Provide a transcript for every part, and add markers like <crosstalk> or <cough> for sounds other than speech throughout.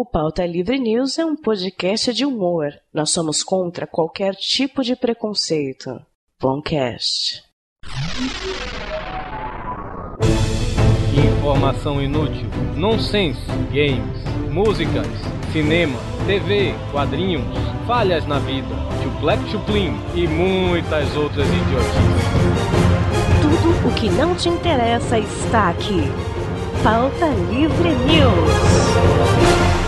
O Pauta Livre News é um podcast de humor. Nós somos contra qualquer tipo de preconceito. Boncast. Informação inútil, nonsense, games, músicas, cinema, TV, quadrinhos, falhas na vida, chuplec chuplim e muitas outras idiotices. Tudo o que não te interessa está aqui. Pauta Livre News.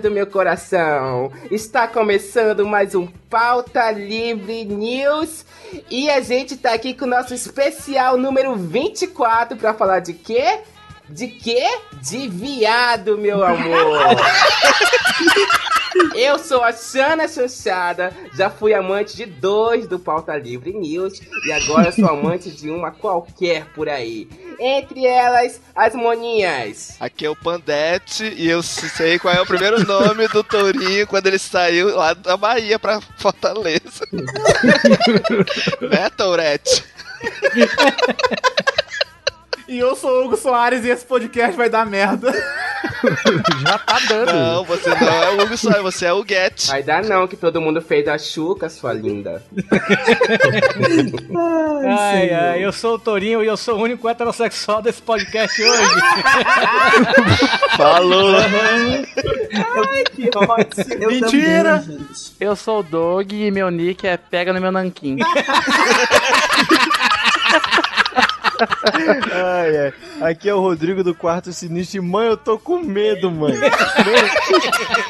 Do meu coração! Está começando mais um Pauta Livre News e a gente tá aqui com o nosso especial número 24 para falar de quê? De quê? De viado, meu amor! <laughs> Eu sou a Xana Chanchada, já fui amante de dois do Pauta Livre News e agora sou amante de uma qualquer por aí. Entre elas, as moninhas. Aqui é o Pandete e eu sei qual é o primeiro nome do Tourinho quando ele saiu lá da Bahia pra Fortaleza. <laughs> né, Tourette? <laughs> E eu sou o Hugo Soares e esse podcast vai dar merda. <laughs> Já tá dando. Não, você não é o Hugo Soares, você é o Get. Vai dar não, que todo mundo fez a chuca, sua linda. <laughs> Ai, ai, eu sou o Torinho e eu sou o único heterossexual desse podcast hoje. <laughs> Falou. Mentira! Eu sou o Dog e meu nick é Pega no meu nanquim. Ai, ai. Aqui é o Rodrigo do Quarto Sinistro e, mãe, eu tô com medo, mãe.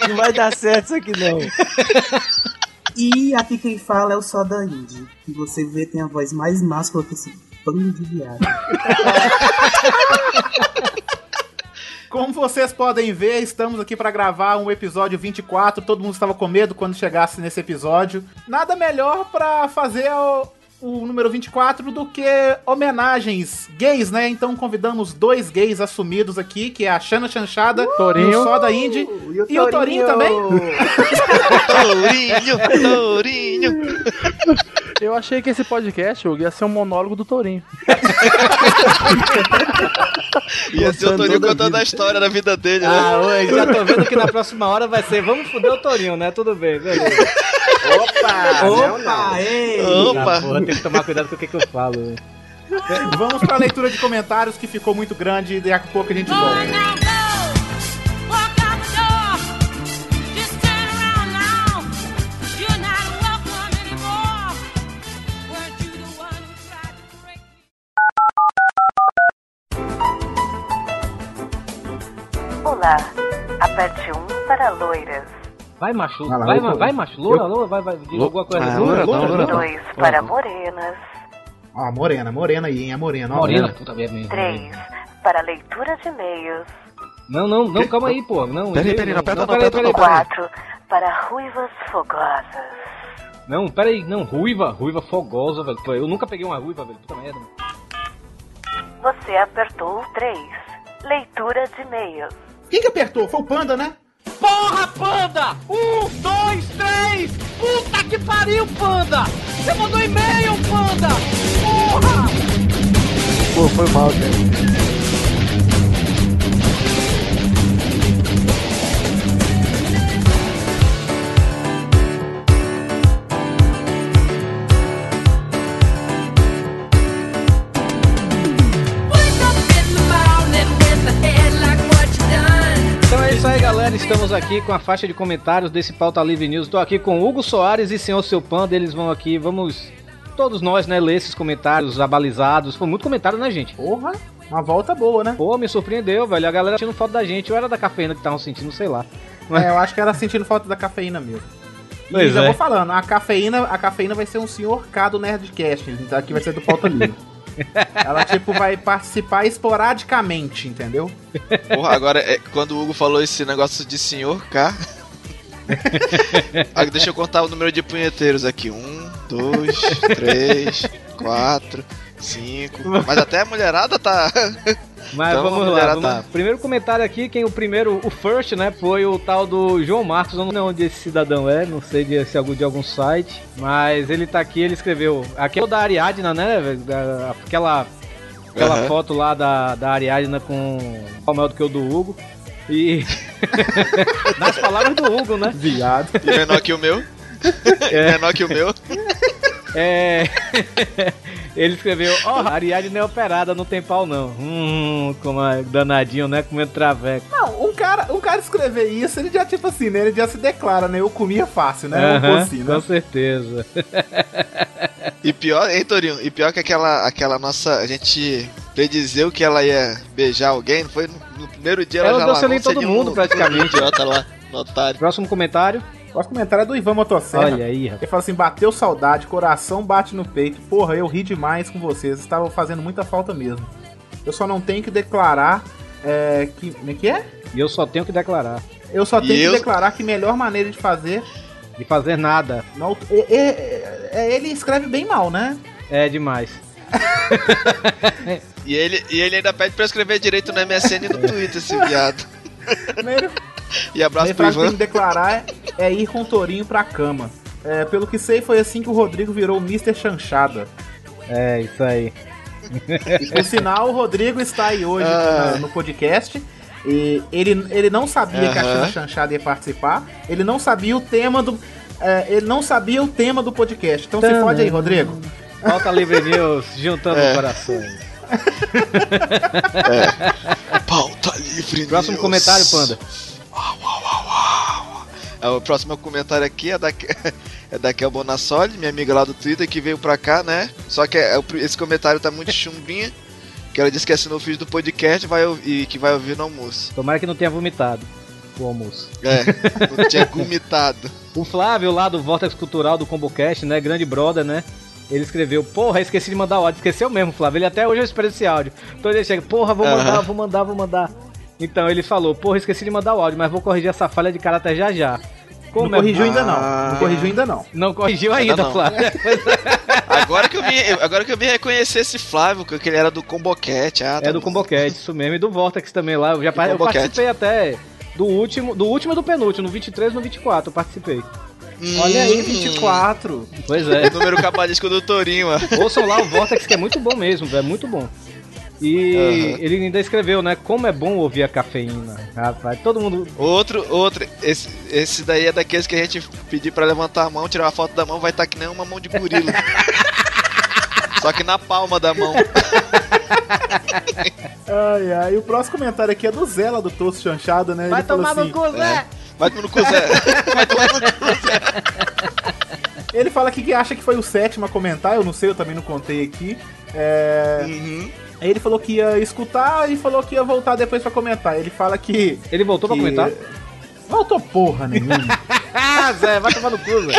Não, vai dar certo isso aqui, não. E aqui quem fala é o Soda Indie. Que você vê tem a voz mais máscula que esse bando de viado. Como vocês podem ver, estamos aqui para gravar um episódio 24. Todo mundo estava com medo quando chegasse nesse episódio. Nada melhor para fazer o, o número 24 do que homenagens gays, né? Então convidamos dois gays assumidos aqui, que é a Xana Chanchada e Torinho. o Soda Indie. E o Torinho também? Tourinho, Tourinho. Eu achei que esse podcast, Hugo, ia ser um monólogo do Tourinho. Ia ser o Tourinho contando a história da vida dele, né? Ah, oi, já tô vendo que na próxima hora vai ser vamos fuder o Torinho, né? Tudo bem, beleza. Opa! não, não. Opa, ei! Opa. Porra, tem que tomar cuidado com o que, que eu falo. né? Vamos para a leitura de comentários que ficou muito grande e daqui a pouco a gente volta. Olá, aperte um para loiras, Vai, macho. Vai lá, vai, ma- vai, macho. Loura, loura, vai, vai. Diz alguma coisa. Ah, Loura, loura, loura, dois para morenas, Ó, morena, morena aí, hein? A morena, ó. Morena, puta merda. três para leitura de e-mails, Não, não, não, calma aí, pô. Não, Peraí, peraí, não aperta não, peraí, aperta não, quatro para ruivas fogosas, Não, peraí, não, ruiva, ruiva fogosa, velho. Eu nunca peguei uma ruiva, velho. Puta merda. Você apertou o 3. Leitura de e-mails. Quem que apertou? Foi o Panda, né? Porra, panda! Um, dois, três! Puta que pariu, panda! Você mandou e-mail, panda! Porra! Pô, foi mal, cara. Galera. Estamos aqui com a faixa de comentários desse Pauta Livre News. Estou aqui com Hugo Soares e Senhor Seu Panda. Eles vão aqui, vamos. Todos nós, né, ler esses comentários abalizados. Foi muito comentário, né, gente? Porra, uma volta boa, né? Pô, me surpreendeu, velho. A galera sentindo falta da gente. Ou era da cafeína que estavam sentindo, sei lá. É, eu acho que era sentindo falta da cafeína mesmo. E Pois já é. vou falando, a cafeína, a cafeína vai ser um senhor K do Nerdcast, aqui vai ser do pauta livre. <laughs> <laughs> Ela, tipo, vai participar esporadicamente, entendeu? Porra, agora, é, quando o Hugo falou esse negócio de senhor K, <laughs> Ah, deixa eu contar o número de punheteiros aqui. Um, dois, três, quatro, cinco. <laughs> Mas até a mulherada tá. <laughs> Mas Então, vamos lá, vamos lá. Primeiro comentário aqui, quem o primeiro, o first, né, foi o tal do João Marcos, eu não sei onde esse cidadão é, não sei de, se é algum de algum site, mas ele tá aqui, ele escreveu, aqui é o da Ariadna, né? Da- aquela aquela Aham. foto lá da, da Ariadna com o maior do que o do Hugo. E <laughs> nas palavras do Hugo, né? Viado. E menor que o meu. Menor que o meu. É. Ele escreveu, ó, a <laughs> Ariadne é operada, não tem pau não. Hum, como é danadinho, né? Comendo traveco. Não, um cara, um cara escrever isso, ele já, tipo assim, né? Ele já se declara, né? Eu comia fácil, né? Aham, assim, né? com certeza. E pior, hein, Torinho? E pior que aquela, aquela nossa. A gente predizeu que ela ia beijar alguém, foi no, no primeiro dia ela, Ela já lá. em todo mundo, <laughs> praticamente. Idiota lá, no otário. Próximo comentário. O próximo comentário é do Ivan Motosserra. Olha aí, rapaz. Ele fala assim: bateu saudade, coração bate no peito. Porra, eu ri demais com vocês. Estavam fazendo muita falta mesmo. Eu só não tenho que declarar é, que. Como é que é? E eu só tenho que declarar. Eu só E tenho eu- que declarar que melhor maneira de fazer. De fazer nada. Não, é- é- é- ele escreve bem mal, né? É demais. <laughs> E ele, e ele ainda pede pra escrever direito no MSN e no Twitter, esse viado. E abraço pro que tem Ivan. que declarar é ir com o Torinho pra cama. É, pelo que sei, foi assim que o Rodrigo virou o Mr. Chanchada. É, isso aí. E por sinal, o Rodrigo está aí hoje Ah. no podcast. E ele, ele não sabia que a Aham. China Chanchada ia participar. Ele não sabia o tema do. é, ele não sabia o tema do podcast. Então se Tana. fode aí, Rodrigo. Falta Livre News, juntando É. corações. Pauta livre. Próximo News. comentário, Panda. É, O próximo comentário aqui é da, <laughs> é da Kel Bonassoli, minha amiga lá do Twitter, que veio pra cá, né? Só que é, pri- esse comentário tá muito chumbinha. Que ela disse que assinou o feed do podcast vai, e que vai ouvir no almoço. Tomara que não tenha vomitado o almoço. É, <laughs> não tinha vomitado. O Flávio lá do Vortex Cultural do ComboCast, né? Grande brother, né? Ele escreveu, porra, esqueci de mandar o áudio. Esqueceu mesmo, Flávio. Ele até hoje eu espero esse áudio. Então ele chega, porra, vou mandar, Aham. vou mandar, vou mandar. Então ele falou, porra, esqueci de mandar o áudio, mas vou corrigir essa falha de caráter já já. Como não é- corrigiu ainda não. Ah. Não corrigiu ainda não. Não corrigiu Ainda ainda, não. Flávio. <laughs> Agora que eu vim, eu- agora que eu vim reconhecer esse Flávio, que ele era do Combocat. Ah, tá É do. ComboCast, isso mesmo. E do Vortex também lá. Eu já eu participei até do último, do último e do penúltimo, no 23 e no 24, eu participei. Hum, Olha aí, 24. Pois é. Número cabalístico do Torinho, ó. Ouçam lá o Vortex, que é muito bom mesmo, velho, muito bom. E Aham. ele ainda escreveu, né? Como é bom ouvir a cafeína. Rapaz, todo mundo. Outro, outro, esse, esse daí é daqueles que a gente pedir pra levantar a mão, tirar uma foto da mão, vai estar que nem uma mão de gorila. <laughs> Só que na palma da mão. Ai, ai. E o próximo comentário aqui é do Zé lá do Tosso Chanchada, né? Vai Ele tomar assim, no cu, Zé! Vai tomar no cu, Zé. <laughs> Vai tomar no cu, Zé. Ele fala aqui que acha que foi o sétimo a comentar, eu não sei, eu também não contei aqui. É... Uhum. Aí ele falou que ia escutar e falou que ia voltar depois pra comentar. Ele fala que. Ele voltou que... pra comentar? Voltou porra nenhuma. <laughs> Ah, Zé, vai tomar no cu, Zé.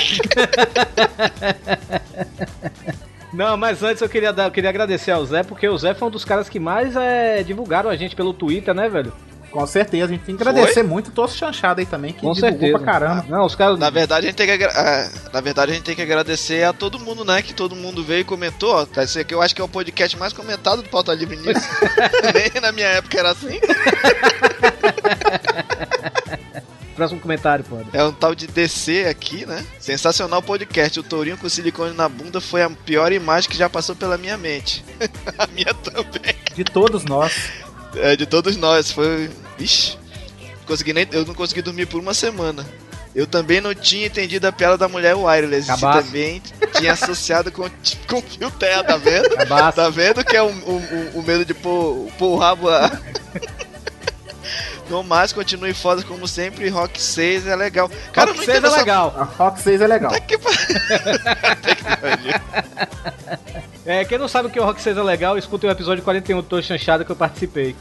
Não, mas antes eu queria, dar, eu queria agradecer ao Zé, porque o Zé foi um dos caras que mais é, divulgaram a gente pelo Twitter, né, velho? Com certeza, a gente tem que agradecer muito o Tosso Chanchada aí também, que Com divulgou certeza. pra caramba. Não, os caras. Na verdade, a gente tem que agra- ah, na verdade, a gente tem que agradecer a todo mundo, né? Que todo mundo veio e comentou. Ó, tá, esse aqui eu acho que é o podcast mais comentado do Pauta Livre News. <laughs> Nem na minha época era assim. Próximo comentário, pô. É um tal de DC aqui, né? Sensacional podcast. O Tourinho com silicone na bunda foi a pior imagem que já passou pela minha mente. <laughs> a minha também. De todos nós. É, de todos nós. Foi. Ixi. Consegui nem... Eu não consegui dormir por uma semana. Eu também não tinha entendido a piada da mulher wireless. E Cabaço. também tinha associado com, <laughs> com fio terra, tá vendo? Cabaço. Tá vendo que é o um- um medo de pôr, pôr o rabo a... <laughs> No mais, continue foda como sempre. Rock 6 é legal. Cara, Rock não 6 entendo é essa- legal. A Rock 6 é legal. Que pa- <laughs> É, quem não sabe o que é o Rock 6 é legal, escuta o episódio 41 do Tô Chanchada que eu participei.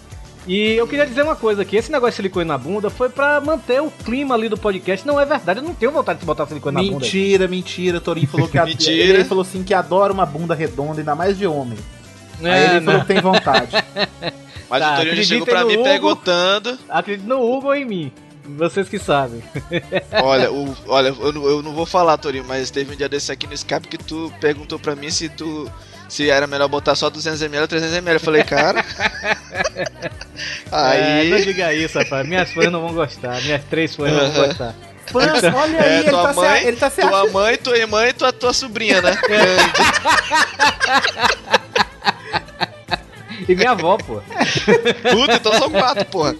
E eu queria dizer uma coisa aqui, esse negócio de silicone na bunda foi pra manter o clima ali do podcast. Não é verdade, eu não tenho vontade de botar silicone na bunda. Mentira, mentira. Torinho falou que a- <laughs> Mentira. ele falou assim que adora uma bunda redonda, ainda mais de homem. É, Aí ele não. falou que tem vontade. <laughs> Mas Tá, o Torinho chegou pra mim Hugo. perguntando. Acredito no Hugo ou em mim. Vocês que sabem. <laughs> Olha, o, olha eu, não- eu não vou falar, Torinho, mas teve um dia desse aqui no Skype que tu perguntou pra mim se tu. Se era melhor botar só 200ml ou 300ml. Eu falei, cara. <laughs> É, não Aí. diga isso, rapaz. Minhas fãs não vão gostar. Minhas três fãs não vão gostar. Fãs, olha aí, É, ele, tua tá se, mãe, ele tá se tua achando. mãe, tua irmã e tua, tua sobrinha, né? <laughs> E minha avó, pô. Puta, então são quatro, porra.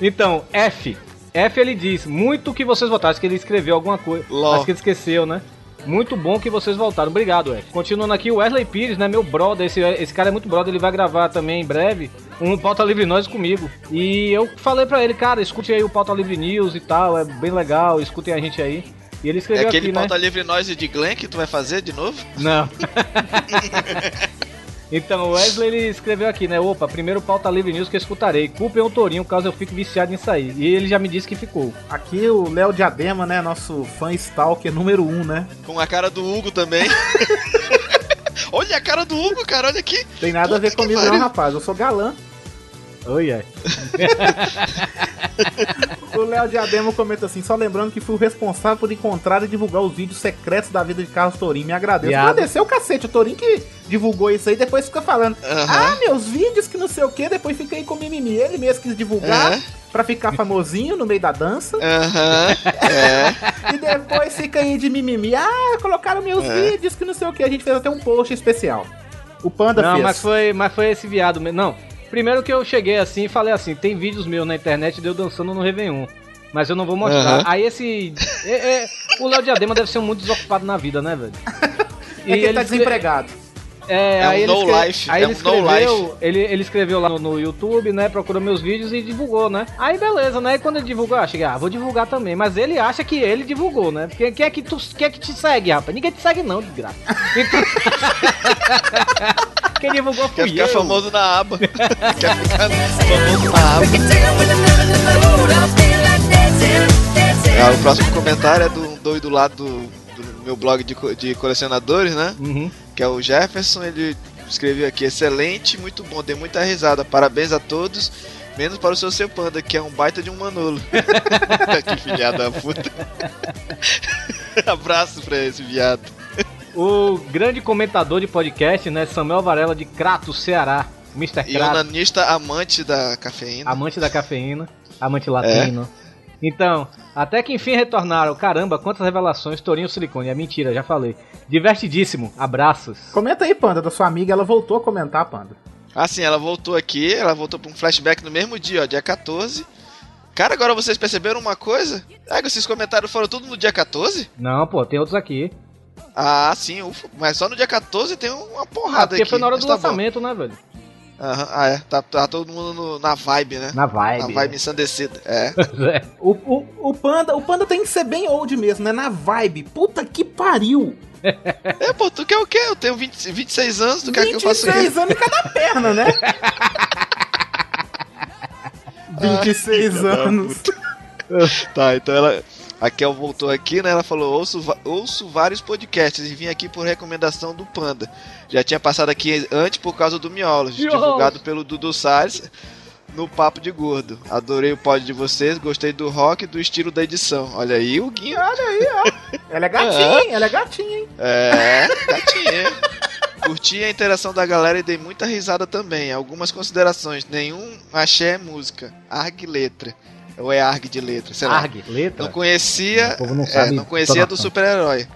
Então, F. F ele diz, muito que vocês votaram. Acho que ele escreveu alguma coisa. Acho que ele esqueceu, né? Muito bom que vocês voltaram. Obrigado, F. Continuando aqui, o Wesley Pires, né? Meu brother. Esse, esse cara é muito brother. Ele vai gravar também em breve um Pauta Livre Nós comigo. E eu falei pra ele, cara, escute aí o Pauta Livre News e tal. É bem legal. Escutem a gente aí. E ele É escreveu aquele aqui, né? pauta livre nós e de Glenn que tu vai fazer de novo? Não. <laughs> Então, o Wesley ele escreveu aqui, né? Opa, primeiro pauta livre news que eu escutarei. Culpem o Torinho, caso eu fique viciado nisso aí. E ele já me disse que ficou. Aqui o Léo Diadema, né? Nosso fã stalker número um, né? Com a cara do Hugo também. <laughs> olha a cara do Hugo, cara, olha aqui. Tem nada a ver Puta comigo, não, rapaz. Eu sou galã. Oi, ai. <laughs> O Léo Diadema comenta assim: só lembrando que fui o responsável por encontrar e divulgar os vídeos secretos da vida de Carlos Tourinho. Me agradeço. Viado. Agradecer o cacete, o Tourinho que divulgou isso aí, depois fica falando: Aham. ah, meus vídeos que não sei o que, depois fica aí com mimimi. Ele mesmo quis divulgar É. pra ficar famosinho no meio da dança. Aham. <laughs> É. E depois fica aí de mimimi. Ah, colocaram meus É. vídeos que não sei o que. A gente fez até um post especial. O Panda Não, fez. mas foi, mas foi esse viado mesmo. Não, primeiro que eu cheguei assim e falei assim: tem vídeos meus na internet de eu dançando no Réveillon. Mas eu não vou mostrar. Aham. Aí esse. é- é, o Léo Diadema deve ser muito desocupado na vida, né, velho? <laughs> É que ele tá escre- desempregado. É, É um aí ele no escre- life, Aí é ele um no escreveu, ele, ele escreveu lá no, no YouTube, né? Procurou meus vídeos e divulgou, né? Aí beleza, né? E quando ele divulgou, eu cheguei, ah, vou divulgar também. Mas ele acha que ele divulgou, né? Porque quem é que, tu, quem é que te segue, rapaz? Ninguém te segue, não, de graça. Então... <laughs> quem divulgou fui Quer ficar eu. famoso na aba. <laughs> Quer ficar famoso na aba. Ah, o próximo comentário é do doido lá do, do meu blog de, de colecionadores, né? Uhum. Que é o Jefferson. Ele escreveu aqui: excelente, muito bom, dei muita risada. Parabéns a todos. Menos para o seu seu panda, que é um baita de um manolo. <laughs> que filhado da puta. <laughs> Abraço pra esse viado. O grande comentador de podcast, né? Samuel Varela de Crato, Ceará. Mr. E Crato. onanista amante da cafeína. Amante da cafeína, amante latino. Então, até que enfim retornaram. Caramba, quantas revelações, Torinho Silicone. É mentira, já falei. Divertidíssimo. Abraços. Comenta aí, Panda, da sua amiga. Ela voltou a comentar, Panda. Ah, sim, ela voltou aqui, ela voltou pra um flashback no mesmo dia, ó, dia 14. Cara, agora vocês perceberam uma coisa? Ah, que esses comentários foram tudo no dia 14? Não, pô, tem outros aqui. Ah, sim, ufa, mas só no dia 14 tem uma Ah, porrada porque aqui. foi na hora mas do tá bom. lançamento, né, velho? Aham, ah, é, tá, tá todo mundo no- na vibe, né? Na vibe. Na vibe ensandecida, <laughs> é. O, o, o, Panda, o Panda tem que ser bem old mesmo, né? Na vibe. Puta que pariu. é, pô, tu quer o quê? Eu tenho 20, 26 anos, tu quer que eu faça o quê? 26 anos em cada perna, né? <laughs> 26 anos. Tá, então ela. A Kel voltou aqui, né? Ela falou: ouço, ouço vários podcasts e vim aqui por recomendação do Panda. Já tinha passado aqui antes por causa do Miolos, Miolos. divulgado pelo Dudu Salles no Papo de Gordo. Adorei o pod de vocês, gostei do rock e do estilo da edição. Olha aí o Guinho. Olha aí, ó. Ela é gatinha, hein? Ela é gatinha, hein? É, gatinha. Curti a interação da galera e dei muita risada também. Algumas considerações. Nenhum axé é música. Arg letra. Ou é arg de letra, sei lá. Arg, letra. Não conhecia, O povo não é, sabe não conhecia do super-herói.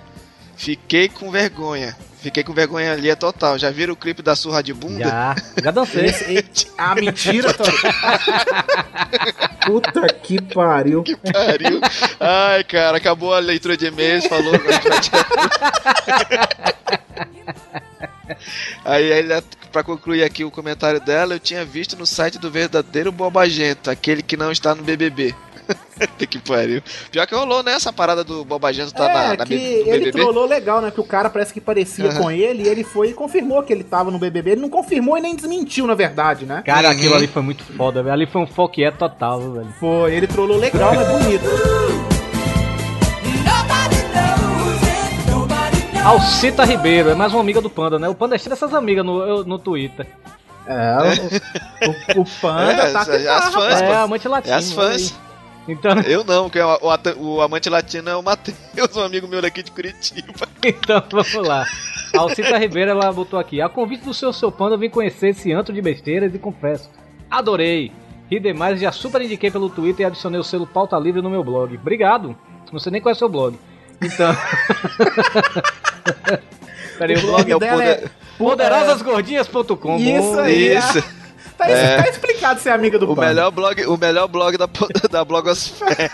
Fiquei com vergonha. Fiquei com vergonha ali, é total. Já viram o clipe da surra de bunda? Já, já dancei. <laughs> Esse, esse- ah, mentira, Tony. <laughs> Puta que pariu. Que pariu. Ai, cara, acabou a leitura de e-mails, falou. <laughs> Aí, ele, pra concluir aqui o comentário dela, eu tinha visto no site do verdadeiro Bobagento, aquele que não está no BBB. <laughs> que pariu. Pior que rolou, né? Essa parada do Bobagento tá é, na, na que B- no ele BBB. trollou legal, né? Que o cara parece que parecia Aham. com ele e ele foi e confirmou que ele tava no BBB. Ele não confirmou e nem desmentiu, na verdade, né? Cara, Uhum. aquilo ali foi muito foda, velho. Ali foi um foco é total, viu, velho. Foi, ele trollou legal, mas bonito. Alcita Ribeiro, é mais uma amiga do Panda, né? O Panda é cheio dessas amigas no, no Twitter. É, o, o, o Panda É, tá as- as fãs, É, amante latino. É as fãs. aí. Então, Eu não, que o, o o amante latino é o Matheus, um amigo meu daqui de Curitiba. <laughs> então vamos lá. A Alcita Ribeiro ela botou aqui. A convite do seu seu panda, eu vim conhecer esse antro de besteiras e confesso. Adorei. Ri demais, já super indiquei pelo Twitter e adicionei o selo pauta livre no meu blog. Obrigado. Você nem conhece o blog. Então. <laughs> Peraí, o blog blog é o poder- é poderosasgordinhas.com. Isso aí. Isso. Tá, É. tá explicado ser amiga do O Panda. melhor blog, o melhor blog da, <laughs> da blogosfera. <laughs>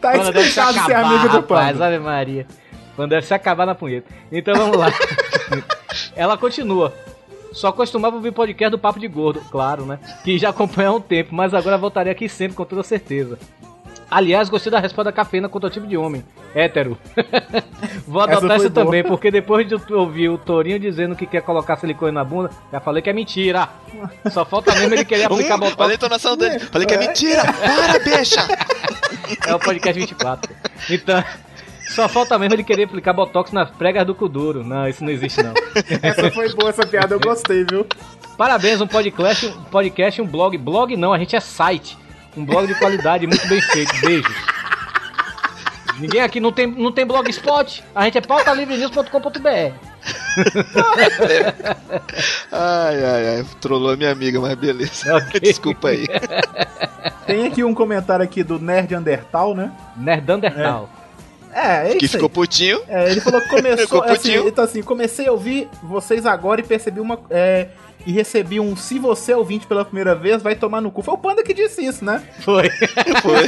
Tá Panda deve se explicado ser acabar, amigo do rapaz, Panda. Ave Maria. Panda deve se acabar na punheta. Então vamos lá. Ela continua. Só costumava ouvir podcast do Papo de Gordo, claro, né? Que já acompanha há um tempo, mas agora voltarei aqui sempre, com toda certeza. Aliás, gostei da resposta da cafeína quanto ao tipo de homem. Hétero. <laughs> Vou Essa adotar essa boa. também, porque depois de eu ouvir o Torinho dizendo que quer colocar silicone na bunda, já falei que é mentira. Só falta mesmo ele querer <laughs> aplicar Hum, botox. olha a entonação dele. Falei que é mentira. Para, bicha. É o podcast 24. Então, só falta mesmo ele querer aplicar botox nas pregas do Kuduro. Não, isso não existe não. Essa foi boa, essa piada eu gostei, viu? Parabéns, um podcast, um podcast, um blog. Blog não, a gente é site. Um blog de qualidade muito bem feito. Beijos. Ninguém aqui não tem, não tem blogspot. A gente é pautalivrenews.com.br. <laughs> Ai, ai, ai. Trollou minha amiga, mas beleza. <laughs> Ok. Desculpa aí. Tem aqui um comentário aqui do Nerd Undertal, né? Nerdandertal. É, é isso Que aí. ficou putinho. É, ele falou que começou. <laughs> Ficou assim, putinho. então assim, comecei a ouvir vocês agora e percebi uma. é, e recebi um se você é ouvinte pela primeira vez, vai tomar no cu. Foi o Panda que disse isso, né? Foi. <laughs> Foi.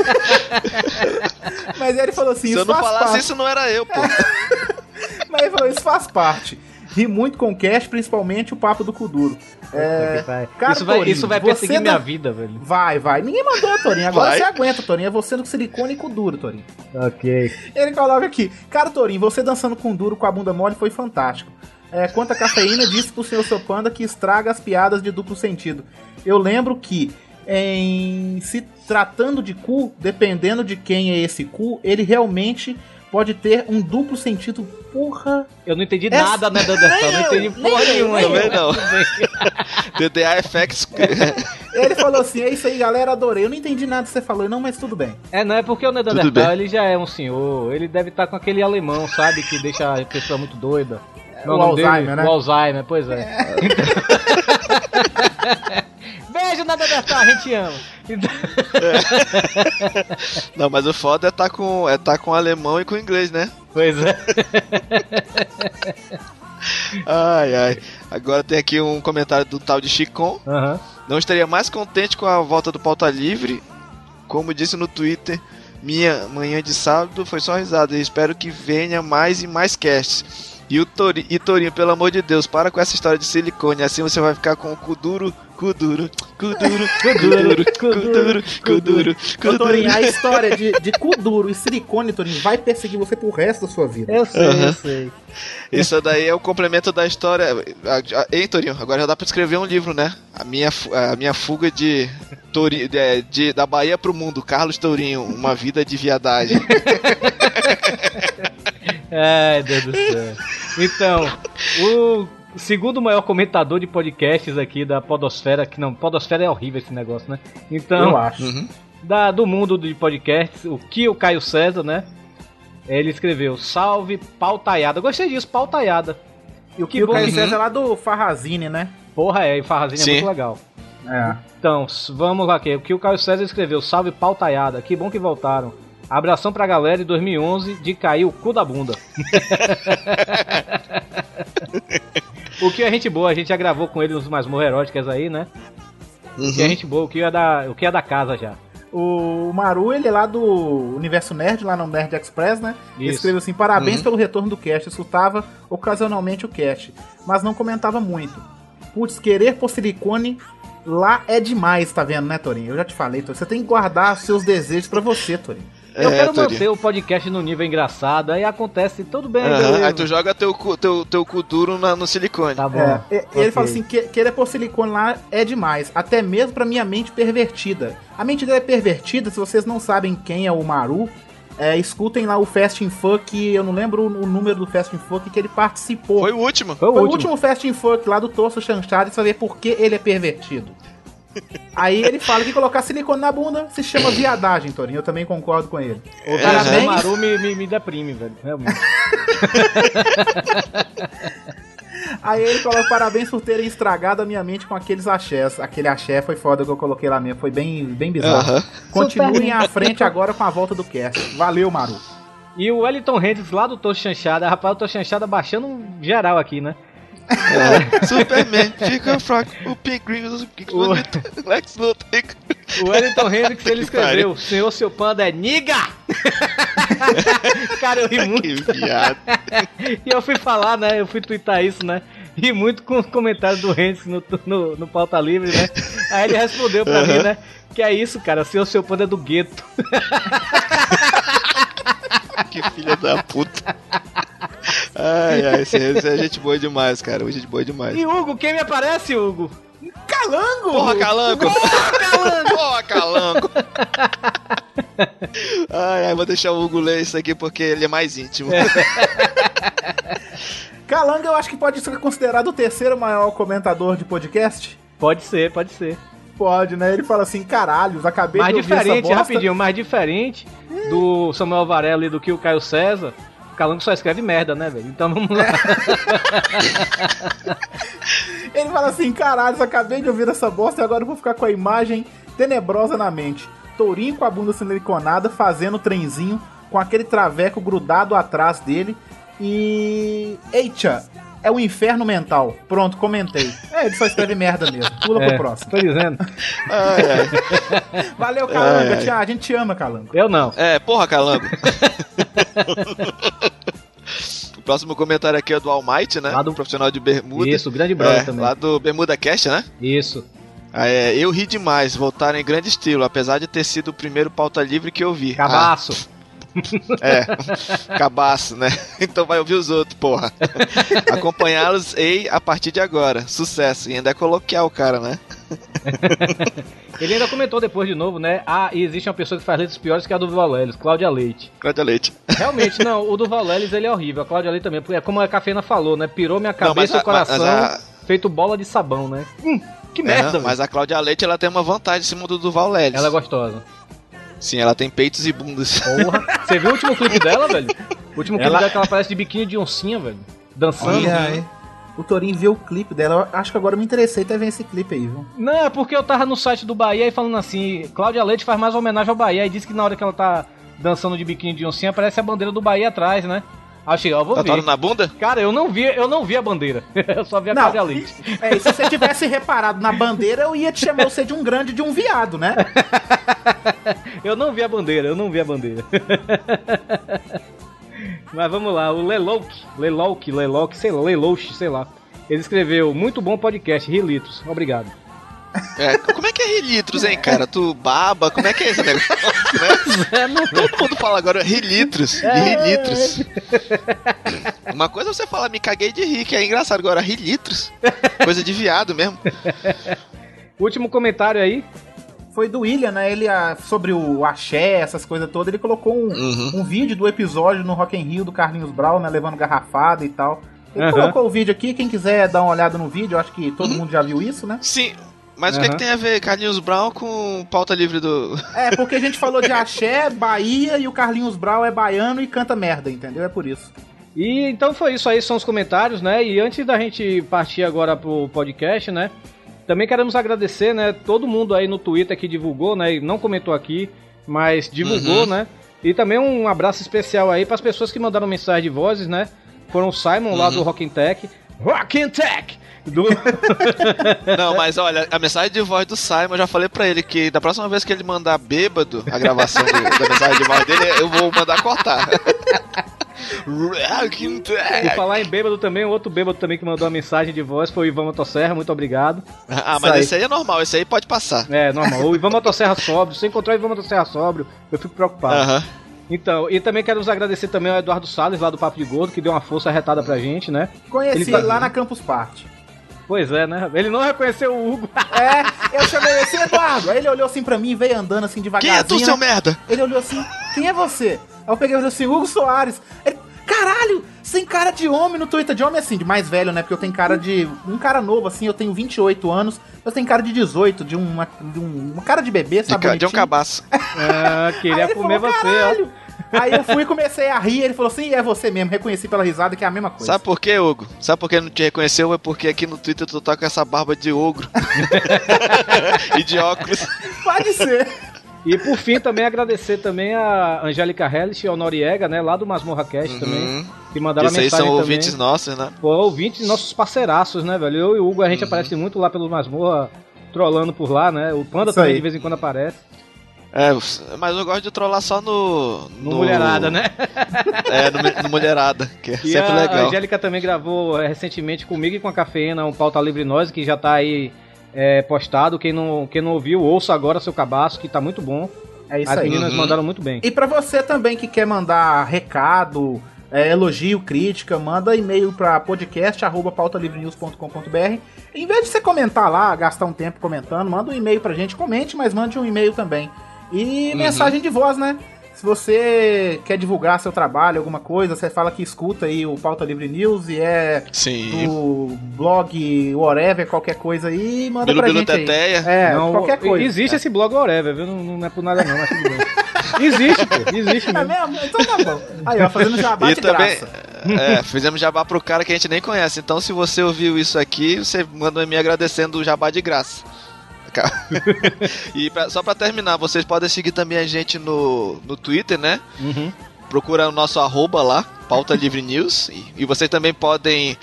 <laughs> Mas aí ele falou assim, Se eu isso não faz falasse parte. isso, não era eu, pô. <laughs> Mas ele falou, isso faz parte. Ri muito com o Cash, principalmente o papo do Kuduro. É, cara, isso vai, Torinho, isso vai perseguir minha dá- vida, velho. Vai, vai. Ninguém mandou, Torinho. Agora Vai. você aguenta, Torinho. É você no silicone e com duro, Torinho. Ok. Ele coloca aqui. Cara, Torinho, você dançando com duro com a bunda mole foi fantástico. É, quanto a cafeína, disse pro senhor seu panda que estraga as piadas de duplo sentido. Eu lembro que, em se tratando de cu, dependendo de quem é esse cu, ele realmente pode ter um duplo sentido. Porra. Eu não entendi Essa- nada, né, Dandertal? Não entendi porra nenhuma. Também não. <laughs> DDA FX. <laughs> Ele falou assim: é isso aí, galera, adorei. Eu não entendi nada que você falou, não, mas tudo bem. É, não é porque o bem. ele já é um senhor, ele deve estar com aquele alemão, sabe, que deixa a pessoa muito doida. Não, o nome dele? Alzheimer, né? O Alzheimer, pois é. <laughs> Beijo, Neandertal, a gente ama. Então- <laughs> Não, mas o foda é tá com, é tá com alemão e com inglês, né? Pois é. <laughs> Ai, ai. Agora tem aqui um comentário do tal de Chicon. Aham. Não estaria mais contente com a volta do Pauta Livre. Como disse no Twitter, minha manhã de sábado foi só risada. E espero que venha mais e mais casts. E o Tori, e Torinho, pelo amor de Deus, para com essa história de silicone. Assim você vai ficar com o cu duro, cu duro, cu duro, <laughs> cu duro, cu duro, cu duro, cu Torinho, a <laughs> história de, de cu duro e silicone, Torinho, vai perseguir você pro resto da sua vida. Eu sei, eu Aham. sei. Isso daí é o complemento da história. Ei, Torinho, agora já dá pra escrever um livro, né? A minha, a minha fuga de, Tori, de, de- da Bahia pro mundo. Carlos Tourinho, uma vida de viadagem. <laughs> Ai, Deus do céu. Então, o segundo maior comentador de podcasts aqui da Podosfera, que não, Podosfera é horrível esse negócio, né? Então, Eu acho. Uhum. da, do mundo de podcasts, o que o Caio César, né? Ele escreveu: Salve pautaiada. Gostei disso, pautaiada. E o que E o Caio que. César é lá do Farrazine, né? Porra, é, e Farrazinha é Sim. muito legal. É. Então, vamos lá, que o que o Caio César escreveu: Salve pautaiada. Que bom que voltaram. Abração pra galera de 2011 de cair o cu da bunda. <laughs> o que é gente boa, a gente já gravou com ele nos Masmorra Eróticas aí, né? O que é Uhum. gente boa, o que é da, o que é da casa já. O Maru, ele é lá do Universo Nerd, lá no Nerd Express, né? Ele Isso. escreveu assim: parabéns Uhum. pelo retorno do cast. Eu escutava ocasionalmente o cast, mas não comentava muito. Putz, querer por silicone lá é demais, tá vendo, né, Torinho? Eu já te falei, Torinho. Você tem que guardar seus desejos pra você, Torinho. Eu É, quero manter o podcast no nível engraçado, aí acontece tudo bem, beleza. Aí tu joga teu, cu- teu, teu cu duro na- no silicone. Tá bom. É, e- ele ok. fala assim: que, querer por silicone lá é demais, até mesmo pra minha mente pervertida. A mente dele é pervertida, se vocês não sabem quem é o Maru, é, escutem lá o Fast in Funk, eu não lembro o número do Fast in Funk que ele participou. Foi o último. Foi o último Fast in Funk lá do Torso Chanchado e você vai ver por que ele é pervertido. Aí ele fala que colocar silicone na bunda se chama viadagem, Torinho. Eu também concordo com ele. O É, né? Maru me, me, me deprime, velho. Realmente. <laughs> Aí ele coloca parabéns por terem estragado a minha mente com aqueles axés. Aquele axé foi foda que eu coloquei lá mesmo. Foi bem, bem bizarro. Aham. Continuem à frente agora com a volta do cast. Valeu, Maru. E o Wellington Hendrix lá do Tô Chanchada. Rapaz, o Tô Chanchada baixando um geral aqui, né? É. <laughs> Superman, fica fraco. O Pinguim, o Lex Luthor. O Wellington Hendrix, <laughs> ele escreveu: Senhor, seu panda é niga! <laughs> Cara, eu ri muito. Que viado. E eu fui falar, né? Eu fui twittar isso, né? Ri muito com os comentários do Hendrix no, no, no Pauta Livre, né? Aí ele respondeu pra mim, né? Que é isso, cara, senhor, seu panda é do gueto. <laughs> Que filha da puta. Ai, ai, esse, esse é gente boa demais, cara. Gente boa demais. E Hugo, quem me aparece, Hugo? Calango! Porra, calango! Porra, calango! Ai, ai, vou deixar o Hugo ler isso aqui porque ele é mais íntimo. <laughs> Calango eu acho que pode ser considerado o terceiro maior comentador de podcast. Pode ser, pode ser. Pode, né? Ele fala assim, caralhos, acabei Mais de ouvir essa diferente, bosta. rapidinho, mais diferente do Samuel Varela e do que o Caio César. O Calango só escreve merda, né, velho? Então vamos lá. <laughs> Ele fala assim, caralhos, acabei de ouvir essa bosta e agora eu vou ficar com a imagem tenebrosa na mente. Tourinho com a bunda siliconada, fazendo trenzinho, com aquele traveco grudado atrás dele. E... Eita, é o inferno mental. Pronto, comentei. É, ele só escreve <laughs> merda mesmo. Pula É, pro próximo. Tô dizendo. Ai, ai. <laughs> Valeu, Calanga. Ai, ai. A gente te ama, Calango. Eu não. É, porra, calango. <laughs> o próximo comentário aqui é do Almighty, né? Lá do- profissional de bermuda. Isso, o grande brother É, também. lá do Bermuda Cast, né? Isso. Ah, é, eu ri demais, voltaram em grande estilo, apesar de ter sido o primeiro pauta livre que eu vi. Cabaço. <laughs> É, cabaço, né? Então vai ouvir os outros, porra. <laughs> Acompanhá-los ei a partir de agora. Sucesso. E ainda é coloquial o cara, né? <laughs> Ele ainda comentou depois de novo, né? Ah, e existe uma pessoa que faz letras piores que a do Valelis, Cláudia Leite. Cláudia Leite. Realmente, não, o do Valelis ele é horrível. A Cláudia Leite também, porque é como a Cafeína falou, né? Pirou minha Não, mas cabeça e a- o coração, mas feito bola de sabão, né? Hum, que merda, É, mas a Cláudia Leite ela tem uma vantagem em cima do Duval Lelis. Ela é gostosa. Sim, ela tem peitos e bundas. Porra. Você viu o último clipe dela, velho? O último clipe Ela- dela que ela parece de biquíni de oncinha, velho. Dançando. Olha aí. O Torinho viu o clipe dela. Eu acho que agora eu me interessei até ver esse clipe aí, viu? Não, é porque eu tava no site do Bahia e falando assim, Cláudia Leite faz mais homenagem ao Bahia e disse que na hora que ela tá dançando de biquíni de oncinha aparece a bandeira do Bahia atrás, né? Cheguei, ó, vou ver. Tatuado na bunda? Cara, eu não vi, eu não vi a bandeira. <laughs> eu só vi a. Cláudia Leite. É, e se você tivesse reparado na bandeira, eu ia te chamar você de um grande de um viado, né? <laughs> Eu não vi a bandeira, eu não vi a bandeira. <laughs> Mas vamos lá, o Lelouk, Lelouk, Lelouk, sei lá, Lelouch, sei lá. Ele escreveu, muito bom podcast, Rilitos, obrigado. É, como é que é rilitros, hein, cara? Tu baba, como é que é esse negócio? né? Todo mundo fala agora rilitros, de rilitros. Uma coisa é você falar, me caguei de rir, que é engraçado. Agora, rilitros, coisa de viado mesmo. Último comentário aí, Foi do William, né? Ele, ah, sobre o axé, essas coisas todas, ele colocou um, Uhum. um vídeo do episódio no Rock in Rio do Carlinhos Brown, né? Levando garrafada e tal. Ele Aham. colocou o vídeo aqui, quem quiser dar uma olhada no vídeo, eu acho que todo mundo já viu isso, né? Sim, mas o que, é que tem a ver Carlinhos Brown com pauta livre do. É, porque a gente falou de axé, Bahia, e o Carlinhos Brown é baiano e canta merda, entendeu? É por isso. E então foi isso aí, são os comentários, né? E antes da gente partir agora pro podcast, né? Também queremos agradecer, né? Todo mundo aí no Twitter que divulgou, né? E não comentou aqui, mas divulgou, Uhum. né? E também um abraço especial aí para as pessoas que mandaram mensagem de vozes, né? Foram o Simon lá Uhum. do Rock Tech. Do... <laughs> Não, mas olha, a mensagem de voz do Simon, eu já falei pra ele que da próxima vez que ele mandar bêbado a gravação do- da mensagem de voz dele, eu vou mandar cortar. <laughs> e falar em bêbado também, o outro bêbado também que mandou uma mensagem de voz foi o Ivan Motosserra, muito obrigado. Ah, mas Isso aí. esse aí é normal, esse aí pode passar. É, normal. O Ivan Motosserra sóbrio, se encontrar o Ivan Motosserra sóbrio, eu fico preocupado. Aham. Então, e também quero nos agradecer também ao Eduardo Salles, lá do Papo de Gordo, que deu uma força retada pra gente, né? Conheci Ele tá- lá na Campus Party. Pois é, né? Ele não reconheceu o Hugo. <laughs> É, eu chamei esse Eduardo. Aí ele olhou assim pra mim, veio andando assim Quem devagarzinho. é tu, seu merda? Ele olhou assim, quem é você? Aí eu peguei e falei assim, Hugo Soares. Ele, caralho, sem cara de homem no Twitter. De homem assim, de mais velho, né? Porque eu tenho cara de. Um cara novo, assim, eu tenho 28 anos. Eu tenho cara de 18, de uma, de um- uma cara de bebê, De, sabe? ca- de um cabaço. Ah, Aí queria ele comer falou, você, "Caralho." Aí eu fui e comecei a rir, ele falou assim, é você mesmo, reconheci pela risada que é a mesma coisa. Sabe por quê, Hugo? Sabe por que não te reconheceu? É porque aqui no Twitter tu tá com essa barba de ogro. <laughs> e de óculos. Pode ser. E por fim, também agradecer também a Angélica Hellish e ao Noriega, né? Lá do Masmorra Cast também. Uhum. Que mandaram Isso aí mensagem são também. ouvintes nossos, né? Pô, ouvintes nossos parceiraços, né, velho? Eu e o Hugo, a gente aparece muito lá pelo Masmorra, trolando por lá, né? O Panda Isso também aí. de vez em quando aparece. É, mas eu gosto de trollar só no. No Mulherada, né? <laughs> É, no, no Mulherada, que é E sempre a legal. Angélica também gravou é, recentemente comigo e com a Cafeína um Pauta Livre Nós, que já tá aí é, postado. Quem não, quem não ouviu, ouça agora seu cabaço, que tá muito bom. É isso As aí. meninas Uhum. mandaram muito bem. E pra você também que quer mandar recado, é, elogio, crítica, manda e-mail pra podcast@pautalivrenews.com.br. Em vez de você comentar lá, gastar um tempo comentando, manda um e-mail pra gente, comente, mas mande um e-mail também. E Uhum. mensagem de voz, né? Se você quer divulgar seu trabalho, alguma coisa, você fala que escuta aí o Pauta Livre News e é Sim. do blog whatever, qualquer coisa aí, manda Bilu pra Bilu gente aí. Teteia. É, Não, qualquer coisa. Existe esse blog whatever, viu? Não, não é por nada não, mas tudo bem. Existe, pô. Existe É mesmo. mesmo? Então tá bom. Aí, ó, fazendo jabá E de também, graça. é, fizemos jabá pro cara que a gente nem conhece. Então, se você ouviu isso aqui, você manda um e-mail agradecendo o jabá de graça. E pra- só pra terminar, vocês podem seguir também a gente no, no Twitter, né? Uhum. Procura o nosso arroba lá, Pauta Livre News. E, e vocês também podem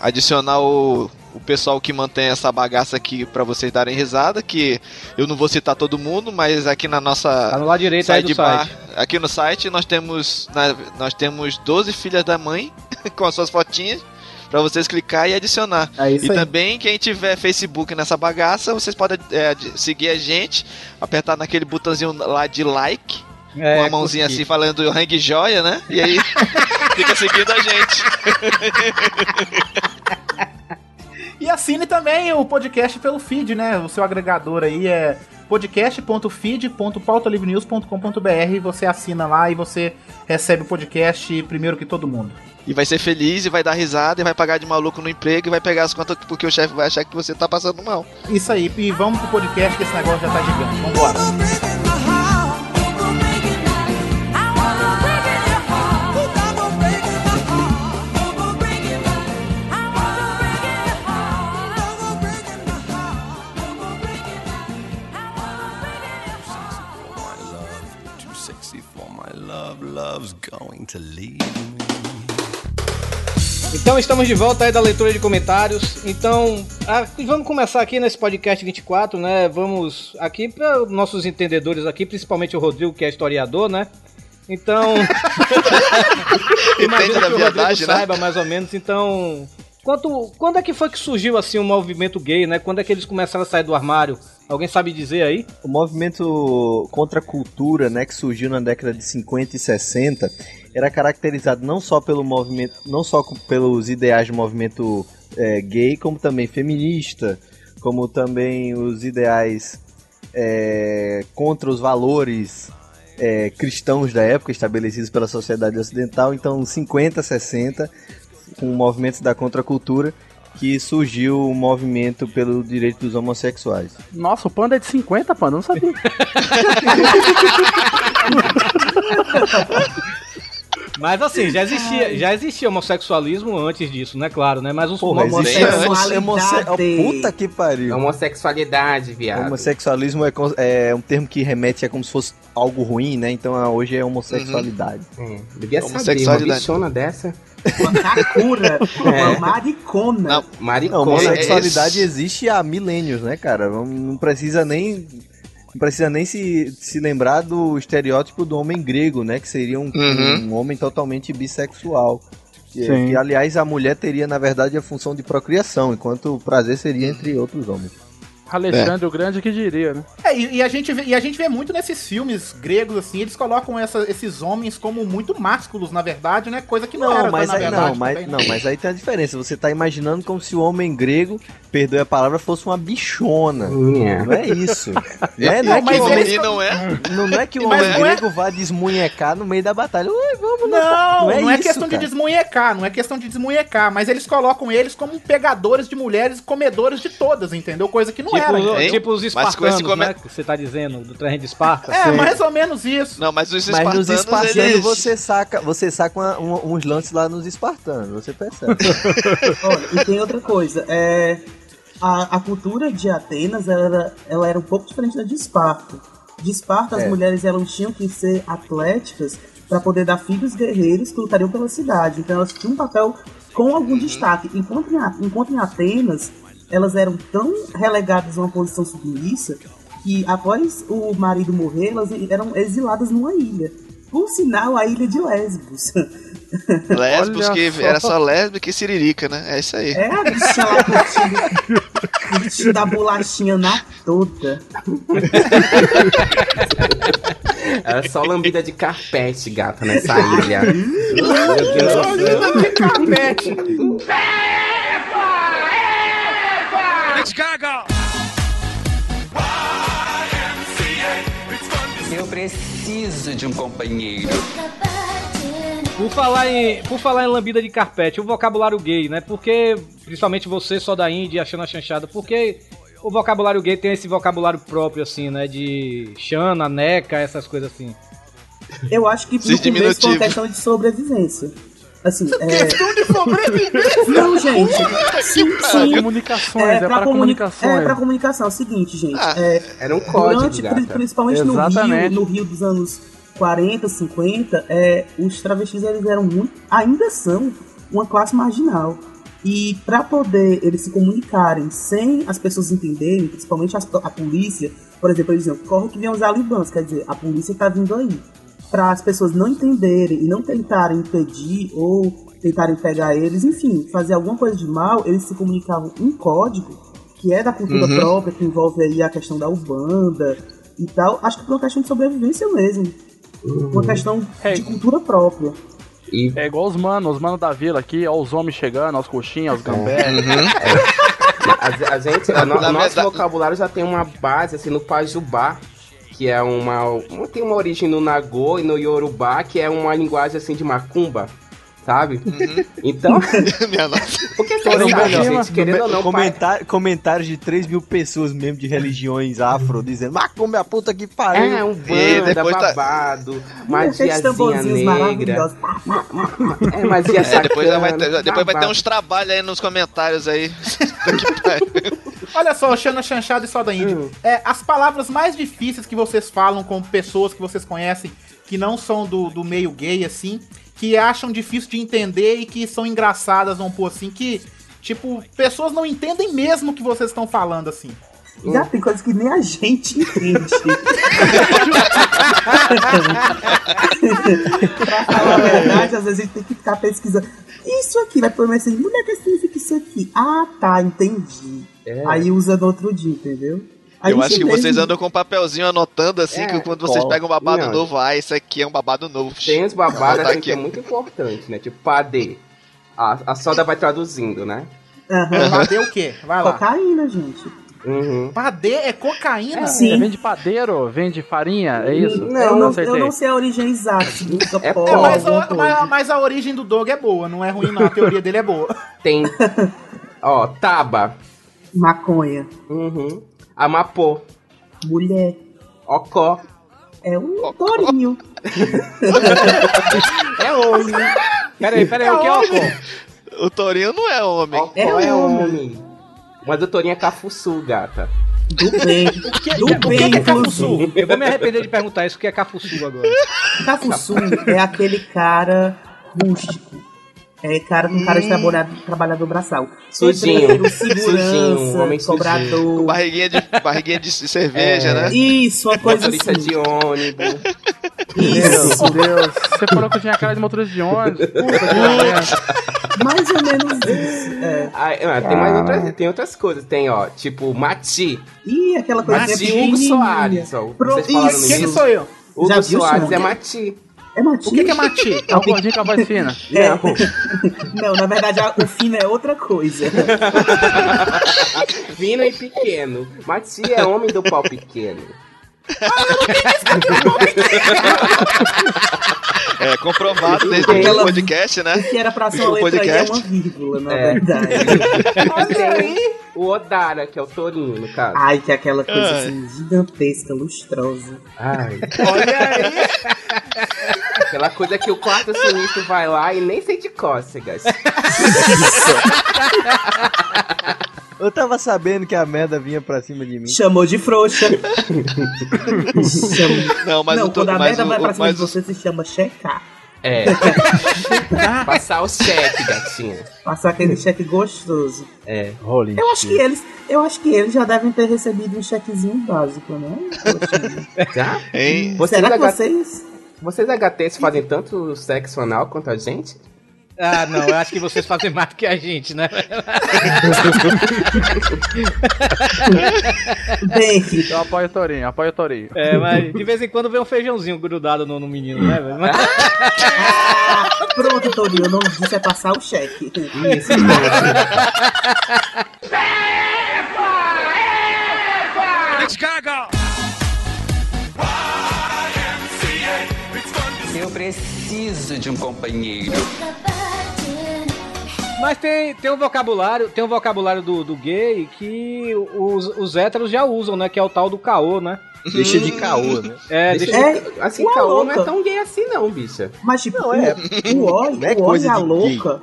adicionar o, o pessoal que mantém essa bagaça aqui pra vocês darem risada. Que eu não vou citar todo mundo, mas aqui na nossa Tá no lado direito aí do sidebar, site. aqui no site nós temos nós temos 12 filhas da mãe <laughs> com as suas fotinhas pra vocês clicar e adicionar. É isso e aí. também quem tiver Facebook nessa bagaça, vocês podem é, seguir a gente, apertar naquele botãozinho lá de like, É, com a mãozinha curti. assim falando hang joia, né? E aí <laughs> fica seguindo a gente. <laughs> E assine também o podcast pelo feed, né? O seu agregador aí é podcast.feed.pautalivrenews.com.br. Você assina lá e você recebe o podcast primeiro que todo mundo. E vai ser feliz e vai dar risada e vai pagar de maluco no emprego e vai pegar as contas porque o chefe vai achar que você tá passando mal. Isso aí, e vamos pro podcast que esse negócio já tá gigante. Vambora. Love's going to leave. Então estamos de volta aí da leitura de comentários. Então, ah, vamos começar aqui nesse podcast 24, né? Vamos aqui para nossos entendedores aqui, principalmente o Rodrigo, que é historiador, né? Então, <laughs> da que o Rodrigo verdade, né? saiba mais ou menos. Então, quanto, quando é que foi que surgiu assim o movimento gay, né? Quando é que eles começaram a sair do armário? Alguém sabe dizer aí? O movimento contra a cultura, né, que surgiu na década de 50 e 60, era caracterizado não só pelo movimento, não só pelos ideais do movimento é, gay, como também feminista, como também os ideais é, contra os valores é, cristãos da época estabelecidos pela sociedade ocidental. Então, 50, 60, com movimentos da contracultura, que surgiu o movimento pelo direito dos homossexuais. Nossa, o panda é de 50, panda, eu não sabia. <laughs> Mas assim, já existia, já existia homossexualismo antes disso, né? Claro, né? Mas os Porra, homo- existe antes. Homossexualidade. Homosse- oh, puta que pariu. Homossexualidade, viado. Homossexualismo é, é um termo que remete a como se fosse algo ruim, né? Então ah, hoje é homossexualidade. É, devia saber, uma Homossexualidade. dessa. Uma kakura, uma maricona. Não, Não, Maricona. homossexualidade é- existe há milênios, né, cara? Não precisa nem. Não precisa nem se, se lembrar do estereótipo do homem grego, né? Que seria um, Uhum. um homem totalmente bissexual. Que, que, aliás, a mulher teria, na verdade, a função de procriação, enquanto o prazer seria entre outros homens. Alexandre o Grande que diria, né? É, e, e a gente vê, e a gente vê muito nesses filmes gregos, assim, eles colocam essa- esses homens como muito másculos, na verdade, né? Coisa que não, Não, era, mas na aí, verdade. não, mas, também, né? não, mas aí tem a diferença. Você tá imaginando como se o homem grego, perdoe a palavra, fosse uma bichona. Não é isso. <laughs> Não é, não é Não, que mas o homem, não é? não, <laughs> não é que o homem é- grego vá desmunhecar no meio da batalha. Ui, vamos Não, não é, isso, questão de cara. desmunhecar, não é questão de desmunhecar, mas eles colocam eles como pegadores de mulheres comedores de todas, entendeu? Coisa que não Tipo, era. Hein? tipo os Mas com esse espartanos, come- né? Que você tá dizendo, do terreno de Esparta. É, Sim. mais ou menos isso. Não, mas os Mas nos espartanos, espartanos eles... você saca, você saca uma- um- uns lances lá nos espartanos, você percebe. <laughs> Olha, e tem outra coisa, é, a, a cultura de Atenas ela era, ela era um pouco diferente da de Esparta. De Esparta, as É. mulheres elas tinham que ser atléticas para poder dar filhos guerreiros que lutariam pela cidade. Então elas tinham um papel com algum destaque. Enquanto em, enquanto em Atenas, elas eram tão relegadas a uma posição submissa que após o marido morrer, elas eram exiladas numa ilha. Por sinal, a ilha de Lesbos. <laughs> Lesbos, Olha que só. era só lésbica e siririca, né? É isso aí. É, a bichinha lá curtindo, curtindo a bolachinha na toda. <laughs> Era só lambida de carpete, gata, nessa ilha. Meu Deus do céu. Lambida de carpete. Eu preciso de um companheiro. Por falar, em, por falar em lambida de carpete, o vocabulário gay, né? Porque, principalmente você só da Índia achando a chanchada, porque o vocabulário gay tem esse vocabulário próprio, assim, né? De chana, neca, essas coisas assim. Eu acho que no Esses começo foi uma questão de sobrevivência. Assim, é... Questão de sobrevivência. <laughs> Não, gente. Sim, sim. Comunicações, é, pra para comuni- comunicações. É, pra comunicação. É o seguinte, gente. Ah, é, Era um código, durante, gata. principalmente no Rio, no Rio dos anos 40, 50, é, os travestis eles eram muito, ainda são uma classe marginal. E para poder eles se comunicarem sem as pessoas entenderem, principalmente as- a polícia, por exemplo, eles diziam, corre que vem os alibãs, quer dizer, a polícia tá vindo aí. Para as pessoas não entenderem e não tentarem impedir ou tentarem pegar eles, enfim, fazer alguma coisa de mal, eles se comunicavam em código, que é da cultura Uhum. própria, que envolve aí a questão da Ubanda e tal. Acho que por uma questão de sobrevivência mesmo. Uma questão É. de cultura própria. E É igual os manos, os manos da vila aqui, ó, os homens chegando, as coxinhas, os gambé. a, a gente, a no- nosso verdade- vocabulário já tem uma base assim no Pajubá, que é uma, tem uma origem no Nagô e no Yorubá, que é uma linguagem assim de macumba, sabe? Então, <laughs> Minha nossa. <laughs> porque Então, assim, melhor, gente, querendo ou não, pai, Comentar- comentários de 3 mil pessoas mesmo de religiões afro dizendo, macumba é a puta que pariu. é um E banda, depois tá- babado, Aqueles magiazinha negra, é magia É, depois, vai ter, depois vai ter uns trabalhos aí nos comentários aí. <laughs> Olha só, o Xana Chanchada e Soda Indie. Hum. É, as palavras mais difíceis que vocês falam com pessoas que vocês conhecem, que não são do, do meio gay, assim, que acham difícil de entender e que são engraçadas, vamos pôr assim, que, tipo, pessoas não entendem mesmo o que vocês estão falando, assim. Já tem coisas que nem a gente entende. pra falar a verdade, às vezes a gente tem que ficar pesquisando. Isso aqui vai pôr assim, mulher, que significa isso aqui? Ah, tá, entendi. Aí usa no outro dia, entendeu? Aí Eu acho que mesmo. vocês andam com um papelzinho anotando assim, É, que quando vocês ó, pegam um babado não. novo, ah, isso aqui é um babado novo. Tem uns babados Anotar assim, aqui. que é muito importante, né? Tipo, padê. A, a soda vai traduzindo, né? Aham. Padê o quê? Vai lá. Cocaína, gente. Uhum. Padê é cocaína? Sim. É, vende padeiro, vende farinha, é isso? Não, eu não, eu não sei a origem exata. <laughs> É pó, É, mas, a, mas, mas a origem do Doug é boa, não é ruim não, a teoria dele é boa. Tem. <laughs> Ó, taba. Maconha. Uhum. Amapô. Mulher. Ocó. É um tourinho. <laughs> É homem. Peraí, peraí, o que é Ocó? O Torinho não é homem. Ocó É é, homem. homem. Mas o Torinho é cafuçu, gata. Do bem. <laughs> Do o que que bem, é inclusive. cafuçu? Eu vou me arrepender de perguntar isso, o que é cafuçu agora? Cafuçu é aquele cara rústico. É cara com cara de trabalhador, trabalhador braçal. Sujinho. Segurança, Sujinho, homem sujinho. cobrador. Barriguinha de, barriguinha de cerveja, É. né? Isso, uma coisa Motorista assim. de ônibus. Isso. Meu Deus, você falou que eu tinha cara de motorista de ônibus. Merda. Mais ou menos isso. É. Olha. Ah, tem mais outras, tem outras coisas. Tem, ó, tipo, Mati. Ih, aquela coisa Mati Hugo Soares. Ó, Pro- vocês falaram Isso. Quem sou eu? Hugo Já Soares é Mati. É Mati? O que, que é Mati? É o gordinho com a voz fina. É. Não, na verdade, a- o fino é outra coisa. <laughs> Fino e pequeno. Mati é homem do pau pequeno. É, comprovado desde o Aquela- podcast, né? O que era pra ser uma letra aí é podcast. uma vírgula, na É. verdade. <laughs> Olha aí. O Odara, que é o Torinho, no caso. Ai, que é aquela coisa Ai. assim, gigantesca, lustrosa. Ai. Olha aí. Aquela coisa que o quarto sinistro vai lá e nem sente cócegas. Eu tava sabendo que a merda vinha pra cima de mim. Chamou de frouxa. <laughs> Não, mas Não, to- quando a mas merda o- vai pra o- cima de você, se chama checar. É. <laughs> Passar o cheque, gatinha. Passar aquele cheque gostoso. É. Rolinho. Eu acho que eles, eu acho que eles já devem ter recebido um chequezinho básico, né? Já? <laughs> Hein? Vocês, Será que H- vocês? vocês HTs fazem tanto sexo anal quanto a gente? Ah, não, eu acho que vocês fazem mais do que a gente, né? Bem, Eu apoio o Torinho, apoio o Torinho. É, mas de vez em quando vem um feijãozinho grudado no, no menino, né? Mas- <laughs> Pronto, Torinho, o nome disso é passar o cheque. Isso, Eu preciso de um companheiro. Mas tem, tem um vocabulário, tem um vocabulário do, do gay que os, os héteros já usam, né? Que é o tal do caô, né? Deixa de caô, né? É, Deixa deixa de- assim, ué, caô não é louca. tão gay assim não, bicha. Mas tipo, Não, é- o, o não é o e a louca.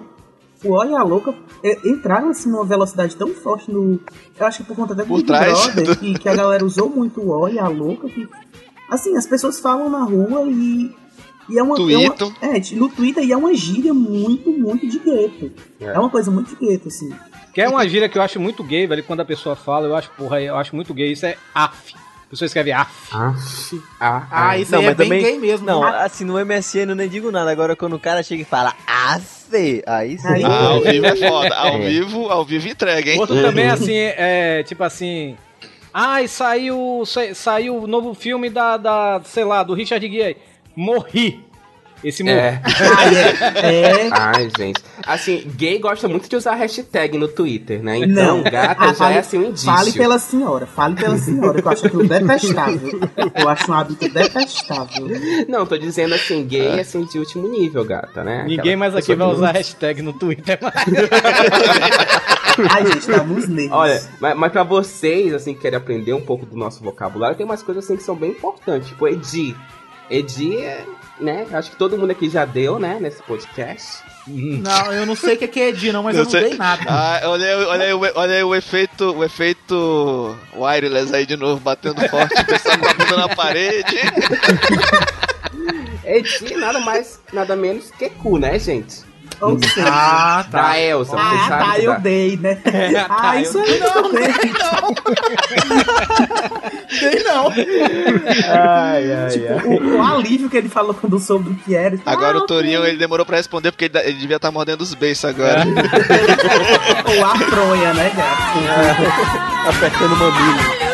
O oi e a louca é, entraram assim numa velocidade tão forte no. Eu acho que por conta até do Por Big trás Brother, do- que, que a galera usou muito o e a louca. Que, assim, as pessoas falam na rua e. E é uma, é, uma, é, no Twitter e é uma gíria muito, muito de gueto. É. É. uma coisa muito de gueto, assim. Que é uma gíria que eu acho muito gay, velho. Quando a pessoa fala, eu acho, porra, eu acho muito gay. Isso é af. A pessoa escreve af. Aff. Ah, Ah, isso Não, aí é mas bem também- gay mesmo. Não, né? assim, no MSN eu nem digo nada. Agora quando o cara chega e fala afe, aí sim. Aí- Ah, ao vivo é foda. Ao <laughs> É. vivo, ao vivo entrega, hein? Outro também, assim, é tipo assim. Ai, saiu, sa- saiu o novo filme da, da, sei lá, do Richard Gere. Morri. Esse morri. É. <laughs> Ai, é, é. Ai, gente. Assim, gay gosta muito de usar hashtag no Twitter, né? Então, Não. gata Ah, já fale- é assim um indício. Fale pela senhora, fale pela senhora, que eu acho aquilo detestável. Eu acho um hábito detestável. Não, tô dizendo assim, gay assim de último nível, gata, né? Ninguém Aquela mais aqui vai usar não- hashtag no Twitter. Ai, gente, tá nos nervos. Olha, mas, mas pra vocês, assim, que querem aprender um pouco do nosso vocabulário, tem umas coisas assim que são bem importantes. Tipo, Edi. Edi né? Acho que todo mundo aqui já deu, né? Nesse podcast. Não, eu não sei o que é Edi, não, mas Não eu não sei. dei nada. Ah, olha, aí- olha, olha aí o efeito, o efeito wireless aí de novo, batendo forte, o pessoal com a bunda na parede. <laughs> Edi nada mais, nada menos que cu, né, gente? Ou seja, Ah, tá. Da Elsa, você ah, sabe? tá, da- eu dei, né? <laughs> tá, ah, isso aí não, também. <laughs> Dei não. Ai, ai, Tipo, ai. o, o alívio que ele falou quando soube o que era. Agora ah, o Torinho, ele demorou pra responder porque ele, ele devia estar mordendo os beiços agora. <laughs> Ou a fronha, né, gato? Apertando o mamilo.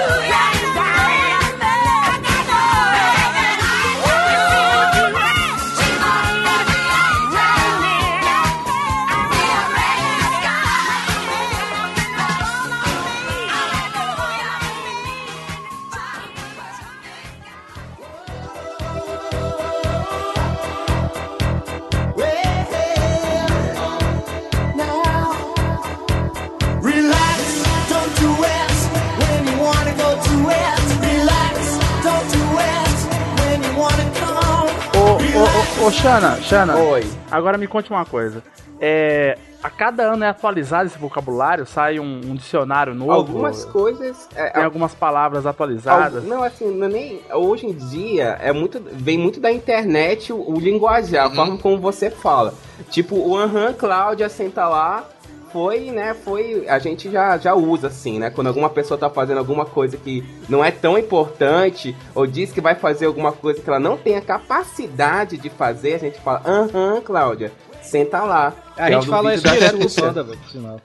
Ô, Xana, Xana, Oi. agora me conte uma coisa. É, a cada ano é atualizado esse vocabulário? Sai um, um dicionário novo? Algumas coisas. é, Tem algumas palavras atualizadas? Não, assim, não é nem. Hoje em dia é muito. Vem muito da internet o, o linguajar, a forma como você fala. Tipo, o aham, Cláudia, senta lá. Foi, né? Foi. A gente já, já usa assim, né? Quando alguma pessoa tá fazendo alguma coisa que não é tão importante, ou diz que vai fazer alguma coisa que ela não tem a capacidade de fazer, a gente fala, aham, Cláudia, senta lá. A é o gente fala isso direto com. Sandra, velho, por sinal.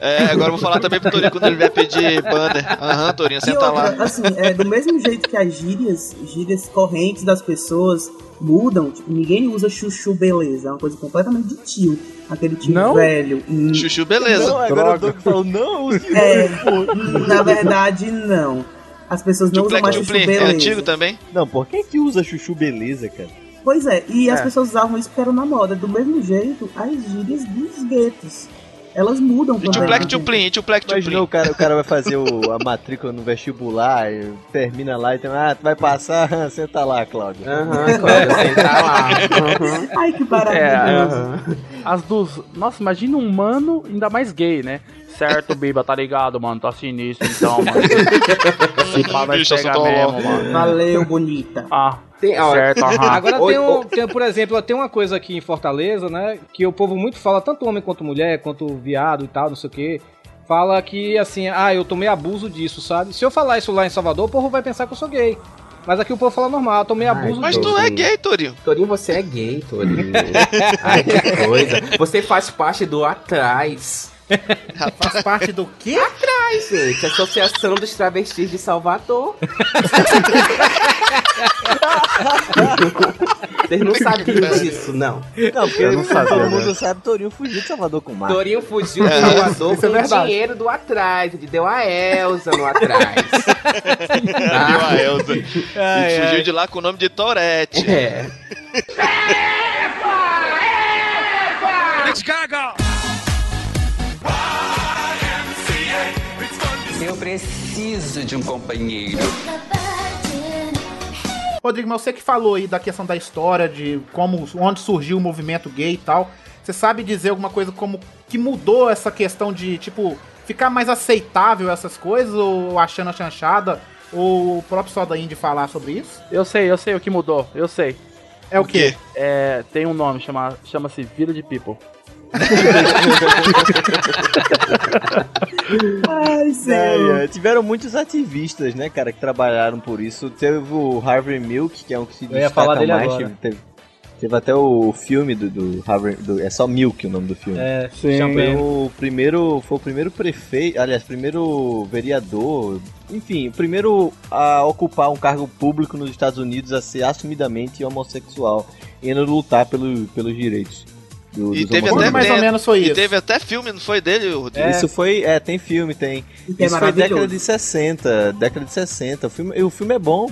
É, agora eu vou falar também pro Torinho quando ele vier pedir banner. Aham, Torinho, E senta outra, lá. assim, é, do mesmo jeito que as gírias, gírias correntes das pessoas mudam, tipo, ninguém usa chuchu beleza, é uma coisa completamente de tio. Aquele tio Não? velho. Hum, Chuchu, beleza. Não, agora o Doug falou, não, É, na verdade, não. As pessoas não usam mais chuchu Tupli, é beleza. antigo também? Não, por quem que usa chuchu beleza, cara? Pois é, e as É. pessoas usavam isso porque era na moda. Do mesmo jeito, as gírias dos guetos. Elas mudam também. tuplin, e tuplec Imaginou tuplin. o cara, o cara vai fazer o- a matrícula no vestibular, e termina lá e tem, ah, tu vai passar, <laughs> senta lá, Cláudio. Aham, <laughs> Cláudia, senta lá. Aham. Ai, que É, maravilhoso. as dos. Nossa, imagina um mano ainda mais gay, né? Certo, Biba, tá ligado, mano? Tá sinistro então, mano. <laughs> Se pá, vai Bicho, pegar mesmo, mano. Valeu, bonita. Ah, Tem, ó, certo, aham. <laughs> Agora tem, um, tem, por exemplo, tem uma coisa aqui em Fortaleza, né? Que o povo muito fala, tanto homem quanto mulher, quanto viado e tal, não sei o quê. Fala que assim, ah, eu tomei abuso disso, sabe? Se eu falar isso lá em Salvador, o povo vai pensar que eu sou gay. Mas aqui o povo fala normal, eu tomei Ai, abuso Mas tu é gay, Torinho. Torinho, você é gay, Torinho. <laughs> Ai, que coisa. Você faz parte do Atrás. Faz parte do quê? Ai, gente, Associação dos Travestis de Salvador. Vocês não sabiam disso, não. Não, porque Eu não sabia, todo né? mundo sabe, Torinho fugiu de Salvador com o Marco. Torinho fugiu de Salvador isso é com o verdade. dinheiro do Atrás. Ele deu a Elza no Atrás. <laughs> Viu a Elza. E fugiu de lá com o nome de Torete. É. Eu preciso de um companheiro. Rodrigo, mas você que falou aí da questão da história, de como, onde surgiu o movimento gay e tal, você sabe dizer alguma coisa como que mudou essa questão de, tipo, ficar mais aceitável essas coisas, ou achando a chanchada, ou o próprio Soda Indie falar sobre isso? Eu sei, eu sei o que mudou, eu sei. É o quê? É, tem um nome, chama, chama-se Village People. Ai. É, é, tiveram muitos ativistas, né, cara, que trabalharam por isso. Teve o Harvey Milk, que é um que se Eu ia falar destaca dele mais. agora. Teve, teve até o filme do, do Harvey. do- é só Milk o nome do filme. É, Foi champanhe. o primeiro, foi o primeiro prefeito, aliás, primeiro vereador, enfim, o primeiro a ocupar um cargo público nos Estados Unidos a ser assumidamente homossexual e ainda lutar pelo, pelos direitos. Do- E dos teve até mais ou menos foi E isso? teve até filme, não foi dele, Rodrigo? Isso foi, é, tem filme, tem. E que é Isso foi década de 60, década de 60. O filme, o filme é bom.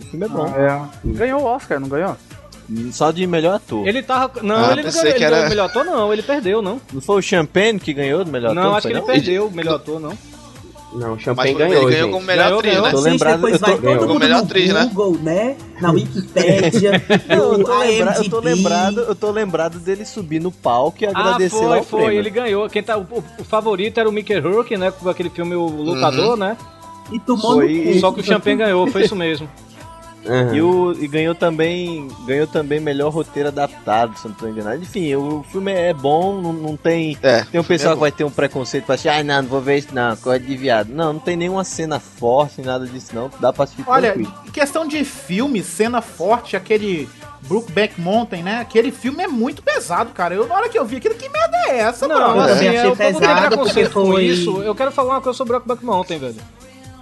O filme é bom. É. Ganhou o Oscar, não ganhou? Só de melhor ator. Ele tava. Não, Ah, ele não ganhou. que Ele era- melhor ator, não. Ele perdeu, não. Não foi o Champagne que ganhou do melhor não, ator? acho que foi, ele não? perdeu o melhor ator, não. Não, Champagne ganhou, ele ganhou gente. como melhor Ganhou, atriz, ganhou. né? Tô lembrado- depois eu tô- vai todo ganhou. mundo Melhor no atriz, né? Google, né? Na <laughs> Wikipédia, Não, eu tô, lembra- eu tô lembrado, eu tô lembrado dele subir no palco e Ah, agradecer lá foi, o foi. prêmio. Ele ganhou. Quem tá, o, o favorito era o Mickey Rourke, né? Com aquele filme O Lutador, né? E tomou Foi, no cu. Só que o Champagne ganhou, foi isso mesmo. <laughs> Aham. E, o, e ganhou também ganhou também melhor roteiro adaptado, se não tô enganado. Enfim, o filme é bom, não, não tem. É, Tem um o filme pessoal é que vai ter um preconceito pra achar, ai não, não vou ver isso não, coisa de viado. Não, não tem nenhuma cena forte, nada disso não, dá pra assistir Olha, tranquilo. questão de filme, cena forte, aquele Brookback Mountain, né? Aquele filme é muito pesado, cara. Eu, na hora que eu vi aquilo, que merda é essa, Não, mano? eu assim, é, o pesado, preconceito porque com foi- isso. Eu quero falar uma coisa sobre o Brokeback Mountain, velho.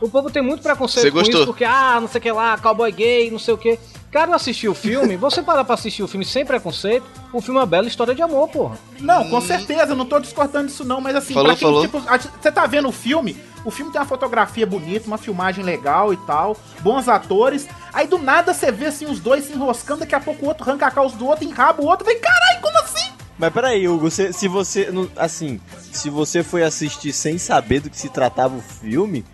O povo tem muito preconceito Você com isso, porque, ah, não sei o que lá, cowboy gay, não sei o que. Cara, eu assisti o filme, <laughs> você parar pra assistir o filme sem preconceito, o filme é uma bela história de amor, porra. Não, com certeza, eu não tô discordando disso não, mas assim, Falou, quem, falou. tipo, você tá vendo o filme, o filme tem uma fotografia bonita, uma filmagem legal e tal, bons atores, aí do nada você vê assim os dois se enroscando, daqui a pouco o outro arranca a calça do outro, enraba o outro, vem, caralho, como assim? Mas peraí, Hugo, se, se você. Assim, se você foi assistir sem saber do que se tratava o filme,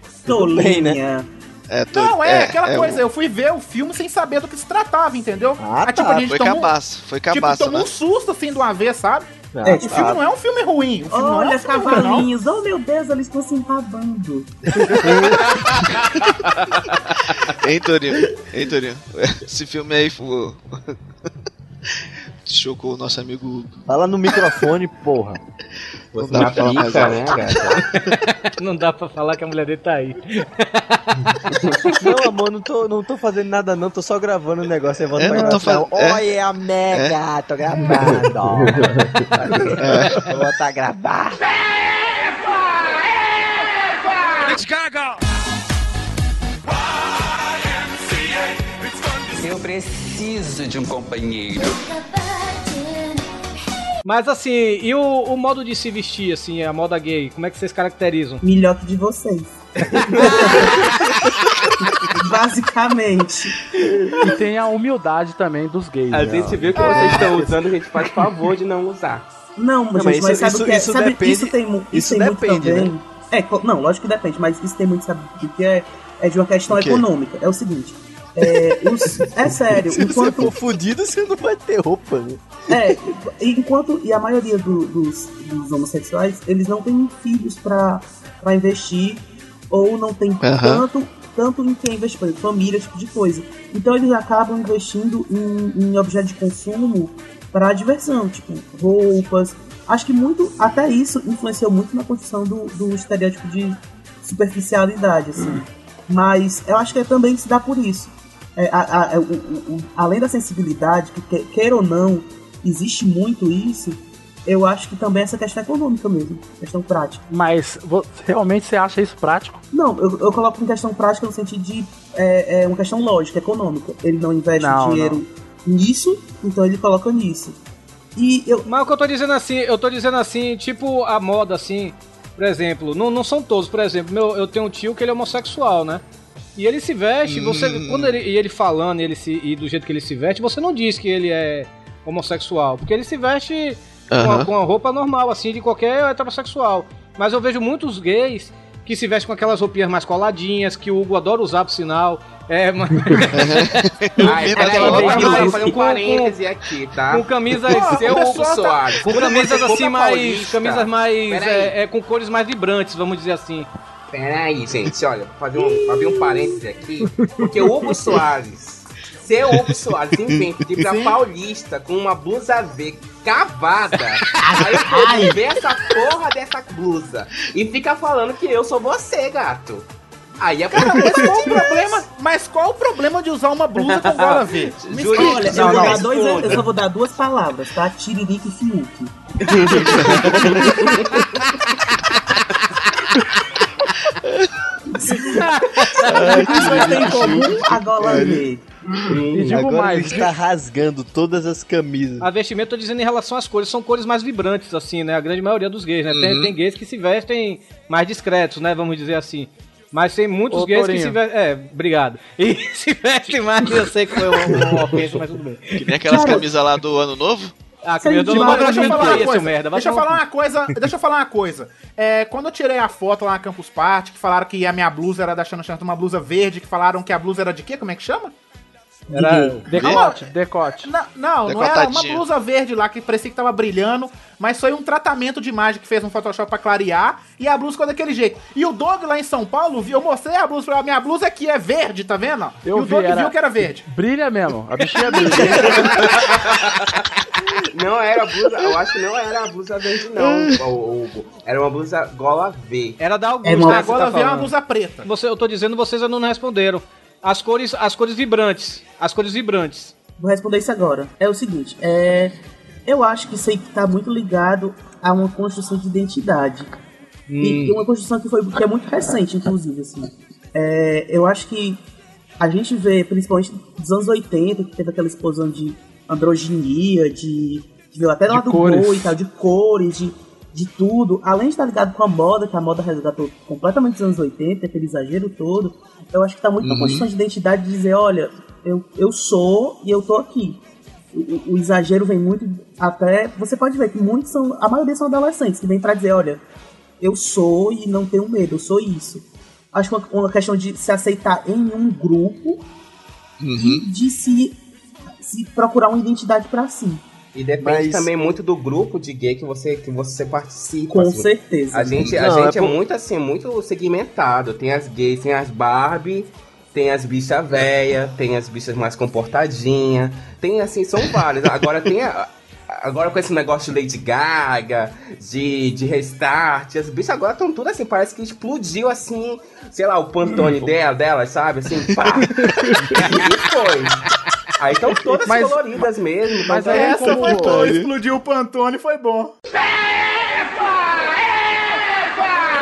bem, né? É, tô- Não, é, aquela é, coisa, o- eu fui ver o filme sem saber do que se tratava, entendeu? Ah, Aí, tipo, tá, a gente Foi tomou, cabaço, foi tipo, cabaço, tomou né? um susto assim de uma vez, sabe? Ah, É, O filme não é um filme ruim, o filme é Olha, um ruim, não. cavalinhos. Oh, meu Deus, eles estão se enrabando. <laughs> Hein, Torinho? Hein, Torinho? Esse filme aí foi... Chocou o nosso amigo Hugo. Fala no microfone, porra. Você Não dá pra falar mais né, gata? <laughs> Não dá pra falar que a mulher dele tá aí. <laughs> Não, amor, não tô, não tô fazendo nada não, tô só gravando o negócio e volta É, não tô gravação. faz- é. Olha a mega, tô gravando. Vou voltar a gravar. Eu preciso de um companheiro. Mas assim, e o, o modo de se vestir, assim, a moda gay, como é que vocês caracterizam? Melhor que de vocês. <laughs> Basicamente. E tem a humildade também dos gays. A né? gente viu que vocês estão usando, a gente faz favor de não usar. Não, mas, Não, mas gente, mas isso- sabe isso- o que é? isso Sabe, depende- isso tem, isso isso tem muito depende, também. né? É, não, lógico que depende, mas isso tem muito, sabe que é? É de uma questão econômica. É o seguinte. É, os- é sério, <laughs> Se você enquanto, for fudido, você não vai ter roupa, né? é, enquanto e a maioria do- dos, dos homossexuais, eles não têm filhos pra, pra investir ou não tem Aham. tanto tanto em quem investir, por exemplo, família, tipo de coisa. Então eles acabam investindo em, em objetos de consumo para diversão, tipo roupas. Acho que muito, até isso influenciou muito na construção do, do estereótipo de superficialidade, assim. Mas eu acho que é também se dá por isso. É, a- a- é, o- o- além da sensibilidade, que que- queira ou não, existe muito isso, eu acho que também essa questão econômica mesmo, questão prática. Mas realmente você acha isso prático? Não, eu, eu coloco em questão prática no sentido de é, é uma questão lógica, econômica. Ele não investe Não, dinheiro nisso, então ele coloca nisso. E eu. Mas o que eu tô dizendo assim, eu tô dizendo assim, tipo a moda assim, por exemplo, não, não são todos, por exemplo, meu, eu tenho um tio que ele é homossexual, né? E ele se veste, você, quando ele, e ele falando ele se, e do jeito que ele se veste, você não diz que ele é homossexual, porque ele se veste com, a, com a roupa normal, assim, de qualquer heterossexual. Mas eu vejo muitos gays que se vestem com aquelas roupinhas mais coladinhas, que o Hugo adora usar, por sinal. É, mas... <laughs> Ai, peraí, roupa fazer- um com- parêntese aqui, tá? com camisas Seu Hugo pessoal tá- Soares. com camisas assim mais camisas mais é, é, com cores mais vibrantes vamos dizer assim Peraí, gente, olha, vou fazer um, abrir um parêntese aqui, porque o Hugo Soares, seu Hugo Soares, inventa de ir pra Sim. Paulista com uma blusa V cavada, aí o povo vê essa porra dessa blusa e fica falando que eu sou você, gato. Aí é pra Mas qual o problema? Mas qual o problema de usar uma blusa com gola V? <laughs> Me explica. Olha, eu, Não, vou não, dar dois, eu só vou dar duas palavras, tá? Tiririca e Fiuk. <laughs> Isso tem em comum a gola V. E digo Agora mais, ele está rasgando todas as camisas. a vestimenta eu tô dizendo em relação às cores são cores mais vibrantes assim né a grande maioria dos gays né tem, tem gays que se vestem mais discretos né vamos dizer assim mas tem muitos Ô, gays que se vestem. É, obrigado. <laughs> E se vestem mais, eu sei que foi uma, uma ofensa, mas tudo bem. Que nem aquelas Cara- camisas lá do ano novo. Ah, que dono deixa eu falar uma seu coisa. merda. Deixa eu falar uma coisa. Deixa eu falar uma coisa. É, quando eu tirei a foto lá na Campus Party, que falaram que a minha blusa era da Xana Xana, uma blusa verde, que falaram que a blusa era de quê? Como é que chama? Era- decote, decote. Não, não, não era uma blusa verde lá que parecia que tava brilhando, mas foi um tratamento de imagem que fez um Photoshop pra clarear e a blusa ficou daquele jeito. E o Doug lá em São Paulo, viu, eu mostrei a blusa, falei, a minha blusa aqui é verde, tá vendo? Eu e o vi, Doug era- viu que era verde. Brilha mesmo, a bichinha <laughs> brilha. Não era a blusa, eu acho que não era a blusa verde, não, o- Hugo. Era uma blusa gola V. Era da Augusta. É uma- né, que você Agora tá veio uma falando. blusa preta. Você, eu tô dizendo, vocês ainda não responderam. As cores, as cores vibrantes. As cores vibrantes. Vou responder isso agora. É o seguinte, é, eu acho que isso aí tá muito ligado a uma construção de identidade. E, e uma construção que, foi, que é muito recente, inclusive, assim. É, eu acho que a gente vê, principalmente dos anos 80, que teve aquela explosão de androginia, de, de até lá De do cores. e tal, de cores, de, de tudo. Além de estar ligado com a moda, que a moda resgatou completamente dos anos 80, aquele exagero todo, eu acho que tá muito na construção de identidade de dizer, olha, eu, eu sou e eu tô aqui. O, o- exagero vem muito até. Você pode ver que muitos são. A maioria são adolescentes que vêm pra dizer, olha, eu sou e não tenho medo, eu sou isso. Acho que uma, uma questão de se aceitar em um grupo e de se, se procurar uma identidade pra si. E depende Mas- também muito do grupo de gay que você, que você participa. Com assim. certeza. A gente, a Não, gente é é, por- muito assim, muito segmentado. Tem as gays, tem as Barbie, tem as bichas velhas, tem as bichas mais comportadinhas. Tem assim, são várias. Agora tem a- Agora com esse negócio de Lady Gaga, de, de restart, as bichas agora estão tudo assim, parece que explodiu assim, sei lá, o pantone dela, delas, sabe? Assim, pá! <laughs> e foi. Aí estão todas mas, coloridas mesmo. Mas aí essa como... foi boa. Explodiu o Pantone, foi bom. Epa! Epa!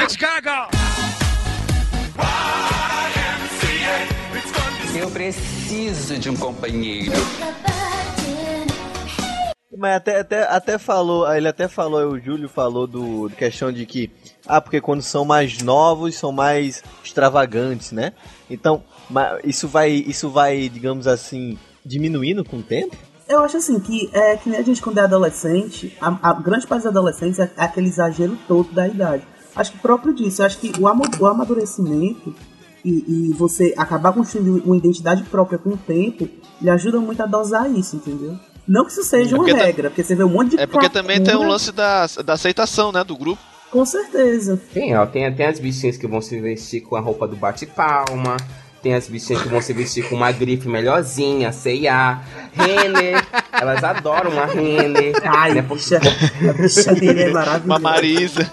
Eu preciso de um companheiro. Mas até, até, até falou, ele até falou, o Júlio falou do, do questão de que, ah, porque quando são mais novos, são mais extravagantes, né? Então, isso vai, isso vai, digamos assim, diminuindo com o tempo? Eu acho assim que é que nem a gente quando é adolescente, a, a grande parte dos adolescentes é aquele exagero todo da idade. Acho que próprio disso, eu acho que o, amo- o amadurecimento e, e você acabar construindo uma identidade própria com o tempo, lhe ajuda muito a dosar isso, entendeu? Não que isso seja uma porque ta- regra, porque você vê um monte de É porque também tem um lance da, da aceitação, né, do grupo. Com certeza. Tem, ó, tem, tem as bichinhas que vão se vestir com a roupa do bate-palma. Tem as bichinhas que vão se vestir com uma grife melhorzinha, C&A, Renner. Elas adoram uma Renner. Ai, né? bicha, a bicha dele é maravilhosa. Uma Marisa.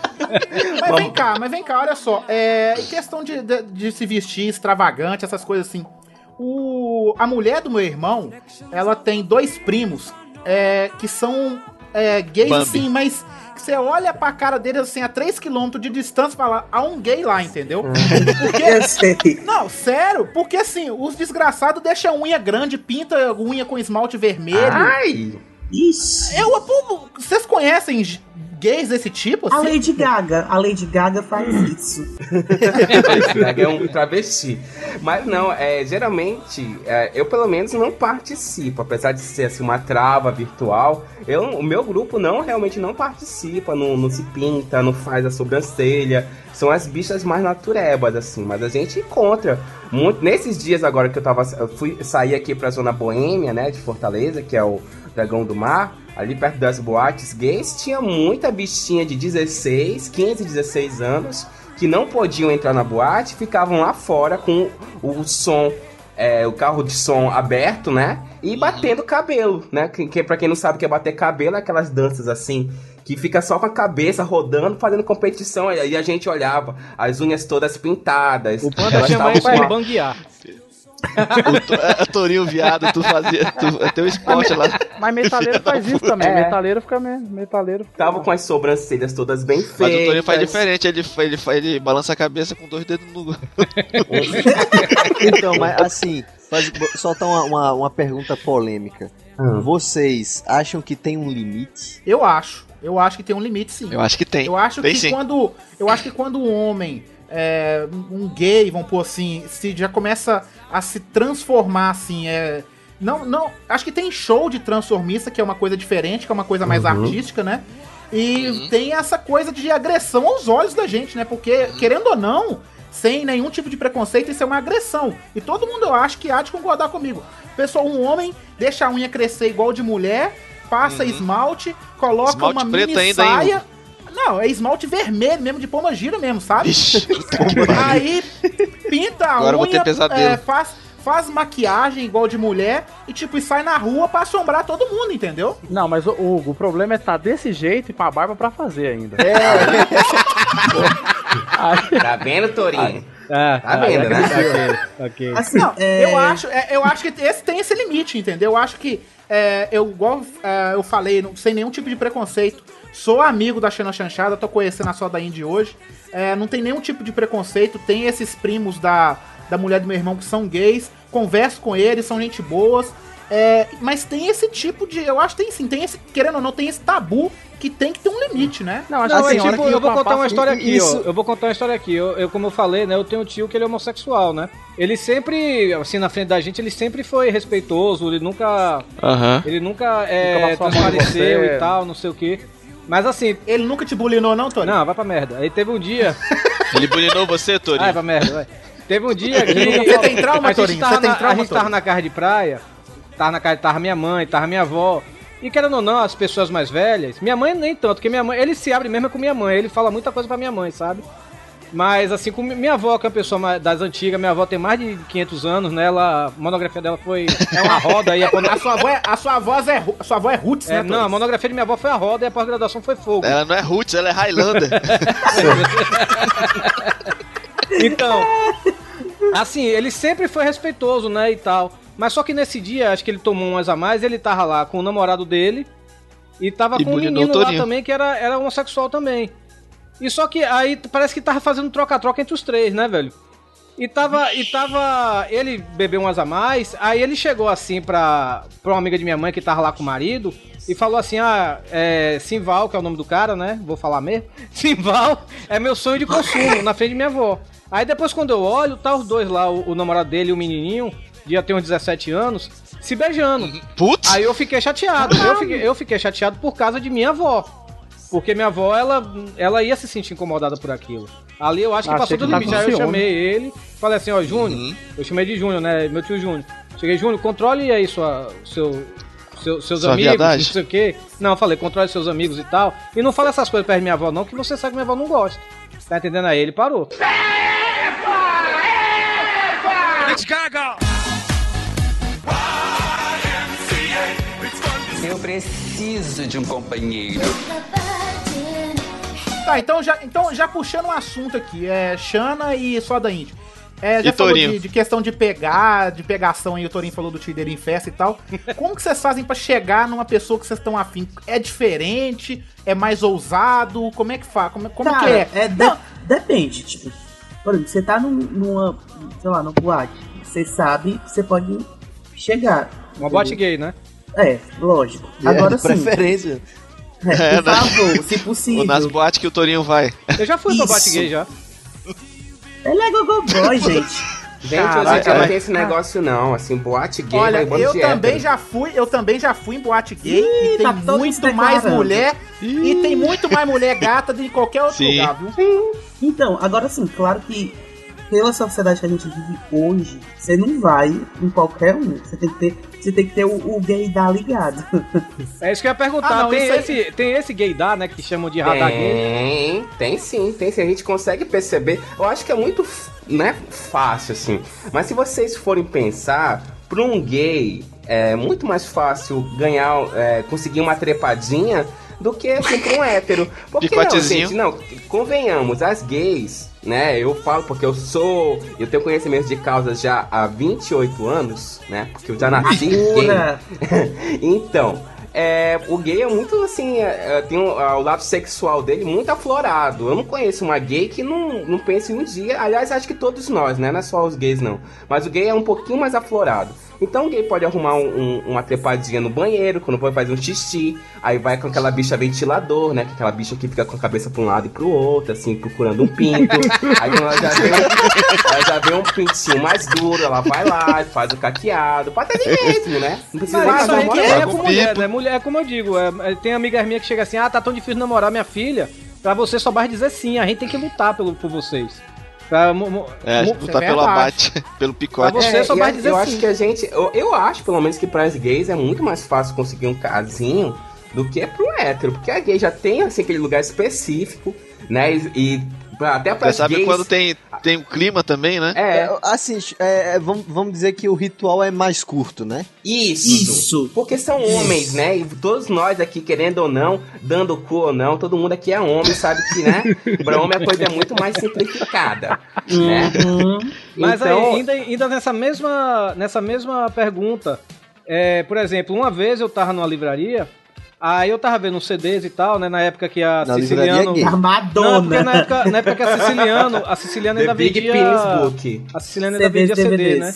Mas vem cá, mas vem cá, olha só. É, em questão de, de, de se vestir extravagante, essas coisas assim. O, a mulher do meu irmão, ela tem dois primos é, que são é, gays, Bambi. assim, mas que você olha pra cara deles assim, a 3km de distância e fala, há um gay lá, entendeu? Eu sei. Não, sério, porque assim, os desgraçados deixam a unha grande, pinta a unha com esmalte vermelho. Ai! Ixi. Eu, vocês conhecem gays desse tipo? A assim? Lady Gaga, a Lady Gaga faz isso. <laughs> é um travesti. Mas não, é, geralmente, é, eu pelo menos não participo, apesar de ser assim, uma trava virtual. Eu, o meu grupo não realmente não participa, não, não se pinta, não faz a sobrancelha. São as bichas mais naturebas, assim, mas a gente encontra. Muito, nesses dias agora que eu tava. Eu fui sair aqui pra zona boêmia, né, de Fortaleza, que é o Dragão do Mar. Ali perto das boates gays, tinha muita bichinha de 16, 15, 16 anos que não podiam entrar na boate, ficavam lá fora com o som, é, o carro de som aberto, né? E batendo cabelo, né? Que, que pra quem não sabe o que é bater cabelo, é aquelas danças assim, que fica só com a cabeça rodando, fazendo competição. E aí a gente olhava, as unhas todas pintadas. O Panda elas chama estavam isso com de a- banguear. O to, é, Torinho viado, tu fazia. Tu, é teu esporte lá. Mas metaleiro <laughs> faz isso também. É. Metaleiro fica mesmo. Metaleiro fica. Tava com as sobrancelhas todas bem feitas. Mas o Torinho faz diferente, ele, ele, ele balança a cabeça com dois dedos no. <laughs> Então, mas assim, faz, soltar uma, uma, uma pergunta polêmica. Hum. Vocês acham que tem um limite? Eu acho. Eu acho que tem um limite, sim. Eu acho que tem. Eu acho tem que sim. quando. Eu acho que quando um homem, é, um gay, vamos pôr assim, se já começa a se transformar assim, é. Não, não. Acho que tem show de transformista, que é uma coisa diferente, que é uma coisa mais Uhum. artística, né? E tem essa coisa de agressão aos olhos da gente, né? Porque, querendo ou não, sem nenhum tipo de preconceito, isso é uma agressão. E todo mundo, eu acho que há de concordar comigo. Pessoal, um homem deixa a unha crescer igual de mulher, passa esmalte, coloca Esmalte uma mini ainda, saia. Não, é esmalte vermelho mesmo, de pomba gira mesmo, sabe? <laughs> Pariu. Aí pinta a Agora eu vou unha, ter pesadelo. é, faz, faz maquiagem igual de mulher e tipo, e sai na rua pra assombrar todo mundo, entendeu? Não, mas o Hugo, o problema é estar desse jeito e com a barba pra fazer ainda. <laughs> Tá vendo, Torinho? Ah, Tá vendo, né? Ok, ok. Assim, Não, é, eu acho, é, eu acho que esse tem esse limite, entendeu? Eu acho que é, eu, igual é, eu falei, não, sem nenhum tipo de preconceito, sou amigo da Xena Chanchada, tô conhecendo a sua da Indy hoje. é, não tem nenhum tipo de preconceito, tem esses primos da, da mulher do meu irmão que são gays, converso com eles, são gente boas. É, mas tem esse tipo de. Eu acho que tem sim, tem esse, querendo ou não, tem esse tabu que tem que ter um limite, né? Não, acho Não, é hora tipo, que eu vou contar uma papai- história aqui, isso- ó. Eu vou contar uma história aqui. Eu, eu, como eu falei, né? Eu tenho um tio que ele é homossexual, né? Ele sempre, assim, na frente da gente, ele sempre foi respeitoso, ele nunca. Aham. Ele nunca é, Nunca transpareceu e tal, não sei o quê. Mas assim, Ele nunca te bulinou, não, Tony? não, vai pra merda. Aí teve um dia. <laughs> Ele bulinou você, Ai, Torinho? pra merda, vai. Teve um dia que. Você tem trauma, a gente Torinho? Você tem na- trauma, A gente tava na casa de praia, tava na casa, tava minha mãe, tava minha avó. E querendo ou não, as pessoas mais velhas, minha mãe nem tanto, porque minha mãe, ele se abre mesmo com minha mãe, ele fala muita coisa pra minha mãe, sabe? Mas assim, com minha avó, que é uma pessoa das antigas, minha avó tem mais de 500 anos, né? Ela, a monografia dela foi é uma roda e a, <laughs> A sua avó é, a sua voz é, a sua avó é roots, é, né? não, a monografia de minha avó foi a roda e a pós-graduação foi fogo. Ela não é Roots, ela é Highlander. <laughs> Então, assim, ele sempre foi respeitoso, né, e tal. Mas só que nesse dia, acho que ele tomou umas a mais, ele tava lá com o namorado dele e tava E com um menino o lá também que era, era homossexual também. E só que aí parece que tava fazendo troca-troca entre os três, né, velho? E tava, e tava. Ele bebeu umas a mais, aí ele chegou assim pra, pra uma amiga de minha mãe que tava lá com o marido e falou assim: Ah, é, Simval, que é o nome do cara, né? Vou falar mesmo. <laughs> Simval é meu sonho de consumo na frente de minha avó. Aí depois, quando eu olho, tá os dois lá, o, o namorado dele e o menininho, já tem uns 17 anos, se beijando. Putz! Aí eu fiquei chateado. Eu fiquei, eu fiquei chateado por causa de minha avó. Porque minha avó, ela, ela ia se sentir incomodada por aquilo. Ali eu acho que Achei passou que do tá limite. Aí eu chamei ele, falei assim, ó, Júnior, eu chamei de Júnior, né? Meu tio Júnior. Cheguei, Júnior, controle aí sua, seu, seu- seus Sua amigos, viadagem? não sei o quê. Não, eu falei, controle seus amigos e tal. E não fala essas coisas perto de minha avó, não, que você sabe que minha avó não gosta. Tá entendendo? Aí ele parou. Eu preciso de um companheiro. Tá, então já, então já puxando um assunto aqui, é Xana e Soda Índio. É, já E falou de, de questão de pegar, de pegação aí, o Torinho falou do Tinder em festa e tal. Como que vocês fazem pra chegar numa pessoa que vocês estão afim? É diferente? É mais ousado? Como é que faz? Como, como Cara, que é? é de- depende, tipo, por exemplo, você tá num- numa, sei lá, numa boate, você sabe que você pode chegar. Uma boate gay, né? É, lógico. É, Agora de sim. preferência. É, É, por né? favor, <laughs> se Ou possível. nas boates que o Torinho vai. Eu já fui pra boate gay já. Ele é gogo boy, <laughs> gente. Gente, hoje em Caralho, dia não tem esse negócio não, assim, boate gay Olha, eu de também hétero. já fui, eu também já fui em boate gay Ih, e tem tá muito se mais mulher e tem muito mais mulher <laughs> gata do que qualquer outro Sim. lugar, viu? Então, agora sim, claro que pela sociedade que a gente vive hoje, você não vai em qualquer um. Você tem que ter, você tem que ter o, o gaydar ligado. <laughs> É isso que eu ia perguntar. Ah, não, tem, aí- esse, tem esse gaydar, né? Que chamam de radar gay. Tem, tem sim, tem sim. A gente consegue perceber. Eu acho que é muito, né, fácil, assim. Mas se vocês forem pensar, para um gay, é muito mais fácil ganhar, é, conseguir uma trepadinha do que assim, pra um hétero. Porque não, gente, não, convenhamos, as gays, né, eu falo porque eu sou, eu tenho conhecimento de causas já há 28 anos, né, porque eu já nasci gay. <laughs> Então, é, o gay é muito assim, é, é, tem o, o lado sexual dele muito aflorado. Eu não conheço uma gay que não, não pense um dia. Aliás, acho que todos nós, né? Não é só os gays, não. Mas o gay é um pouquinho mais aflorado. Então gay pode arrumar um- um- uma trepadinha no banheiro, quando for fazer um xixi, aí vai com aquela bicha ventilador, né? que é Aquela bicha que fica com a cabeça pra um lado e pro outro, assim, procurando um pinto. <laughs> aí ela já vê, um- ela já vê um pintinho mais duro, ela vai lá, faz o caqueado, pode até mesmo, né? Não precisa Mas isso aí é não. com mulher, né? Mulher é como eu digo. é- é- tem amigas minhas que chegam assim, ah, tá tão difícil namorar minha filha. Pra você só basta dizer sim, a gente tem que lutar pelo, por vocês. Pra, mo- mo- É, lutar é pelo abate, <laughs> pelo picote. Pra você só e vai a- dizer eu sim. acho que a gente. Eu, eu acho, pelo menos, que para as gays é muito mais fácil conseguir um casinho do que pro hétero. Porque a gay já tem assim, aquele lugar específico, né? E, e até as sabe gays. quando tem, tem um clima também, né? É, É, assim, é, vamos, vamos dizer que o ritual é mais curto, né? isso. Isso. Porque são homens, né? E todos nós aqui, querendo ou não, dando cu ou não, todo mundo aqui é homem, sabe que, né? <laughs> Pra homem a coisa é muito mais simplificada, né? Uhum. Mas Então- aí, ainda, ainda nessa mesma, nessa mesma pergunta, é, por exemplo, uma vez eu tava numa livraria, aí eu tava vendo uns CDs e tal, né? Na época que a Na Siciliano. gay. Não, porque Armadona. na época, na época que a Siciliano, a Siciliana The ainda Big vendia. Penis Book. A Siciliana ainda CDs, vendia CD, DVDs. né?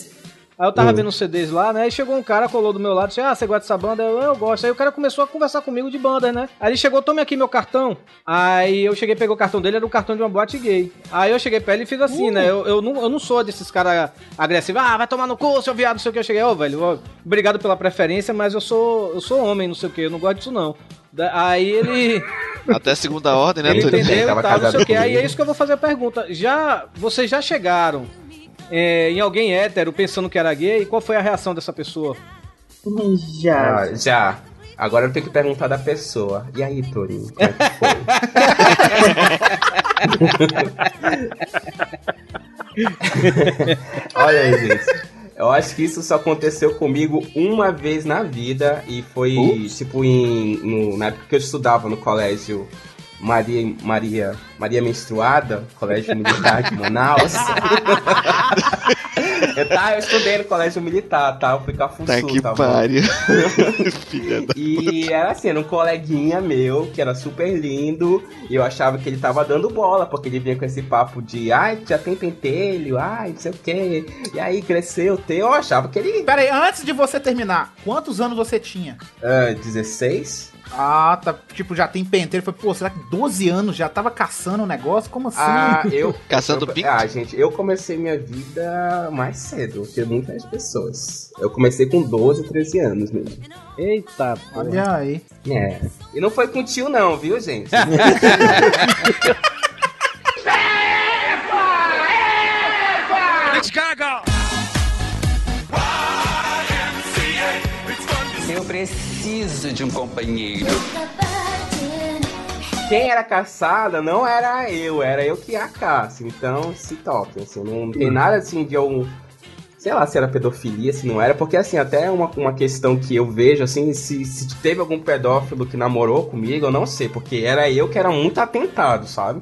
Aí eu tava Hum. vendo os CDs lá, né? E chegou um cara, colou do meu lado, disse: Ah, você gosta dessa banda? Eu, eu gosto. Aí o cara começou a conversar comigo de banda, né? Aí ele chegou, tome aqui meu cartão. Aí eu cheguei, peguei o cartão dele, era o cartão de uma boate gay. Aí eu cheguei pra ele e fiz assim, né? Eu, eu, não, eu não sou desses caras agressivos, ah, vai tomar no cu, seu viado, não sei o que. Eu cheguei, ô, velho, ó, obrigado pela preferência, mas eu sou, eu sou homem, não sei o que, eu não gosto disso não. Da- Aí ele. <laughs> Até segunda ordem, né, Ele entendeu tal, não sei o que. Aí é isso que eu vou fazer a pergunta. Já, vocês já chegaram é, em alguém hétero pensando que era gay? E qual foi a reação dessa pessoa? Já. Ah, já. Agora eu tenho que perguntar da pessoa. E aí, Torinho? Como é que foi? <laughs> Olha aí, gente. Eu acho que isso só aconteceu comigo uma vez na vida. E foi, tipo, em, no- na época que eu estudava no colégio Maria, Maria, Maria Menstruada, Colégio Militar de Manaus. <laughs> Eu, tá, eu estudei no colégio militar, tá? Eu fui Cafuçu, Tá que bom? pariu. <laughs> Filha da E era assim, era um coleguinha meu, que era super lindo, e eu achava que ele tava dando bola, porque ele vinha com esse papo de, ai, já tem pentelho, ai, não sei o quê, e aí cresceu teu, eu achava que ele... Pera aí, antes de você terminar, quantos anos você tinha? Ah, 16? Ah, tá. Tipo, já tem penteiro. Foi, pô, será que 12 anos já tava caçando o negócio? Como assim? Ah, <laughs> eu... Caçando eu, pinto? Ah, gente, eu comecei minha vida mais cedo que muitas pessoas. Eu comecei com 12, 13 anos mesmo. Eita, Olha aí. É. E não foi com tio não, viu, gente? <laughs> Eu preciso de um companheiro. Quem era caçada não era eu, era eu que ia caça. Então se toque, assim, não tem nada assim de um. Sei lá se era pedofilia, se não era, porque assim, até uma, uma questão que eu vejo, assim, se, se teve algum pedófilo que namorou comigo, eu não sei, porque era eu que era muito atentado, sabe?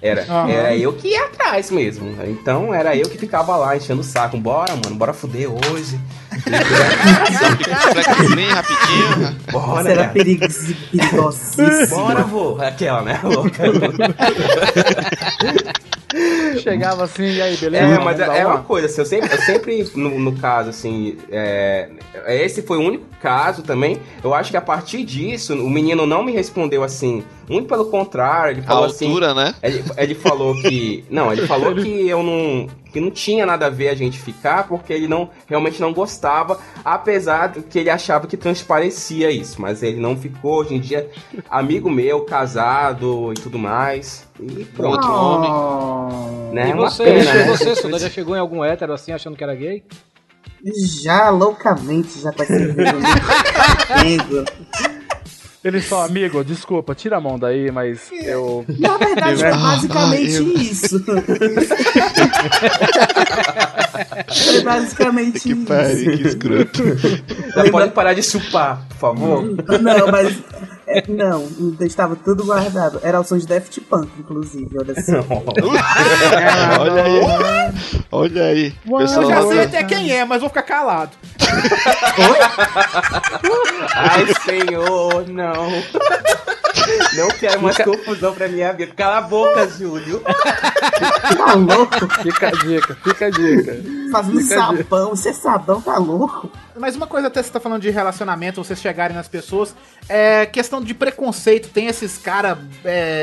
Era, Aham. era eu que ia atrás mesmo. Então era eu que ficava lá enchendo o saco. Bora, mano, bora fuder hoje. Bora, Será cara. perigosi- perigosíssimo. Bora, vô. Aquela, né? Louca. Chegava assim, e aí, beleza? É, mas dar é uma coisa, assim, eu sempre, eu sempre no, no caso, assim, é, esse foi o único caso também. Eu acho que a partir disso, o menino não me respondeu assim. Muito pelo contrário, ele A falou assim. altura, né? Ele, ele falou que. <laughs> Não, ele falou que eu não. Que não tinha nada a ver a gente ficar, porque ele não realmente não gostava, apesar de que ele achava que transparecia isso. Mas ele não ficou, hoje em dia, amigo meu, casado e tudo mais. E pronto. Outro homem. Oh. Né? E você, pena, né? você, Suda, já chegou em algum hétero assim, achando que era gay? Já loucamente, já com essa <laughs> Ele só, amigo, desculpa, tira a mão daí, mas eu. <laughs> Na verdade, é basicamente eu- isso. <laughs> é basicamente Que isso. que escroto. Já pode parar de chupar, por favor. Não, mas. É, não, estava tudo guardado. Era o som de Daft Punk, inclusive. Olha assim. <laughs> Olha aí. Olha aí. Eu Pessoal, já sei até quem é, mas vou ficar calado. Ai, senhor, não. Não quero mais confusão pra minha vida. Cala a boca, Júlio. Tá louco? Fica a dica, fica a dica. Fazendo Fica a dica. sabão. Você é sabão, tá louco? Mas uma coisa até você tá falando de relacionamento, vocês chegarem nas pessoas, é questão de preconceito. Tem esses caras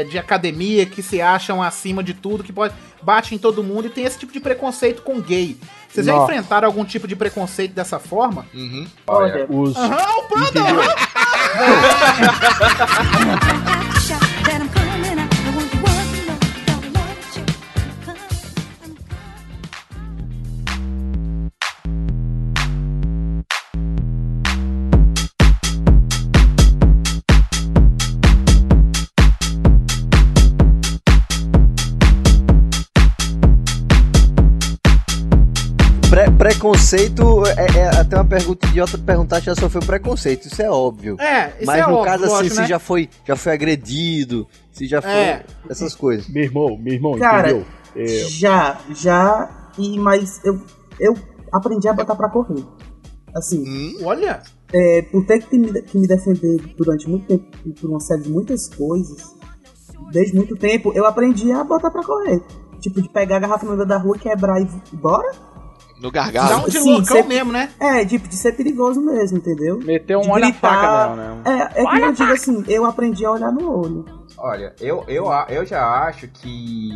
de academia que se acham acima de tudo, que pode bate em todo mundo e tem esse tipo de preconceito com gay. Vocês já Nossa. enfrentaram algum tipo de preconceito dessa forma? Uhum. Olha, Os. Aham, o panda! <laughs> preconceito é, é até uma pergunta idiota perguntar se já sofreu preconceito, isso é óbvio. É, isso Mas é no óbvio, caso assim, se né? já foi, já foi agredido, se já foi É. essas coisas. Meu irmão, meu irmão, Cara, entendeu? É, já, já. E, mas eu, eu aprendi a botar pra correr. Assim, Hum? Olha, é, por ter que me, que me defender durante muito tempo por uma série de muitas coisas, desde muito tempo, eu aprendi a botar pra correr. Tipo, de pegar a garrafa no meio da rua, quebrar e bora? No dá gargalo. um de Sim, loucão sempre- mesmo, né? É, tipo, de ser perigoso mesmo, entendeu? meteu um De olho na gritar. faca nela, né? É, é que eu digo assim, eu aprendi a olhar no olho. Olha, eu, eu, eu já acho que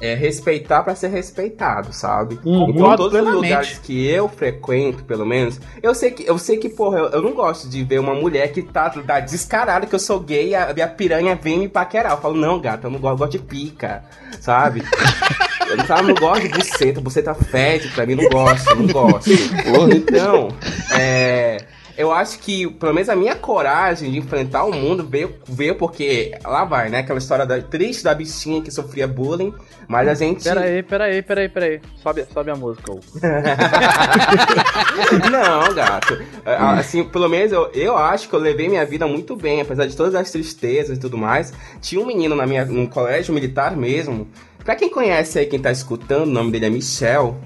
é respeitar pra ser respeitado, sabe? Hum, então, todos plenamente. os lugares que eu frequento, pelo menos, eu sei que, eu sei que porra, eu, eu não gosto de ver uma mulher que tá, tá descarada que eu sou gay e a, e a piranha vem me paquerar. Eu falo, não, gata, eu não gosto, eu gosto de pica, sabe? <laughs> Eu não, gosto de buceta, buceta fede pra mim, não gosto, não gosto. Então, é. Eu acho que, pelo menos a minha coragem de enfrentar o mundo veio, veio porque lá vai, né? Aquela história da, triste da bichinha que sofria bullying, mas a gente. Pera aí, pera aí, pera aí, pera aí. Sobe, sobe a música. <laughs> Não, gato. Ah, Assim, pelo menos eu, eu acho que eu levei minha vida muito bem, apesar de todas as tristezas e tudo mais. Tinha um menino na minha, no colégio militar mesmo. Pra quem conhece aí, quem tá escutando, o nome dele é Michel.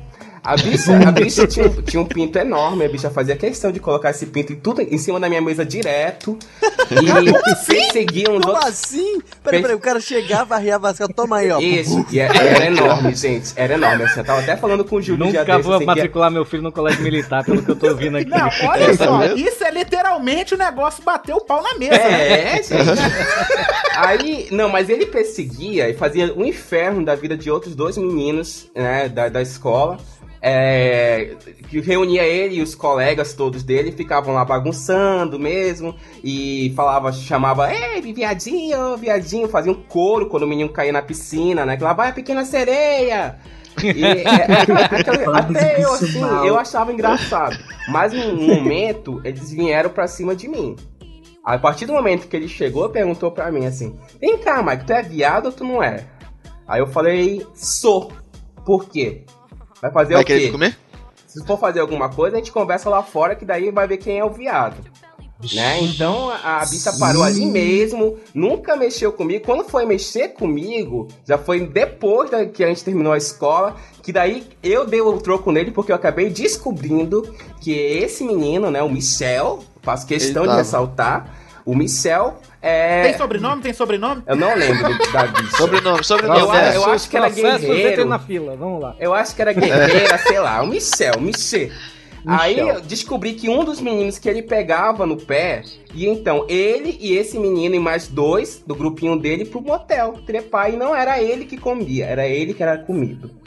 A bicha, a bicha tinha, um- tinha um pinto enorme, a bicha fazia questão de colocar esse pinto em tudo em cima da minha mesa direto. E <laughs> perseguia uns Como outros. assim? Peraí, peraí, o cara chegava, arriava as calças, toma aí, ó. Isso, e era, era enorme, gente. Era enorme. Assim, eu tava até falando com o Júlio Nunca desse, vou assim, que é- matricular meu filho no colégio militar, pelo que eu tô ouvindo aqui. Não, <laughs> olha só, isso é literalmente o negócio bater o pau na mesa. É, né? gente. Aí, não, mas ele perseguia e fazia um inferno da vida de outros dois meninos, né, da, da escola. É, que reunia ele e os colegas todos dele, ficavam lá bagunçando mesmo, e falava, chamava, ei, viadinho, viadinho, fazia um coro quando o menino caía na piscina, né? Que lá vai a pequena sereia! E, é, é, até eu, assim, eu achava engraçado. Mas num momento, eles vieram pra cima de mim. A partir do momento que ele chegou, perguntou pra mim assim: Vem cá, Mike, tu é viado ou tu não é? Aí eu falei: Sou. Por quê? Vai fazer Vai o quê? querer comer? Se for fazer alguma coisa, a gente conversa lá fora, que daí vai ver quem é o viado. Né? Então a bicha parou ali mesmo, nunca mexeu comigo. Quando foi mexer comigo, já foi depois da, que a gente terminou a escola, que daí eu dei o troco nele, porque eu acabei descobrindo que esse menino, né, o Michel, faço questão de ressaltar, o Michel é. Tem sobrenome? Tem sobrenome? Eu não lembro da bicha. <laughs> Sobrenome, sobrenome. Eu, é. eu acho que era guerreiro. na fila, vamos lá. Eu acho que era <laughs> guerreira, sei lá, o Michel, Michel. Aí eu descobri que um dos meninos que ele pegava no pé, e então ele e esse menino e mais dois do grupinho dele pro motel trepar, e não era ele que comia, era ele que era comido.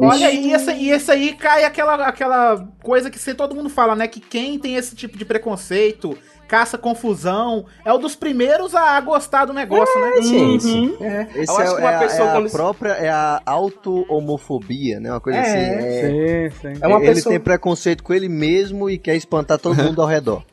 Olha, e esse, e esse aí cai aquela, aquela coisa que todo mundo fala, né? Que quem tem esse tipo de preconceito, caça confusão, é um dos primeiros a gostar do negócio, né? gente. É. Esse Eu acho é, que uma é a- pessoa é a quando- própria, é a auto-homofobia, né? Uma coisa É, assim. É, Sim, sim. É uma ele pessoa- tem preconceito com ele mesmo e quer espantar todo <laughs> mundo ao redor.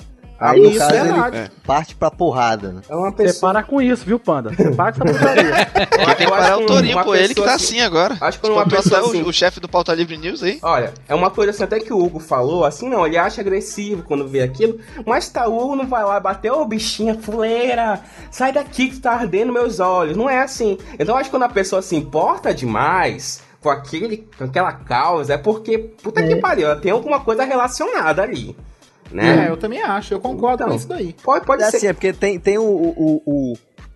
Ah, Aí, no isso caso, é ele verdade. parte pra porrada, né? É uma Você pessoa. para com isso, viu, Panda? Você para com essa porcaria. Quem tem que parar é o Torinho, pô. Ele que pessoa tá assim- assim agora. acho que uma pessoa até o- assim- o chefe do Pauta Livre News aí. Olha, é uma coisa assim até que o Hugo falou, assim, não, ele acha agressivo quando vê aquilo, mas tá, o Hugo não vai lá bater, ô bichinha fuleira, sai daqui que tá ardendo meus olhos, não é assim. Então eu acho que quando a pessoa se importa demais com, aquele, com aquela causa, é porque, puta que pariu, tem alguma coisa relacionada ali, É, né? eu também acho, eu concordo Então. com isso daí. Pode, pode É ser. assim, é porque tem, tem o, o, o,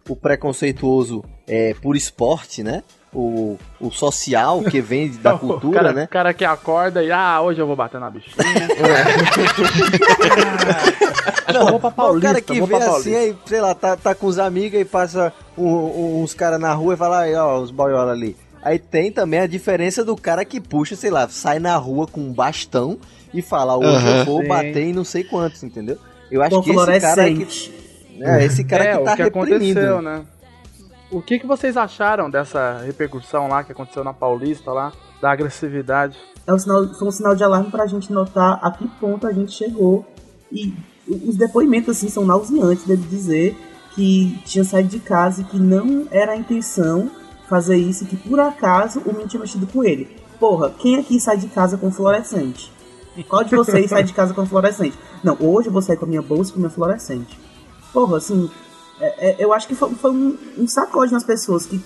o preconceituoso é, por esporte, né? O, o social que vem <laughs> da cultura, cara, né? O cara que acorda e, ah, hoje eu vou bater na bichinha. <laughs> Acho que eu vou pra Paulista, o cara que vê assim, aí, sei lá, tá, tá com os amigos e passa um- um- uns caras na rua e fala, aí, ó, os boiola ali. Aí tem também a diferença do cara que puxa, sei lá, sai na rua com um bastão e fala, hoje Aham. eu vou Sim. bater em não sei quantos, entendeu? Eu acho Com que esse cara que, fluorescente. é, esse cara é, que tá o que reprimindo. aconteceu, né? O que, que vocês acharam dessa repercussão lá que aconteceu na Paulista lá, da agressividade? É um sinal, foi um sinal de alarme pra gente notar a que ponto a gente chegou. E os depoimentos, assim, são nauseantes dele dizer que tinha saído de casa e que não era a intenção fazer isso e que por acaso o menino tinha mexido com ele. Porra, quem aqui sai de casa com fluorescente? Qual de vocês sai de casa com fluorescente? Não, hoje eu vou sair com a minha bolsa e com a minha fluorescente. Porra, assim, é- é- eu acho que foi, foi um, um sacode nas pessoas que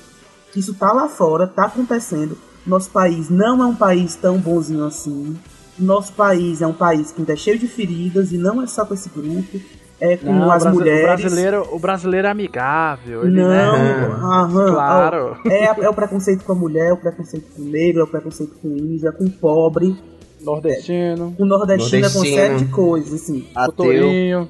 que isso tá lá fora, tá acontecendo. Nosso país não é um país tão bonzinho assim. Nosso país é um país que ainda é cheio de feridas e não é só com esse grupo, é com Não, as o mulheres. O brasileiro, o brasileiro é amigável. Ele, Não, né? aham, <laughs> Claro. é, é o preconceito com a mulher, é o preconceito com o negro, é o preconceito com o índio, é com o pobre, Nordestino, o nordestino, é com Nordestino. de coisas, assim. Ateu.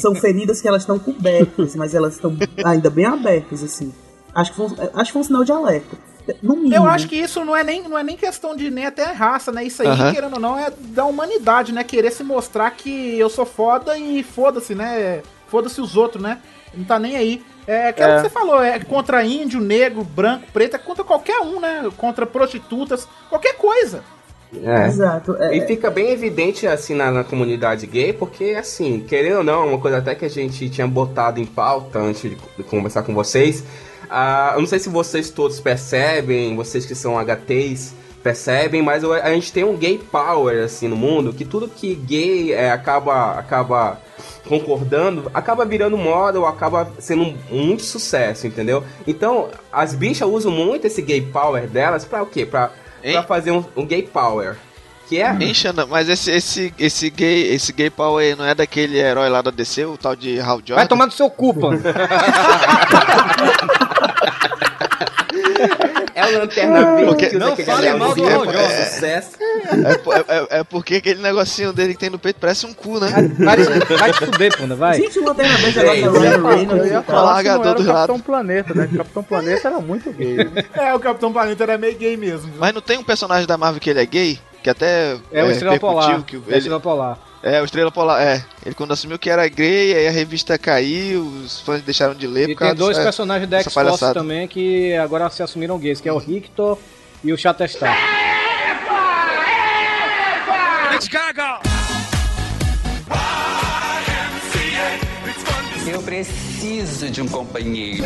São feridas que elas estão cobertas, mas elas estão ainda bem abertas, assim. Acho que foi, um- acho que foi um sinal de alerta. Eu acho que isso não é nem, não é nem questão de nem até raça, né? Isso aí, querendo ou não, é da humanidade, né? Querer se mostrar que eu sou foda e foda-se, né? Foda-se os outros, né? Não tá nem aí. É aquilo É. que você falou, é contra índio, negro, branco, preto, é contra qualquer um, né? Contra prostitutas, qualquer coisa. É. Exato. é- E fica bem evidente assim na, na comunidade gay, porque assim, querendo ou não, uma coisa até que a gente tinha botado em pauta antes de, conversar com vocês. ah, eu não sei se vocês todos percebem, vocês que são HTs percebem, mas eu- a gente tem um gay power assim no mundo, que tudo que gay é, acaba acaba concordando, acaba virando moda ou acaba sendo um, muito sucesso, entendeu? Então, as bichas usam muito esse gay power delas pra o quê? Pra, Hein? pra fazer um, um gay power. Que é? Hein, Xana, mas esse, esse, esse gay, esse gay aí não é daquele herói lá da DC, o tal de Hal Jordan? Vai tomar no seu cu, pô. <laughs> É o Lanterna Verde Porque- que usa não aquele fale mal do Jordan. é sucesso. É, é- é- é porque aquele negocinho dele que tem no peito parece um cu, né? Vai, vai te <laughs> fuder, pô, vai. Gente, o Lanterna Verde Sei, agora tá Ryan Reynolds Eu ia tal. falar que não Largador era o do Capitão. Planeta, né? O Capitão Planeta era muito gay. É, o Capitão Planeta era meio gay mesmo. viu? Mas não tem um personagem da Marvel que ele é gay? Que até É o Estrela repercutiu Polar. Que É o ele, Estrela Polar. É, o Estrela Polar, é. Ele quando assumiu que era gay, aí a revista caiu, os fãs deixaram de ler E por causa tem dois dessa- personagens da X-Force também que agora se assumiram gays, que é o Rictor e o Chatestar. Eu preciso de um companheiro.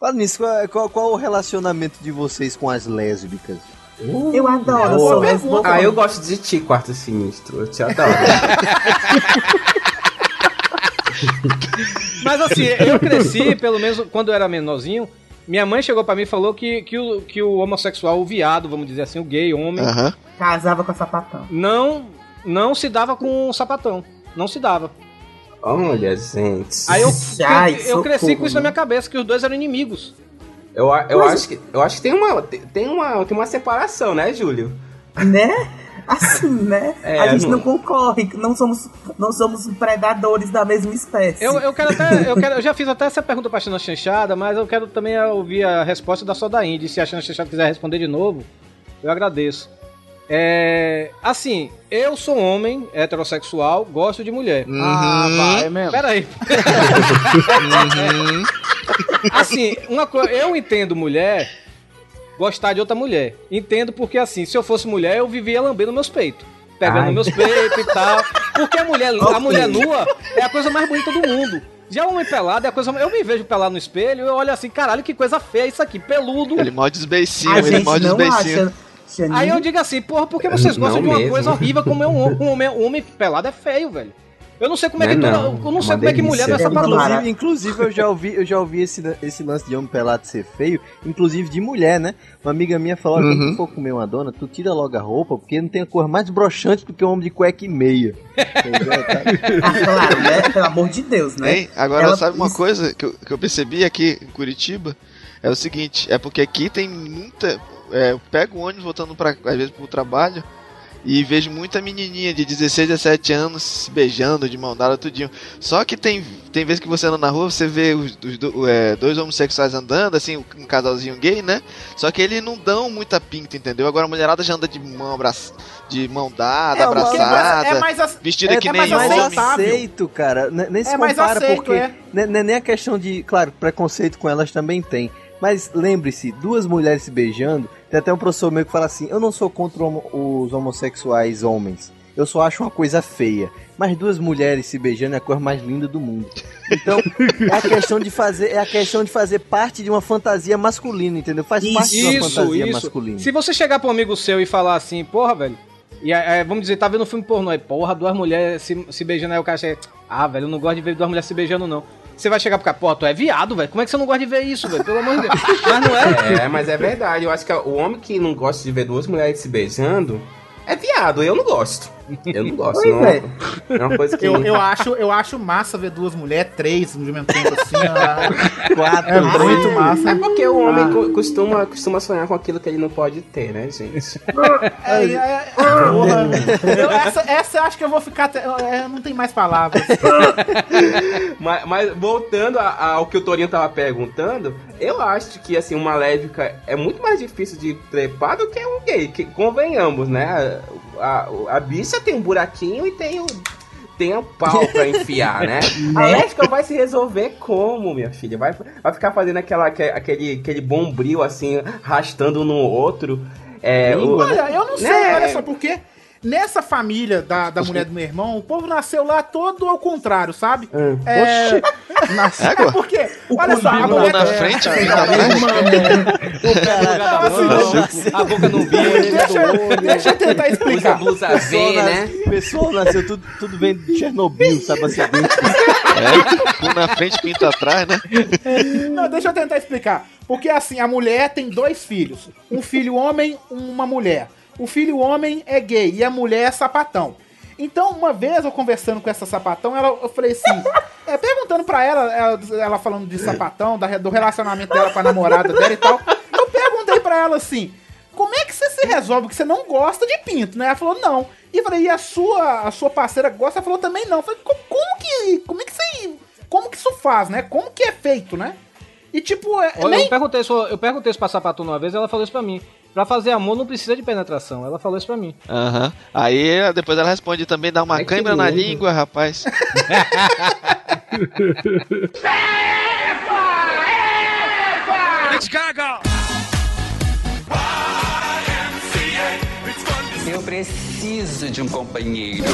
Fala nisso, qual, qual, qual o relacionamento de vocês com as lésbicas? Eu adoro, eu Boa sou pergunta. lésbica. Ah, eu gosto de ti, Quarto Sinistro. Eu te adoro. <laughs> Mas assim, eu cresci, pelo menos quando eu era menorzinho, minha mãe chegou pra mim e falou que, que, o, que o homossexual, o viado, vamos dizer assim, o gay, homem, Aham. Casava com a sapatão. não, não se dava com um sapatão. Não se dava. Olha, gente. Aí eu, Ai, eu, eu cresci com isso na né? minha cabeça, que os dois eram inimigos. Eu, eu, Mas- acho que, eu acho que tem uma, tem- uma, tem uma separação, né, Júlio? Né? Assim, né? É, a gente não... não- concorre, não somos, não somos predadores da mesma espécie. Eu, eu quero até. Eu, quero, eu já fiz até essa pergunta pra Xana Chanchada, mas eu quero também ouvir a resposta da Sodainde. Se a Xana Chanchada quiser responder de novo, eu agradeço. É. Assim, eu sou homem, heterossexual, gosto de mulher. Ah, vai mesmo. Pera aí. <laughs> assim, uma coisa. Eu entendo mulher gostar de outra mulher. Entendo porque, assim, se eu fosse mulher, eu vivia lambendo meus peitos. Pegando Ai. meus peitos e tal. Porque a mulher, a mulher nua é a coisa mais bonita do mundo. Já o homem pelado é a coisa. Eu me vejo pelado no espelho e eu olho assim, caralho, que coisa feia isso aqui, peludo. Ele morde os beicinhos, ele morde os beicinhos. Aí eu digo assim, porra, por que vocês Não gostam de uma mesmo. coisa horrível como é um, homem- um homem, um homem pelado é feio, velho? Eu não sei como é que Não é tu- não, eu não é sei como é que mulher não é delícia. sapatão. Inclusive- Inclusive, eu já ouvi, eu já ouvi esse, esse lance de homem pelado ser feio, inclusive de mulher, né? Uma amiga minha falou: Uhum. quando tu for comer uma dona, tu tira logo a roupa, porque não tem a cor mais broxante do que um homem de cueca e meia. <laughs> Entendeu? Tá? Ah, claro, né? Pelo amor de Deus, né? Hein? Agora, Ela- sabe uma coisa que eu, que eu percebi aqui em Curitiba? É o seguinte, é porque aqui tem muita... é, eu pego o ônibus voltando pra, às vezes pro trabalho e vejo muita menininha de 16, 17 anos se beijando de mão dada, tudinho. Só que tem, tem vezes que você anda na rua, você vê os, os do- é, dois homossexuais andando, assim, um casalzinho gay, né? Só que eles não dão muita pinta, entendeu? Agora a mulherada já anda de mão, abraça, de mão dada, É, abraçada, é mais ac- vestida é- que é nem mais mais homem. aceito, cara. Ne- Nem se É mais compara aceito, porque é. ne- ne- nem a questão de, claro, preconceito com elas também tem. Mas lembre-se, duas mulheres se beijando, tem até um professor meu que fala assim: "Eu não sou contra os homossexuais homens. Eu só acho uma coisa feia. Mas duas mulheres se beijando é a coisa mais linda do mundo. Então, é a questão de fazer, é a questão de fazer parte de uma fantasia masculina, entendeu? Faz parte de uma Isso, fantasia isso. masculina. Se você chegar pra um amigo seu e falar assim, porra, velho, e é, vamos dizer, tá vendo um filme pornô aí, porra, duas mulheres se, se beijando, aí o cara chega, ah, velho, eu não gosto de ver duas mulheres se beijando, não. Você vai chegar pro cara, pô, tu é viado, velho, como é que você não gosta de ver isso, velho, pelo amor de Deus. <laughs> Mas não é? É, mas é verdade. Eu acho que o homem que não gosta de ver duas mulheres se beijando é viado. Eu não gosto. Eu não gosto. Pois não. é. É uma coisa que. Eu, eu, acho, eu acho massa ver duas mulheres, três no mesmo tempo assim. ó. <laughs> Quatro, É muito massa. É porque o homem Ah. co- costuma, costuma sonhar com aquilo que ele não pode ter, né, gente? É, é, é, porra. Eu- essa, essa eu acho que eu vou ficar. até- é, não tem mais palavras. <laughs> mas, mas voltando a- ao que o Torinho tava perguntando, eu acho que assim, uma lésbica é muito mais difícil de trepar do que um gay. Que, convenhamos, né? A, a, a bicha tem um buraquinho e tem o. Tem um pau pra enfiar, né? <laughs> A Né? lésbica vai se resolver como, minha filha? Vai, vai ficar fazendo aquela, aquele, aquele bombril assim, arrastando um no outro. É, o- Olha, eu não sei, Né? olha só, porque nessa família da, da mulher do meu irmão, o povo nasceu lá todo ao contrário, sabe? Hum. É, nasceu, Égua? porque, olha só, a mulher... na frente, outro atrás. Não, assim, A boca não vira, <laughs> deixa, eu- deixa eu tentar Usa explicar. blusa V, né? O pessoal nasceu tudo, tudo vem de Chernobyl, sabe assim? É, um na frente, pinto atrás, né? Não, deixa eu tentar explicar. Porque assim, a mulher tem dois filhos. Um filho homem, uma mulher. O filho homem é gay e a mulher é sapatão. Então, uma vez eu conversando com essa sapatão, ela, eu falei assim, é, perguntando pra ela, ela, ela falando de sapatão, da- do relacionamento dela com a namorada dela e tal, eu perguntei pra ela assim, como é que você se resolve que você não gosta de pinto, né? Ela falou, não. E eu falei, e a sua, a sua parceira gosta? Ela falou, também não. Eu falei, como, como que, como é que você, como que isso faz, né? Como que é feito, né? E tipo, é, Eu, nem... eu perguntei isso, eu perguntei isso pra Sapatão uma vez, ela falou isso pra mim. Pra fazer amor não precisa de penetração. Ela falou isso pra mim. Aham. Aí depois ela responde também, dá uma Ai, câimbra na língua, rapaz. Eu preciso de um companheiro.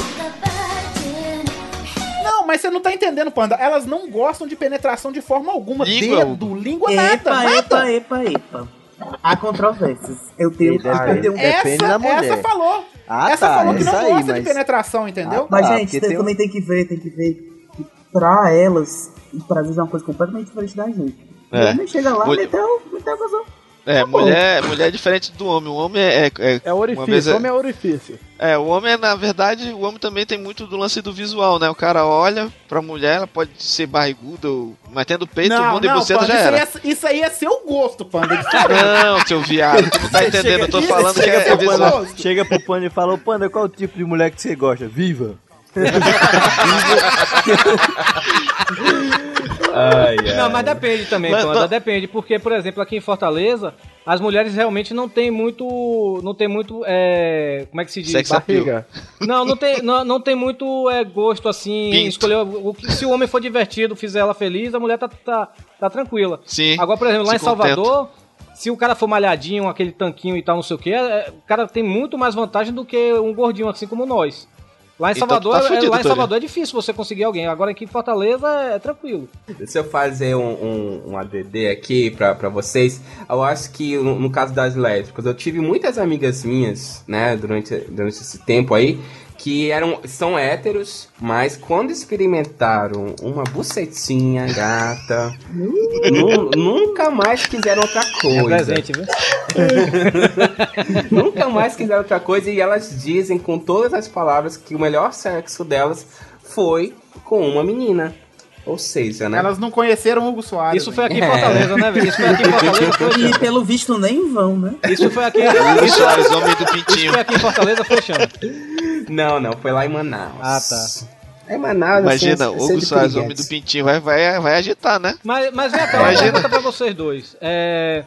Não, mas você não tá entendendo, Panda. Elas não gostam de penetração de forma alguma. Língua, Dedo, língua, Epa, nada, nada. epa, epa, epa. Há controvérsias. Eu tenho, eu tenho essa, essa falou. Ah, essa tá, falou que não aí, gosta de mas- penetração, entendeu? Mas, Ah, gente, porque tem- tem um- também tem que ver, tem que ver que pra elas, o prazer é uma coisa completamente diferente da gente. É. Homem chega lá, Mulher- meteu, meteu a coisa. É, Tá mulher, mulher é diferente do homem. O homem é. É, É orifício, vez homem é orifício. É, o homem, é, na verdade, o homem também tem muito do lance do visual, né? O cara olha pra mulher, ela pode ser barriguda, ou... mas tendo peito, não, bunda e não, buceta Panda, já isso, era. aí é, isso aí é seu gosto, Panda. é. Não, seu viado, tu não tá entendendo, eu tô Chega- falando que chega é pro visual. Panda, Chega pro Panda e fala, ô Panda, qual o tipo de mulher que você gosta? Viva! <laughs> <laughs> <laughs> Não, mas depende também, Mas- depende, porque, por exemplo, aqui em Fortaleza, as mulheres realmente não tem muito. Não tem muito. É, como é que se diz? Sex. Barriga. Não, não tem, não, não tem muito é, gosto assim. Pinto. Escolher o, se o homem for divertido, fizer ela feliz, a mulher tá, tá, tá tranquila. Sim. Agora, por exemplo, lá em Salvador. Se o cara for malhadinho, aquele tanquinho e tal, não sei o que, o cara tem muito mais vantagem do que um gordinho assim como nós. Lá em Então Salvador, tá é- fudido, lá em Túlio. Salvador é difícil você conseguir alguém. Agora aqui em Fortaleza é tranquilo. Se eu fazer um, um, um ADD aqui pra, pra vocês, eu acho que no, no caso das lésbicas, eu tive muitas amigas minhas, né, durante, durante esse tempo aí, que eram, são héteros, mas quando experimentaram uma bucetinha gata, <laughs> nu- nunca mais quiseram outra coisa. É presente, viu? <laughs> Nunca mais quiseram outra coisa e elas dizem com todas as palavras que o melhor sexo delas foi com uma menina. Ou seja, né? Elas não conheceram o Hugo Soares. Isso foi aqui em É. Fortaleza, né, velho? Isso foi aqui em <laughs> Fortaleza. Foi... E pelo visto nem vão, né? Isso foi aqui. Hugo Isso, Soares, homem do isso pintinho. foi aqui em Fortaleza, foi chama. Não, não, foi lá em Manaus. Ah, tá. É Manaus, Imagina, assim, Hugo Soares, homem do pintinho, vai, vai, vai agitar, né? Mas, mas vem cá, uma Imagina. pergunta pra vocês dois. É,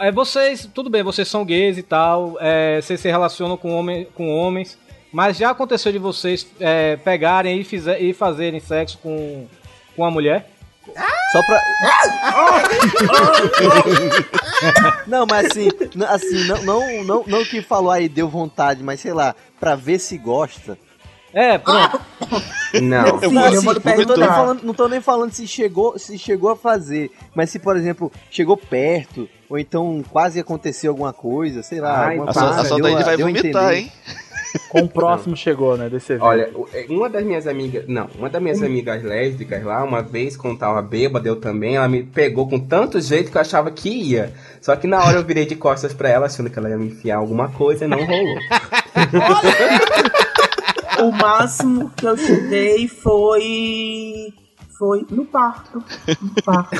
é, vocês, tudo bem, vocês são gays e tal, é, vocês se relacionam com, homem, com homens, mas já aconteceu de vocês é, pegarem e, fizer, e fazerem sexo com, com uma mulher? Só pra. <laughs> não, mas assim, assim não, não, não, não que falou aí deu vontade, mas sei lá, pra ver se gosta. É, pronto. Não. Sim, Não, eu assim, não, tô nem falando, não tô nem falando se chegou, se chegou a fazer, mas se, por exemplo, chegou perto, ou então quase aconteceu alguma coisa, sei lá. Ai, alguma A, so, a vai a vomitar, entender. hein? Com o próximo chegou, né, desse evento. Olha, é, uma das minhas amigas. Não, uma das minhas amigas lésbicas lá, uma vez, quando tava bêbada, eu também, ela me pegou com tanto jeito que eu achava que ia. Só que na hora eu virei de costas pra ela, achando que ela ia me enfiar alguma coisa e não rolou. O máximo que eu cheguei foi. Foi no parto. No parto.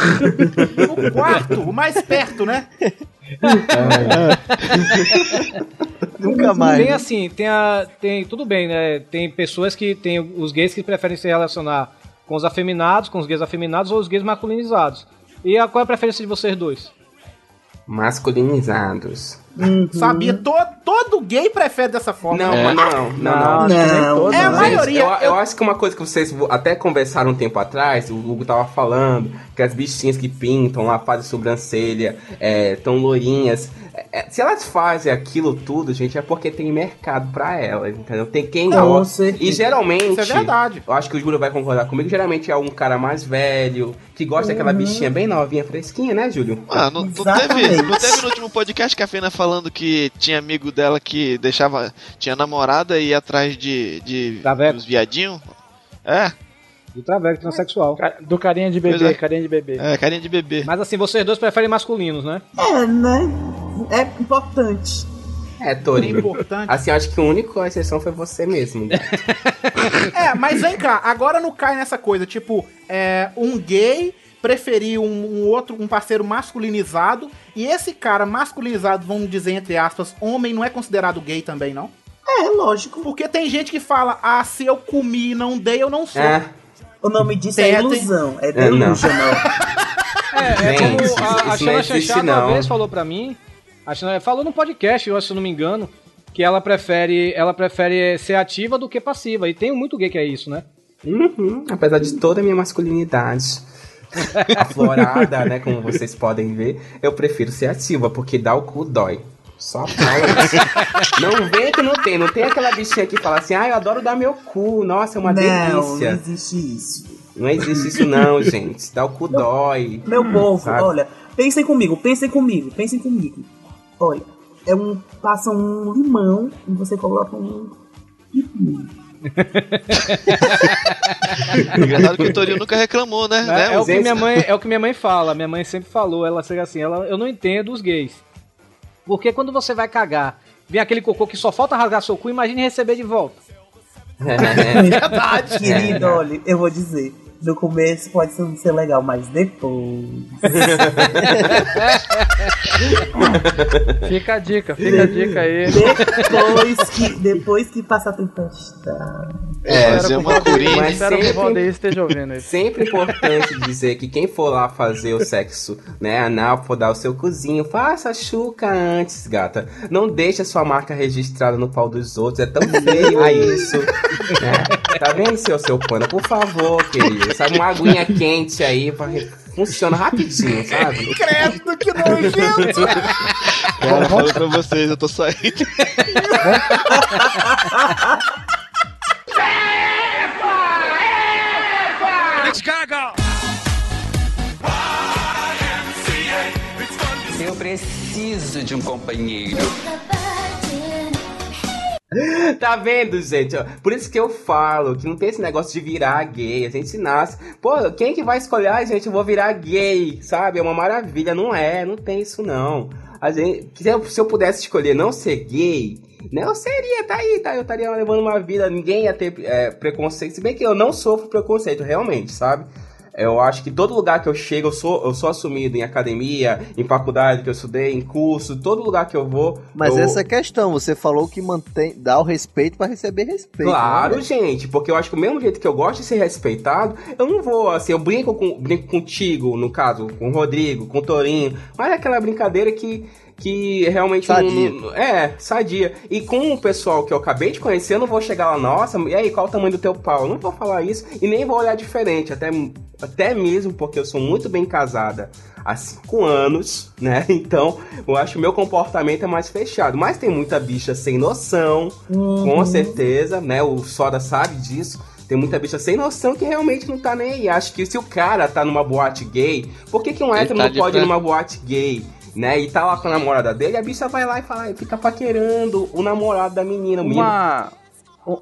No quarto, o mais perto, né? Nunca mais. Tem assim, tem a. Tem, tudo bem, né? Tem pessoas que. Tem os gays que preferem se relacionar com os afeminados, com os gays afeminados ou os gays masculinizados. E a, qual é a preferência de vocês dois? Masculinizados. Sabia, todo, todo gay prefere dessa forma. Não, É. não, não, não. Não, Não. É a maioria. eu, eu- eu acho que uma coisa que vocês vo- até conversaram um tempo atrás, o Hugo tava falando, que as bichinhas que pintam lá, fazem sobrancelha, é, tão lourinhas. É, é, se elas fazem aquilo tudo, gente, é porque tem mercado pra elas, entendeu? Tem quem Com gosta. E geralmente. Isso é verdade. Eu acho que o Júlio vai concordar comigo. Geralmente é um cara mais velho, que gosta daquela bichinha bem novinha, fresquinha, né, Júlio? Ah, não, não teve, não teve no último podcast que a Fena falando que tinha amigo dela que deixava. Tinha namorada e ia atrás de. de Traveco. dos viadinhos? É, Do traveco transexual. Do carinha de bebê, é. carinha de bebê. é, carinha de bebê. Mas assim, vocês dois preferem masculinos, né? É, né? É importante. É, Torinho. Importante. Assim, acho que a única exceção foi você mesmo. <laughs> É, mas vem cá, agora não cai nessa coisa, tipo, é, um gay preferir um, um outro, um parceiro masculinizado, e esse cara masculinizado, vamos dizer entre aspas, homem, não é considerado gay também, não? É, lógico. Porque tem gente que fala, ah, se eu comi e não dei, eu não sou. É. O nome disso Tem- é ilusão. É É, não. delusional. É, é Gente, como isso- a, a Xana Chanchada uma não. vez falou pra mim, a Xana falou no podcast, eu acho, se eu não me engano, que ela prefere, ela prefere ser ativa do que passiva. E tem muito gay que é isso, né? Uhum, apesar de toda a minha masculinidade <laughs> aflorada, né, como vocês podem ver, eu prefiro ser ativa, porque dar o cu dói. Só fala isso. Não vem que não tem, não tem aquela bichinha que fala assim, ah, eu adoro dar meu cu, nossa, é uma não, delícia. não existe isso. Não existe isso não, gente. Dar o cu dói. Meu povo, Sabe? olha, pensem comigo, pensem comigo, pensem comigo. Olha, é um. Passa um limão e você coloca um. <laughs> Engraçado que o Torinho nunca reclamou, né? É, é o que minha mãe, é o que minha mãe fala. Minha mãe sempre falou, ela chega assim, ela, eu não entendo os gays. Porque quando você vai cagar, vem aquele cocô que só falta rasgar seu cu, imagine receber de volta. É. <laughs> Verdade, querido, olha, eu vou dizer. No começo pode ser- não ser legal, mas depois. <laughs> Fica a dica, fica a dica aí. Depois que, depois que passar a tempestade. É, Fazer uma curinha. Mas Espero que o Valdeir esteja ouvindo isso. Sempre importante dizer que quem for lá fazer o sexo, né, anal, for dar o seu cozinho, faça a chuca antes, gata. Não deixe a sua marca registrada no pau dos outros, é tão feio a <laughs> isso. né? Tá vendo, seu seu pano? Por favor, querido. Sabe, uma aguinha quente aí, pra- funciona rapidinho, sabe? Credo, que nojento! Cara, falo pra vocês, eu tô saindo. Eu preciso de um companheiro. <laughs> Tá vendo, gente? Por isso que eu falo que não tem esse negócio de virar gay. A gente nasce. Pô, quem que vai escolher? Ai, gente, eu vou virar gay, sabe? É uma maravilha. Não é, não tem isso não. A gente, se, eu, se eu pudesse escolher não ser gay, né? Eu seria, tá aí, tá? Eu estaria levando uma vida, ninguém ia ter é, preconceito. Se bem que eu não sofro preconceito, realmente, sabe? Eu acho que todo lugar que eu chego, eu sou, eu sou assumido em academia, em faculdade que eu estudei, em curso, todo lugar que eu vou. Mas eu... essa é a questão, você falou que mantém, dá o respeito pra receber respeito. Claro, né? gente, porque eu acho que o mesmo jeito que eu gosto de ser respeitado, eu não vou, assim, eu brinco, com, brinco contigo, no caso, com o Rodrigo, com o Torinho, mas é aquela brincadeira que, que realmente Sadia. não- é, sadia. E com o pessoal que eu acabei de conhecer, eu não vou chegar lá, nossa, e aí, qual o tamanho do teu pau? Eu não vou falar isso e nem vou olhar diferente, até, até mesmo porque eu sou muito bem casada há cinco anos, né? <laughs> Então, eu acho que o meu comportamento é mais fechado. Mas tem muita bicha sem noção, com certeza, né? O Soda sabe disso. Tem muita bicha sem noção que realmente não tá nem aí. Acho que se o cara tá numa boate gay, por que, que um hétero tá não de pode ir numa boate gay? Né, e tá lá com a namorada dele, a bicha vai lá e fala, e fica paquerando o namorado da menina. o menino- Uma,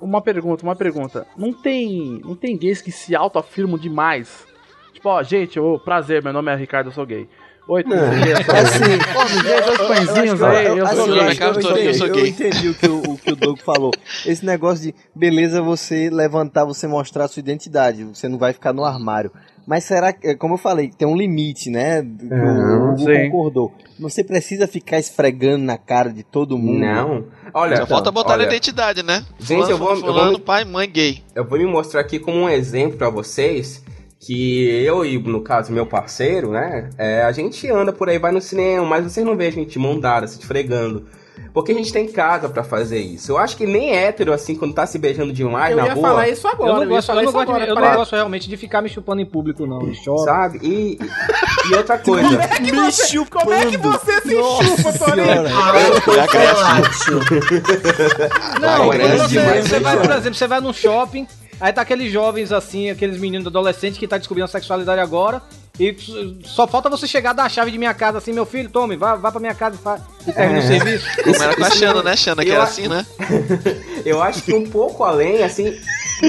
uma pergunta, uma pergunta. Não tem, não tem gays que se autoafirmam demais? Tipo, ó, gente, ô, prazer, meu nome é Ricardo, eu sou gay. Oi, tudo bem? Sou <laughs> Assim, dois pãezinhos aí, eu sou eu sou entendi- gay. Eu entendi o que o, o que o Doug falou. Esse negócio de beleza você levantar, você mostrar a sua identidade. Você não vai ficar no armário. Mas será que, é, como eu falei, tem um limite, né? Que o- o Hugo concordou. Você precisa ficar esfregando na cara de todo mundo. Não. Olha, Só falta botar olha, na identidade, né? Gente, eu vou- eu vou Fulano, me- pai, mãe gay. Eu vou me mostrar aqui como um exemplo pra vocês que eu e, no caso, meu parceiro, né? é, a gente anda por aí, vai no cinema, mas vocês não veem a gente de mão dada, se esfregando. Porque a gente tem casa pra fazer isso. Eu acho que nem hétero, assim, quando tá se beijando demais Eu na ia rua. falar isso agora. Eu não ia gosto, falar eu não isso gosto, agora, eu não gosto realmente de ficar me chupando em público, não. Eu choro. Sabe? E, e outra coisa. Como é que você, como é que você se chupa, Torinho? Senhora. Não, Vai, quando grande você, demais, você vai, por exemplo, você vai num shopping, aí tá aqueles jovens assim, aqueles meninos adolescentes que tá descobrindo a sexualidade agora, e só falta você chegar dar a chave de minha casa assim, meu filho, tome, vá, vá pra minha casa e, fa- termina É. o serviço. <laughs> Como era com a Xana, né, Xana? Que eu era a- assim, né? <laughs> Eu acho que um pouco além, assim,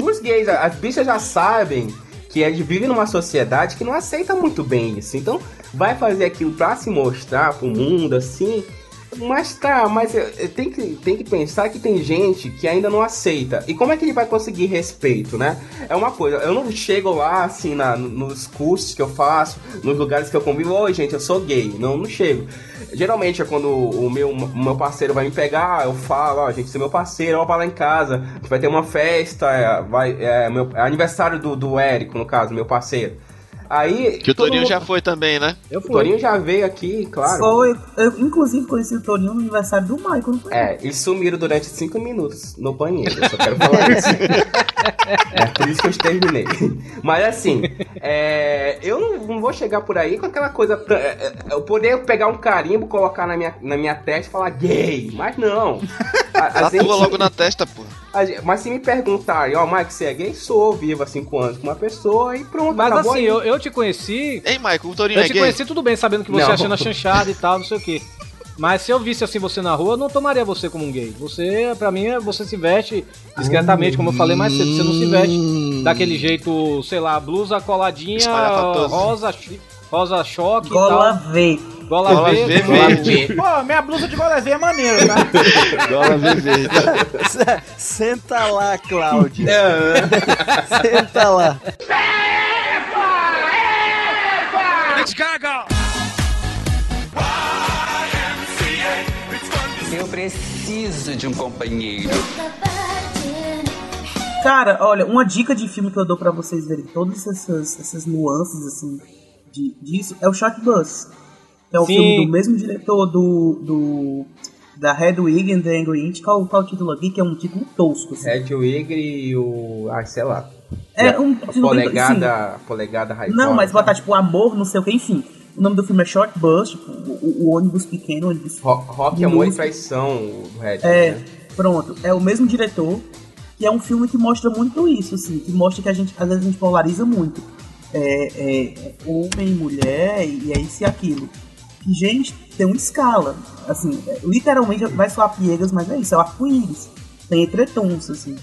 os gays, as bichas já sabem que a gente vive numa sociedade que não aceita muito bem isso. Então, vai fazer aquilo pra se mostrar pro mundo, assim. Mas tá, mas tem que, tem que pensar que tem gente que ainda não aceita. E como é que ele vai conseguir respeito, né? É uma coisa, eu não chego lá, assim, na, nos cursos que eu faço, nos lugares que eu convivo, oi gente, eu sou gay. Não, não chego. Geralmente é quando o meu, meu parceiro vai me pegar, eu falo, ó, gente, você é meu parceiro, ó, vai lá em casa, a gente vai ter uma festa, é, vai, é, meu, é aniversário do, do Érico, no caso, meu parceiro. Aí. Que o Torinho mundo- já foi também, né? O Torinho já veio aqui, claro. Foi, eu inclusive conheci o Torinho no aniversário do Michael? É, eles sumiram durante 5 minutos no banheiro, eu só quero falar <laughs> isso. é por isso que eu exterminei. Mas assim, é, eu não, não vou chegar por aí com aquela coisa. pra- é, é, Eu poder pegar um carimbo, colocar na minha, na minha testa e falar gay, mas não. <laughs> A- a gente- logo na testa, pô. Mas se me perguntarem, ó, Mike, você é gay? Sou, vivo há 5 anos com uma pessoa e pronto, Mas assim, eu, eu te conheci. Ei, Michael, o Torinho Eu é te gay? conheci tudo bem, sabendo que você Não. achando a chanchada e tal, não sei o quê. Mas se eu visse assim você na rua, eu não tomaria você como um gay. Você, pra mim, é- você se veste discretamente, como eu falei mais cedo. Você não se veste daquele jeito, sei lá, blusa coladinha, rosa, rosa choque Gola e tal. V. Gola, Gola V. V, gola <laughs> verde. V. Pô, minha blusa de gola V é maneiro, tá? <laughs> Gola V verde. Senta lá, Cláudio. Senta lá. Eu preciso de um companheiro. Cara, olha, uma dica de filme que eu dou pra vocês verem todas essas, essas nuances, assim, de, disso, é o Shot Bus. Que é o Sim. filme do mesmo diretor do, do da Hedwig and the Angry Inch. Qual, qual é o título aqui? Que é um título tosco, assim. Red Wigger e o. Ah, sei lá. É um A título bem- polegada. Polegada raivosa. Não, mas botar, tipo, amor, não sei o que, enfim. O nome do filme é Short Bus, tipo, o, o ônibus pequeno, o ônibus... Ro- Rock, de Amor e. Traição, o Red. É, né? pronto. É o mesmo diretor. E é um filme que mostra muito isso, assim. Que mostra que a gente, às vezes, a gente polariza muito. É, é, é homem, mulher, e é isso e aquilo. Que, gente, tem uma escala. Assim, literalmente vai soar piegas, mas é isso. É o arco-íris. Tem entretons, assim.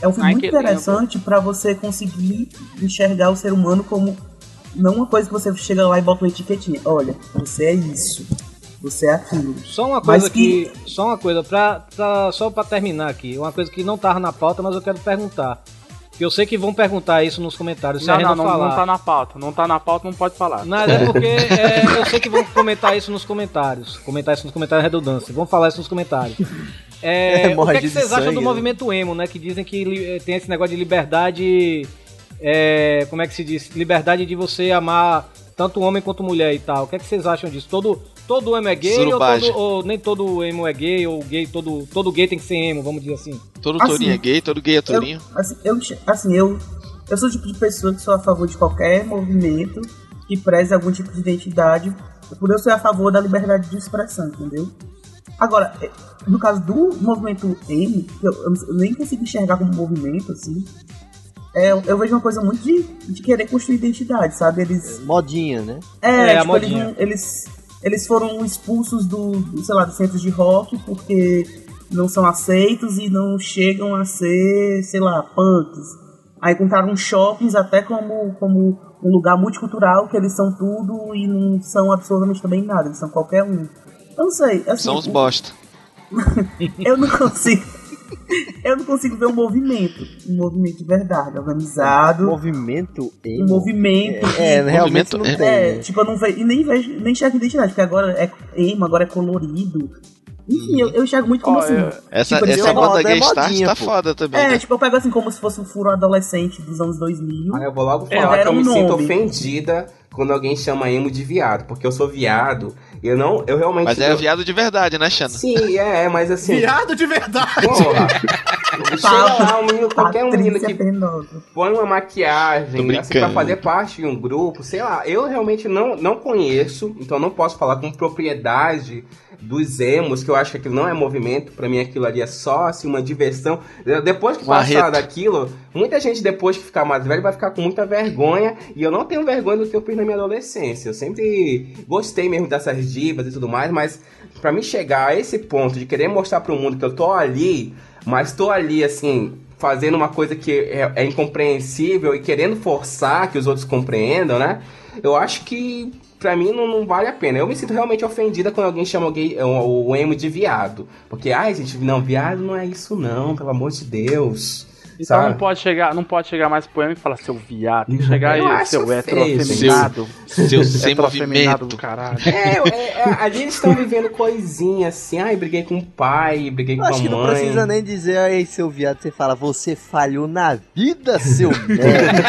É um filme Ai, muito que interessante pra você conseguir enxergar o ser humano como não uma coisa que você chega lá e bota uma etiquetinha. Olha, você é isso. Você é aquilo. Só uma coisa que... Só uma coisa, pra, pra, só pra terminar aqui. Uma coisa que não tava na pauta, mas eu quero perguntar. Que eu sei que vão perguntar isso nos comentários. Se a Não, gente não, não, não, falar. não tá na pauta. Não tá na pauta, não pode falar. Nada, é porque é, eu sei que vão comentar isso nos comentários. Comentar isso nos comentários é redundância. Vão falar isso nos comentários. É, <laughs> o que, é que vocês acham sangue, do né? movimento emo, né? Que dizem que tem esse negócio de liberdade. é, como é que se diz? Liberdade de você amar tanto homem quanto mulher e tal. O que, é que vocês acham disso? Todo, todo emo é gay ou, todo- ou nem todo emo é gay? Ou gay, todo, todo gay tem que ser emo, vamos dizer assim. Todo Assim, Torinho é gay, todo gay é Torinho. Eu, assim, eu, assim, eu, eu sou o tipo de pessoa que sou a favor de qualquer movimento que preze algum tipo de identidade, por eu ser a favor da liberdade de expressão, entendeu? Agora, eh, no caso do movimento emo, que eu, eu nem consigo enxergar como movimento, assim, é, eu vejo uma coisa muito de, de querer construir identidade, sabe? Eles Modinha, né? é, É, a tipo, eles, modinha. não- eles, eles foram expulsos do, sei lá, dos centros de rock porque não são aceitos e não chegam a ser, sei lá, punks. Aí encontraram shoppings até como, como um lugar multicultural que eles são tudo e não são absolutamente também nada, eles são qualquer um. Eu não sei, assim, São os bosta. <laughs> eu não consigo. Eu não consigo ver um movimento. Um movimento de verdade, organizado. Movimento Um movimento. É, que- realmente não tem. é, né? tipo, eu não vejo. E nem vejo, nem enxergo identidade, porque agora é emo, agora é colorido. Enfim, eu, eu enxergo muito como Ó, assim. eu- Essa, tipo, essa banda moda, é Gay tá pô. foda também, É, né? tipo, eu pego assim como se fosse um furo adolescente dos anos 2000. Aí eu vou logo É, falar que era eu me um sinto nome. ofendida quando alguém chama emo de viado, porque eu sou viado eu não, eu realmente. Mas é eu- viado de verdade, né, Xana? Sim, é, é, mas assim. Viado de verdade. Porra. <laughs> Chega lá, um menino, qualquer um menino que põe uma maquiagem assim, pra fazer parte de um grupo, sei lá, eu realmente não, não conheço, então não posso falar com propriedade dos emos, que eu acho que aquilo não é movimento, pra mim aquilo ali é só assim, uma diversão. Depois que passar daquilo, muita gente depois que ficar mais velho vai ficar com muita vergonha, e eu não tenho vergonha do que eu fiz na minha adolescência. Eu sempre gostei mesmo dessas divas e tudo mais, mas pra mim chegar a esse ponto de querer mostrar pro mundo que eu tô ali, mas tô ali assim, fazendo uma coisa que é, é incompreensível e querendo forçar que os outros compreendam, né? Eu acho que pra mim não, não vale a pena. Eu me sinto realmente ofendida quando alguém chama o, gay, o, o emo de viado. Porque, ai, gente, não, viado não é isso não, pelo amor de Deus. Então sabe? não pode chegar, não pode chegar mais poema e falar seu viado. Tem que chegar Eu aí, seu feio, heteroafeminado. Seu- seu heteroafeminado movimento. do caralho. É, é, é, ali eles estão vivendo coisinha assim, ai, briguei com o pai, briguei Eu com a acho que não mãe. precisa nem dizer, aí, seu viado, você fala, você falhou na vida, seu merda.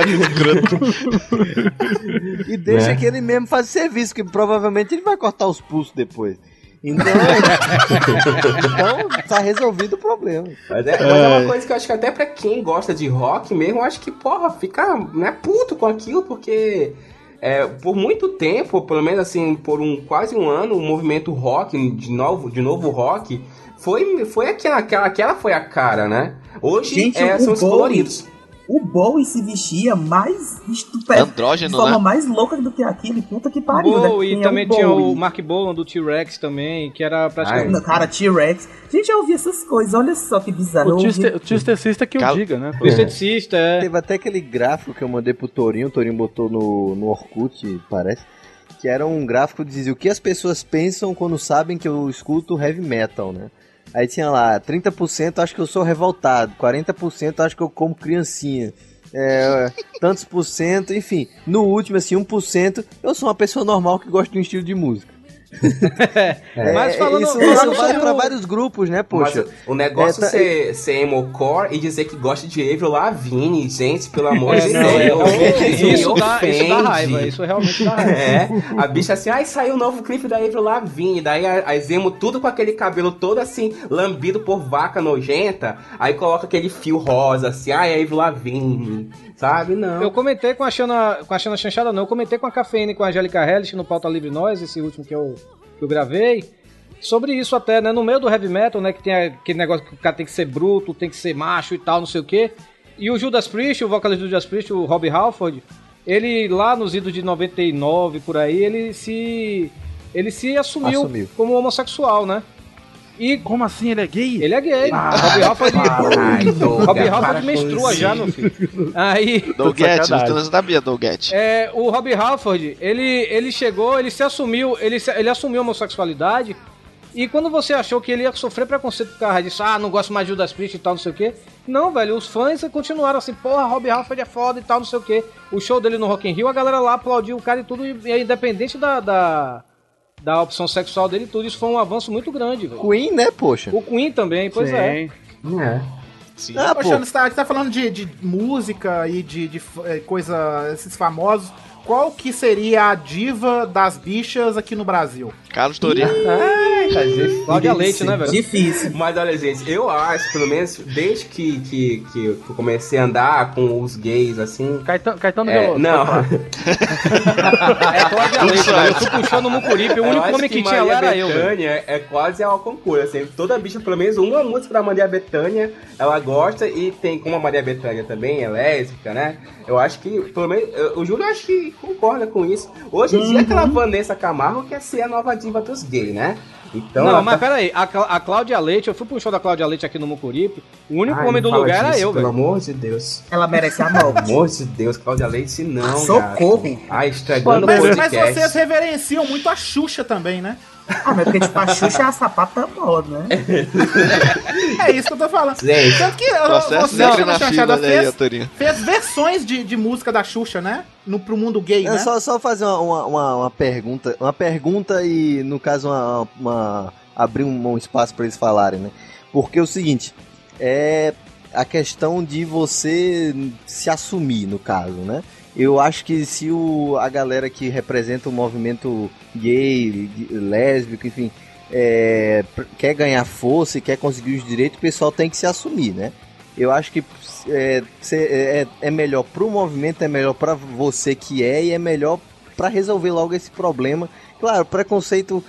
<laughs> e deixa Né? que ele mesmo faz o serviço, que provavelmente ele vai cortar os pulsos depois. Então, então tá resolvido o problema. Mas é, mas é uma coisa que eu acho que até pra quem gosta de rock mesmo, eu acho que, porra, fica né, puto com aquilo, porque é, por muito tempo, pelo menos assim, por um quase um ano, o movimento rock, de novo, de novo rock, foi, foi aquela, aquela, aquela foi a cara, né? Hoje Gente, é, são os coloridos. O Bowie se vestia mais estupendo. Andrógeno, de forma né? mais louca do que aquele. Puta que pariu. né? Bowie, Quem e é também o tinha Bowie? o Mark Bolan do T-Rex também, que era praticamente. Não, Cara, T-Rex. Gente, eu ouvi essas coisas. Olha só que bizarro. O Eu o tistecista que o Cal- diga, né? O esteticista, é. Teve até aquele gráfico que eu mandei pro Torinho, o Torinho botou no, no Orkut, parece. Que era um gráfico que dizia o que as pessoas pensam quando sabem que eu escuto heavy metal, né? Aí tinha lá, 30% acho que eu sou revoltado, 40% acho que eu como criancinha. É, tantos por cento, enfim. No último, assim, 1%, eu sou uma pessoa normal que gosta de um estilo de música. <laughs> É, Mas falando- isso, isso vale pra o- vários grupos, né, poxa? Mas o negócio É, tá- ser, ser emo-core e dizer que gosta de Avril Lavigne, gente, pelo <laughs> amor É, de não, é, Deus. isso, me isso dá, isso dá raiva, isso realmente dá raiva. É, a bicha assim, ai, saiu o novo clipe da Avril Lavigne, daí a- as emo tudo com aquele cabelo todo assim, lambido por vaca nojenta, aí coloca aquele fio rosa assim, ai, Avril Lavigne, sabe? Não. Eu comentei com a Xana, com a Xana Chanchada, não, eu comentei com a Cafeína e com a Angélica Hellish no Pauta Livre Nós, esse último que eu, que eu gravei, sobre isso até, né, no meio do heavy metal, né, que tem aquele negócio que o cara tem que ser bruto, tem que ser macho e tal, não sei o quê, e o Judas Priest, o vocalista do Judas Priest, o Robbie Halford, ele lá nos idos de 99, por aí, ele se... Ele se assumiu, Assumiu. como homossexual, né? E Como assim? Ele é gay? ele é gay. Ah, Robbie Halford, para Halford menstrua já, meu filho. Aí... Você não sabia, Dougette. É, o Robbie Halford, ele, ele chegou, ele se assumiu, ele, se- ele assumiu a homossexualidade. E quando você achou que ele ia sofrer preconceito por causa disso, ah, não gosto mais de Judas Priest e tal, não sei o quê. Não, velho, os fãs continuaram assim, porra, Robbie Halford é foda e tal, não sei o quê. O show dele no Rock in Rio, a galera lá aplaudiu o cara e tudo, e é independente da, da, da opção sexual dele e tudo, isso foi um avanço muito grande, velho. Queen, né, poxa? O Queen também, pois é. Sim. É. Sim. Ah, Poxa, pô, você tá, você tá falando de, de música e de, de eh, coisa, esses famosos. Qual que seria a diva das bichas aqui no Brasil? Carlos Tourinho. Ai, tá difícil. Cláudia Leite, né, velho? Difícil. Mas olha, gente, eu acho, pelo menos desde que, que, que eu comecei a andar com os gays assim. Caetano, Caetano É, Veloso. não, <laughs> É Cláudia Leite, velho. Eu fui puxando o Mucuripe, o único homem que, tinha lá era eu, velho. Bethânia é quase ao concurso, assim, toda bicha, pelo menos uma música da Maria Bethânia, ela gosta e tem, como a Maria Bethânia também é lésbica, né? Eu acho que, pelo menos, eu- o Júlio acho que concorda com isso. Hoje em dia, aquela Vanessa Camargo quer ser a nova diva dos gays, né? Então, não, mas tá- peraí, a, a Cláudia Leite, eu fui pro show da Cláudia Leite aqui no Mucuripe, o único Ai, homem do lugar era disso, eu, Pelo velho. amor de Deus. Ela merece a Pelo morte. amor de Deus, Cláudia Leite não, Socorro. gato. Ai, estragando o podcast. mas vocês reverenciam muito a Xuxa também, né? Ah, mas porque tipo, a Xuxa é a sapata moda, né? É isso que eu tô falando. Gente. Tanto que Processo você, Ana na Chanchada, fez, fez versões de, de música da Xuxa, né? No, pro mundo gay, É né? só, só fazer uma, uma, uma- uma pergunta. Uma pergunta e, no caso, uma, uma- abrir um, um espaço para eles falarem, né? Porque é o seguinte, é a questão de você se assumir, no caso, né? Eu acho que se o, a galera que representa o movimento gay, lésbico, enfim, é, quer ganhar força e quer conseguir os direitos, o pessoal tem que se assumir, né? Eu acho que é, cê- é, é melhor movimento, é melhor pra você que é e é melhor pra resolver logo esse problema. Claro, preconceito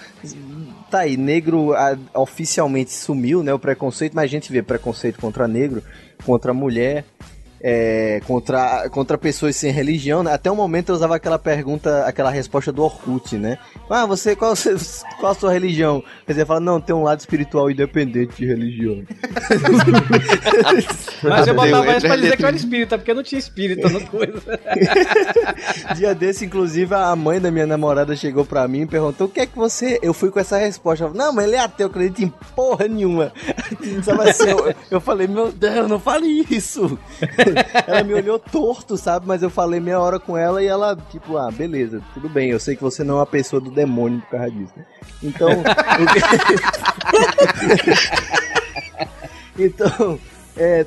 tá aí, negro ah, oficialmente sumiu, né, o preconceito, mas a gente vê preconceito contra negro, contra mulher. É, contra, contra pessoas sem religião, né? Até o momento eu usava aquela pergunta, aquela resposta do Orkut, né? Ah, você, qual, <laughs> qual a sua religião? Quer dizer, fala, não, tem um lado espiritual independente de religião. <laughs> Mas eu botava essa pra dizer que eu era espírita, porque não tinha espírita no coisa. <laughs> Dia desse, inclusive, a mãe da minha namorada chegou pra mim e perguntou: o que é que você. Eu fui com essa resposta. Ela falou, Não, mas ele é ateu, eu acredito em porra nenhuma. Sabe assim, eu, eu falei, meu Deus, não fale isso. Ela me olhou torto, sabe? Mas eu falei meia hora com ela e ela, tipo, ah, beleza, tudo bem, eu sei que você não é uma pessoa do demônio por causa disso. Então. o <laughs> então, é.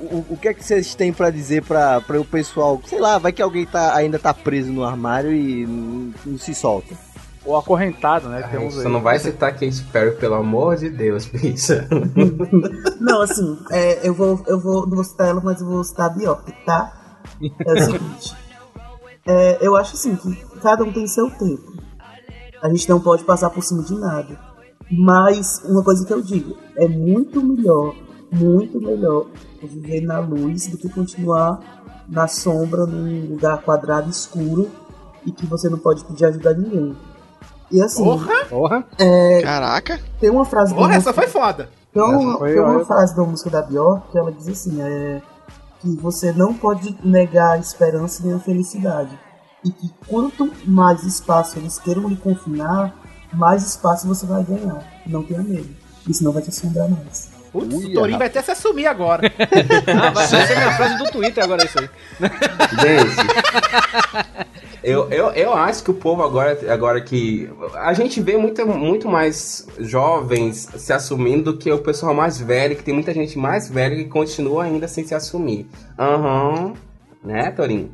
O, o que é que vocês têm pra dizer pra o pessoal? Sei lá, vai que alguém tá, ainda tá preso no armário e não, não se solta. Ou acorrentado, né? Ai, Você não vai citar Kate Perry, pelo amor de Deus, bicha. <laughs> Não, assim, é, eu, vou, eu vou. Não vou citar ela, mas eu vou citar a Bjork, tá? É o seguinte. é, eu acho assim que cada um tem seu tempo. A gente não pode passar por cima de nada. Mas uma coisa que eu digo, é muito melhor, muito melhor viver na luz do que continuar na sombra num lugar quadrado escuro e que você não pode pedir ajuda a ninguém. E assim, Porra! é, Caraca! tem uma frase Porra, essa música- foi foda. tem uma, Essa foi- tem uma frase da música da Bjork que ela diz assim, é que você não pode negar a esperança nem a felicidade. E que quanto mais espaço eles queiram lhe confinar, mais espaço você vai ganhar. Não tenha medo. Isso não vai te assombrar mais. Putz, o Torinho vai até se assumir agora. <laughs> Ah, vai vai ser minha frase do Twitter agora isso aí. Gente, <laughs> eu, eu, eu acho que o povo agora, agora que. A gente vê muito, muito mais jovens se assumindo do que o pessoal mais velho, que tem muita gente mais velha que continua ainda sem se assumir. Aham. Né, Torinho?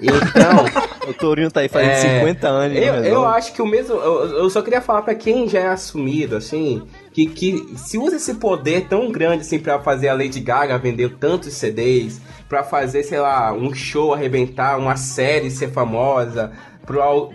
Então. <laughs> o Tourinho tá aí fazendo É, 50 anos. Eu, eu acho que o mesmo. Eu, eu só queria falar pra quem já é assumido, assim, que, que se usa esse poder tão grande assim pra fazer a Lady Gaga vender tantos CDs, pra fazer, sei lá, um show arrebentar, uma série ser famosa.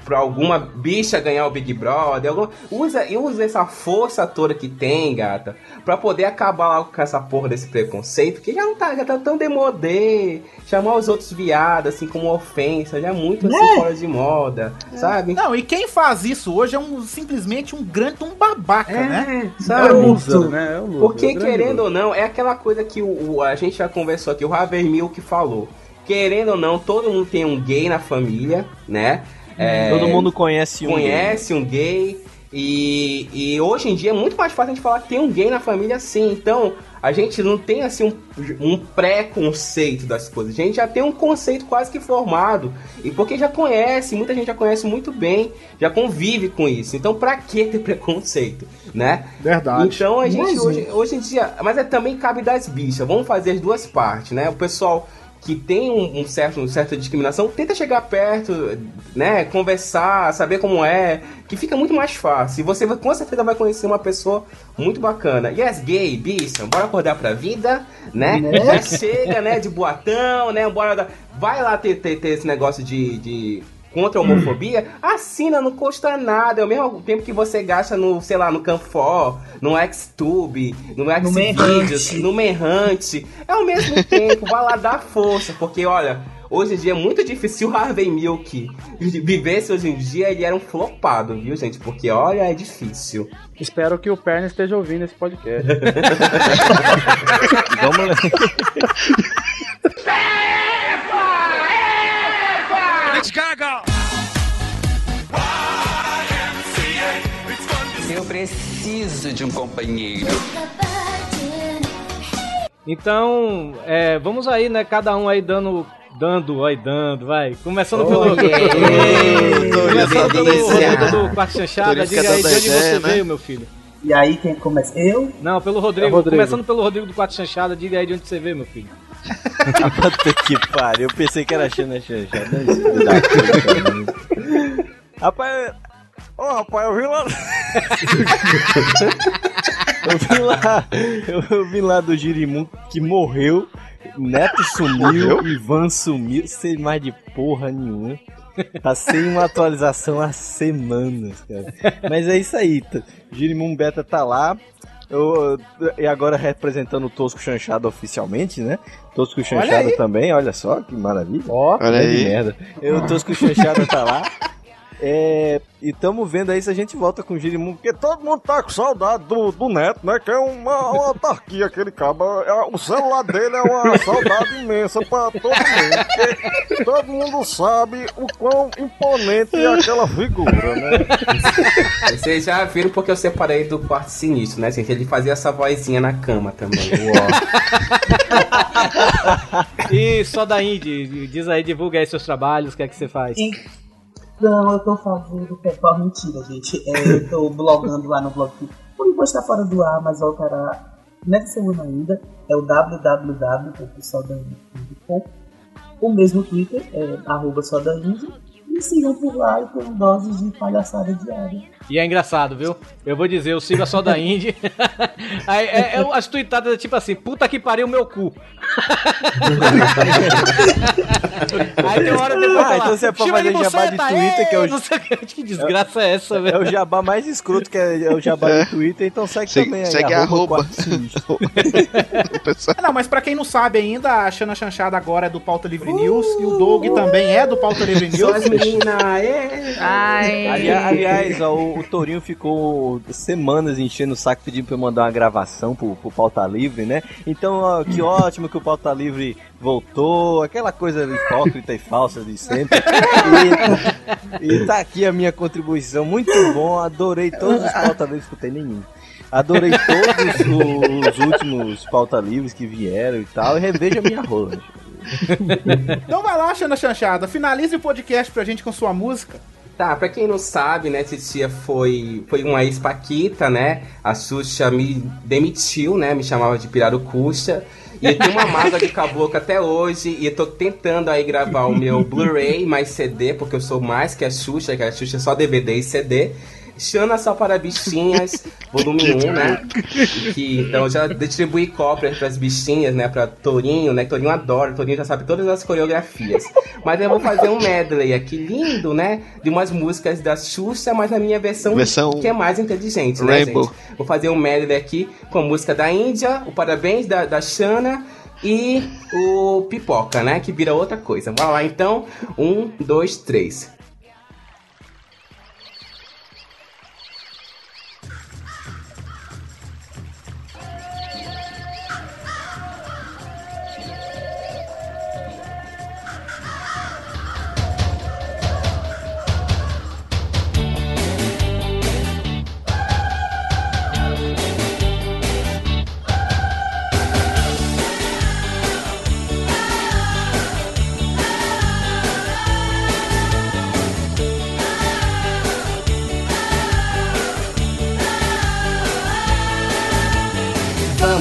Pra alguma bicha ganhar o Big Brother, alguma, usa, usa essa força toda que tem, gata, pra poder acabar logo com essa porra desse preconceito, que já não tá, já tá tão demodê, chamar os outros viados, assim, como ofensa, já é muito assim, Né? fora de moda, sabe? Não, e quem faz isso hoje é um, simplesmente um grande um babaca, né? Sabe? É um loser, né? É um loser, Porque, é querendo ou não, é aquela coisa que o, o- a gente já conversou aqui, o Havermil que falou. Querendo ou não, todo mundo tem um gay na família, né? É, Todo mundo conhece um Conhece um gay. E, e hoje em dia é muito mais fácil a gente falar que tem um gay na família sim. Então, a gente não tem assim um, um pré-conceito das coisas. A gente já tem um conceito quase que formado. E porque já conhece, muita gente já conhece muito bem, já convive com isso. Então, pra que ter preconceito, né? Verdade. Então a gente Mas, hoje, hoje em dia. Mas é também cabe das bichas. Vamos fazer as duas partes, né? O pessoal que tem um, um certo, uma certa discriminação, tenta chegar perto, né? Conversar, saber como é, que fica muito mais fácil. E você com certeza vai conhecer uma pessoa muito bacana. Yes, gay, bicha, bora acordar pra vida, né? Né? Já chega, né? De boatão, né? Bora Vai lá ter, ter, ter esse negócio de. de Contra a homofobia, assina, não custa nada. É o mesmo tempo que você gasta no, sei lá, no Canfor, no Xtube, no Xvideos, no Manhunt. É o mesmo <laughs> tempo, vai lá dar força, porque olha, hoje em dia é muito difícil o Harvey Milk vivesse hoje em dia, ele era um flopado, viu, gente? Porque olha, é difícil. Espero que o Perna esteja ouvindo esse podcast. <laughs> Vamos lá. <laughs> Eu preciso de um companheiro. Então, é, vamos aí, né? Cada um aí dando. Dando, aí dando, vai. Começando pelo. Yeah. Começando pelo do Quarto Chanchada. Diga aí de onde você né? veio, meu filho. E aí quem começa? Eu? Não, pelo Rodrigo. É Rodrigo. Começando pelo Rodrigo do Quarto Chanchada. Diga aí de onde você veio, meu filho. Puta que pariu, eu pensei que era Xana Xanxada. Rapaz, ô rapaz, eu vi <laughs> lá. eu vi lá, eu, eu vi lá do Girimum que morreu, Neto sumiu, Ivan sumiu, sem mais de porra nenhuma. Tá sem uma atualização há semanas, cara. Mas é isso aí, Girimum Beta tá lá. Eu, e agora representando o Tosco Chanchado oficialmente, né? Tosco Olha Chanchado aí. também, olha só que maravilha. Ó, Olha grande aí. merda. Eu, o Tosco Chanchado tá lá. É, e tamo vendo aí se a gente volta com o Girimum, porque todo mundo tá com saudade do, do Neto, né? Que é uma, uma autarquia, aquele cabo. É, O celular dele é uma saudade imensa pra todo mundo. Porque todo mundo sabe o quão imponente é aquela figura, né? Vocês já viram porque eu separei do quarto sinistro, né, gente? Ele fazia essa vozinha na cama também. <laughs> E só da Indy, diz aí, divulga aí seus trabalhos, o que é que você faz? Não, eu tô fazendo pessoal, mentira, gente. É, eu tô blogando lá no blog. Por enquanto está fora do ar, mas voltará nessa semana ainda. É o www.sodaindie.com. O mesmo Twitter, é arroba sodaindie. Me sigam por lá e tenham doses de palhaçada diária. E é engraçado, viu? Eu vou dizer, eu sigo a só da Indy. Aí, é, é, as tuitadas é tipo assim, puta que pariu meu cu. <laughs> Aí tem uma hora depois Ah, fala, então você é pra "Chama fazer de jabá de buceta, Twitter, que é o- <laughs> não sei que, desgraça é essa, É velho? o jabá mais escroto que é, é o jabá do Twitter, então segue, Segue- também aí. segue arroba. Sinistro. <laughs> Ah, Não, mas pra quem não sabe ainda, a Xana Chanchada agora é do Pauta Livre News e o Doug também é do Pauta Livre News. É. Ai. Ali- aliás, ó, o, o Torinho ficou semanas enchendo o saco pedindo pra eu mandar uma gravação pro, pro Pauta Livre, né? Então, ó, que ótimo que o Pauta Livre voltou, aquela coisa hipócrita e falsa de sempre. E, e tá aqui a minha contribuição, muito bom, adorei todos os Pauta Livres, escutei nenhum. Adorei todos os, os últimos Pauta Livres que vieram e tal, e reveja minha rola. Então vai lá, Xana Chanchada, finalize o podcast pra gente com sua música. Tá, pra quem não sabe, né, Titia foi, foi uma ex-paquita, né? A Xuxa me demitiu, né? Me chamava de Pirarucuxa. E eu tenho uma mágoa de caboclo até hoje. E eu tô tentando aí gravar o meu Blu-ray mais CD, porque eu sou mais que a Xuxa, que a Xuxa é só DVD e CD. Xana só para bichinhas, volume 1, né? Que, então já distribuí cópias pras bichinhas, né? Pra Torinho, né? Torinho adora, Torinho já sabe todas as coreografias. Mas eu vou fazer um medley aqui lindo, né? De umas músicas da Xuxa, mas na minha versão, Versão que é mais inteligente, né, Rainbow. gente? Vou fazer um medley aqui com a música da Índia, o Parabéns da, da Xana e o Pipoca, né? Que vira outra coisa. Vamos lá então. Um, dois, três.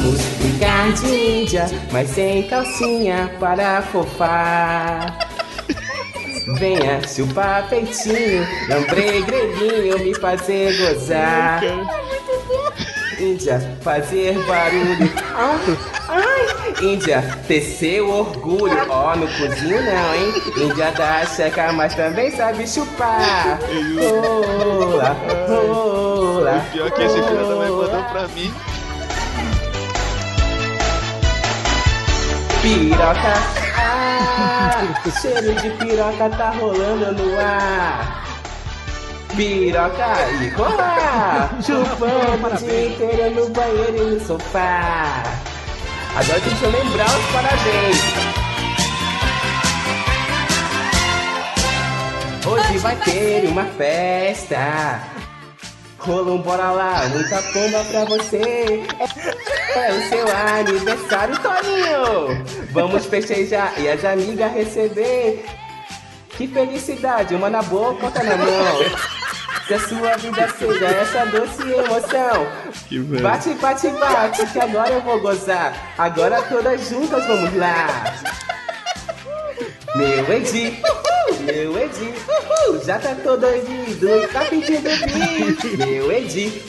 Vamos brincar de índia, mas sem calcinha para fofar. Venha chupar peitinho, lambrei greguinho, me fazer gozar. Índia, fazer barulho. Ai, ai. Índia, tecer o orgulho. Ó, no cozinho não, hein? Índia da checa, mas também sabe chupar. Rola, rola. Pior que esse filho também mandou pra mim. Piroca, ah, cheiro de piroca tá rolando no ar. Piroca e rola, chupando o dia inteiro no banheiro e no sofá. Agora deixa eu lembrar os parabéns. Hoje vai ter uma festa. Rolou, bora lá, muita pomba pra você. É, o seu aniversário, Toninho. Vamos festejar e as amigas receber. Que felicidade, uma na boca, outra na mão. Que a sua vida seja essa doce emoção. Que velho. Bate, bate, bate, que agora eu vou gozar. Agora todas juntas vamos lá. Meu Edi, meu Edi, já tá todo e tá pedindo bis. Meu Edi,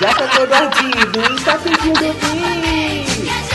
já tá todo ardido tá pedindo bis.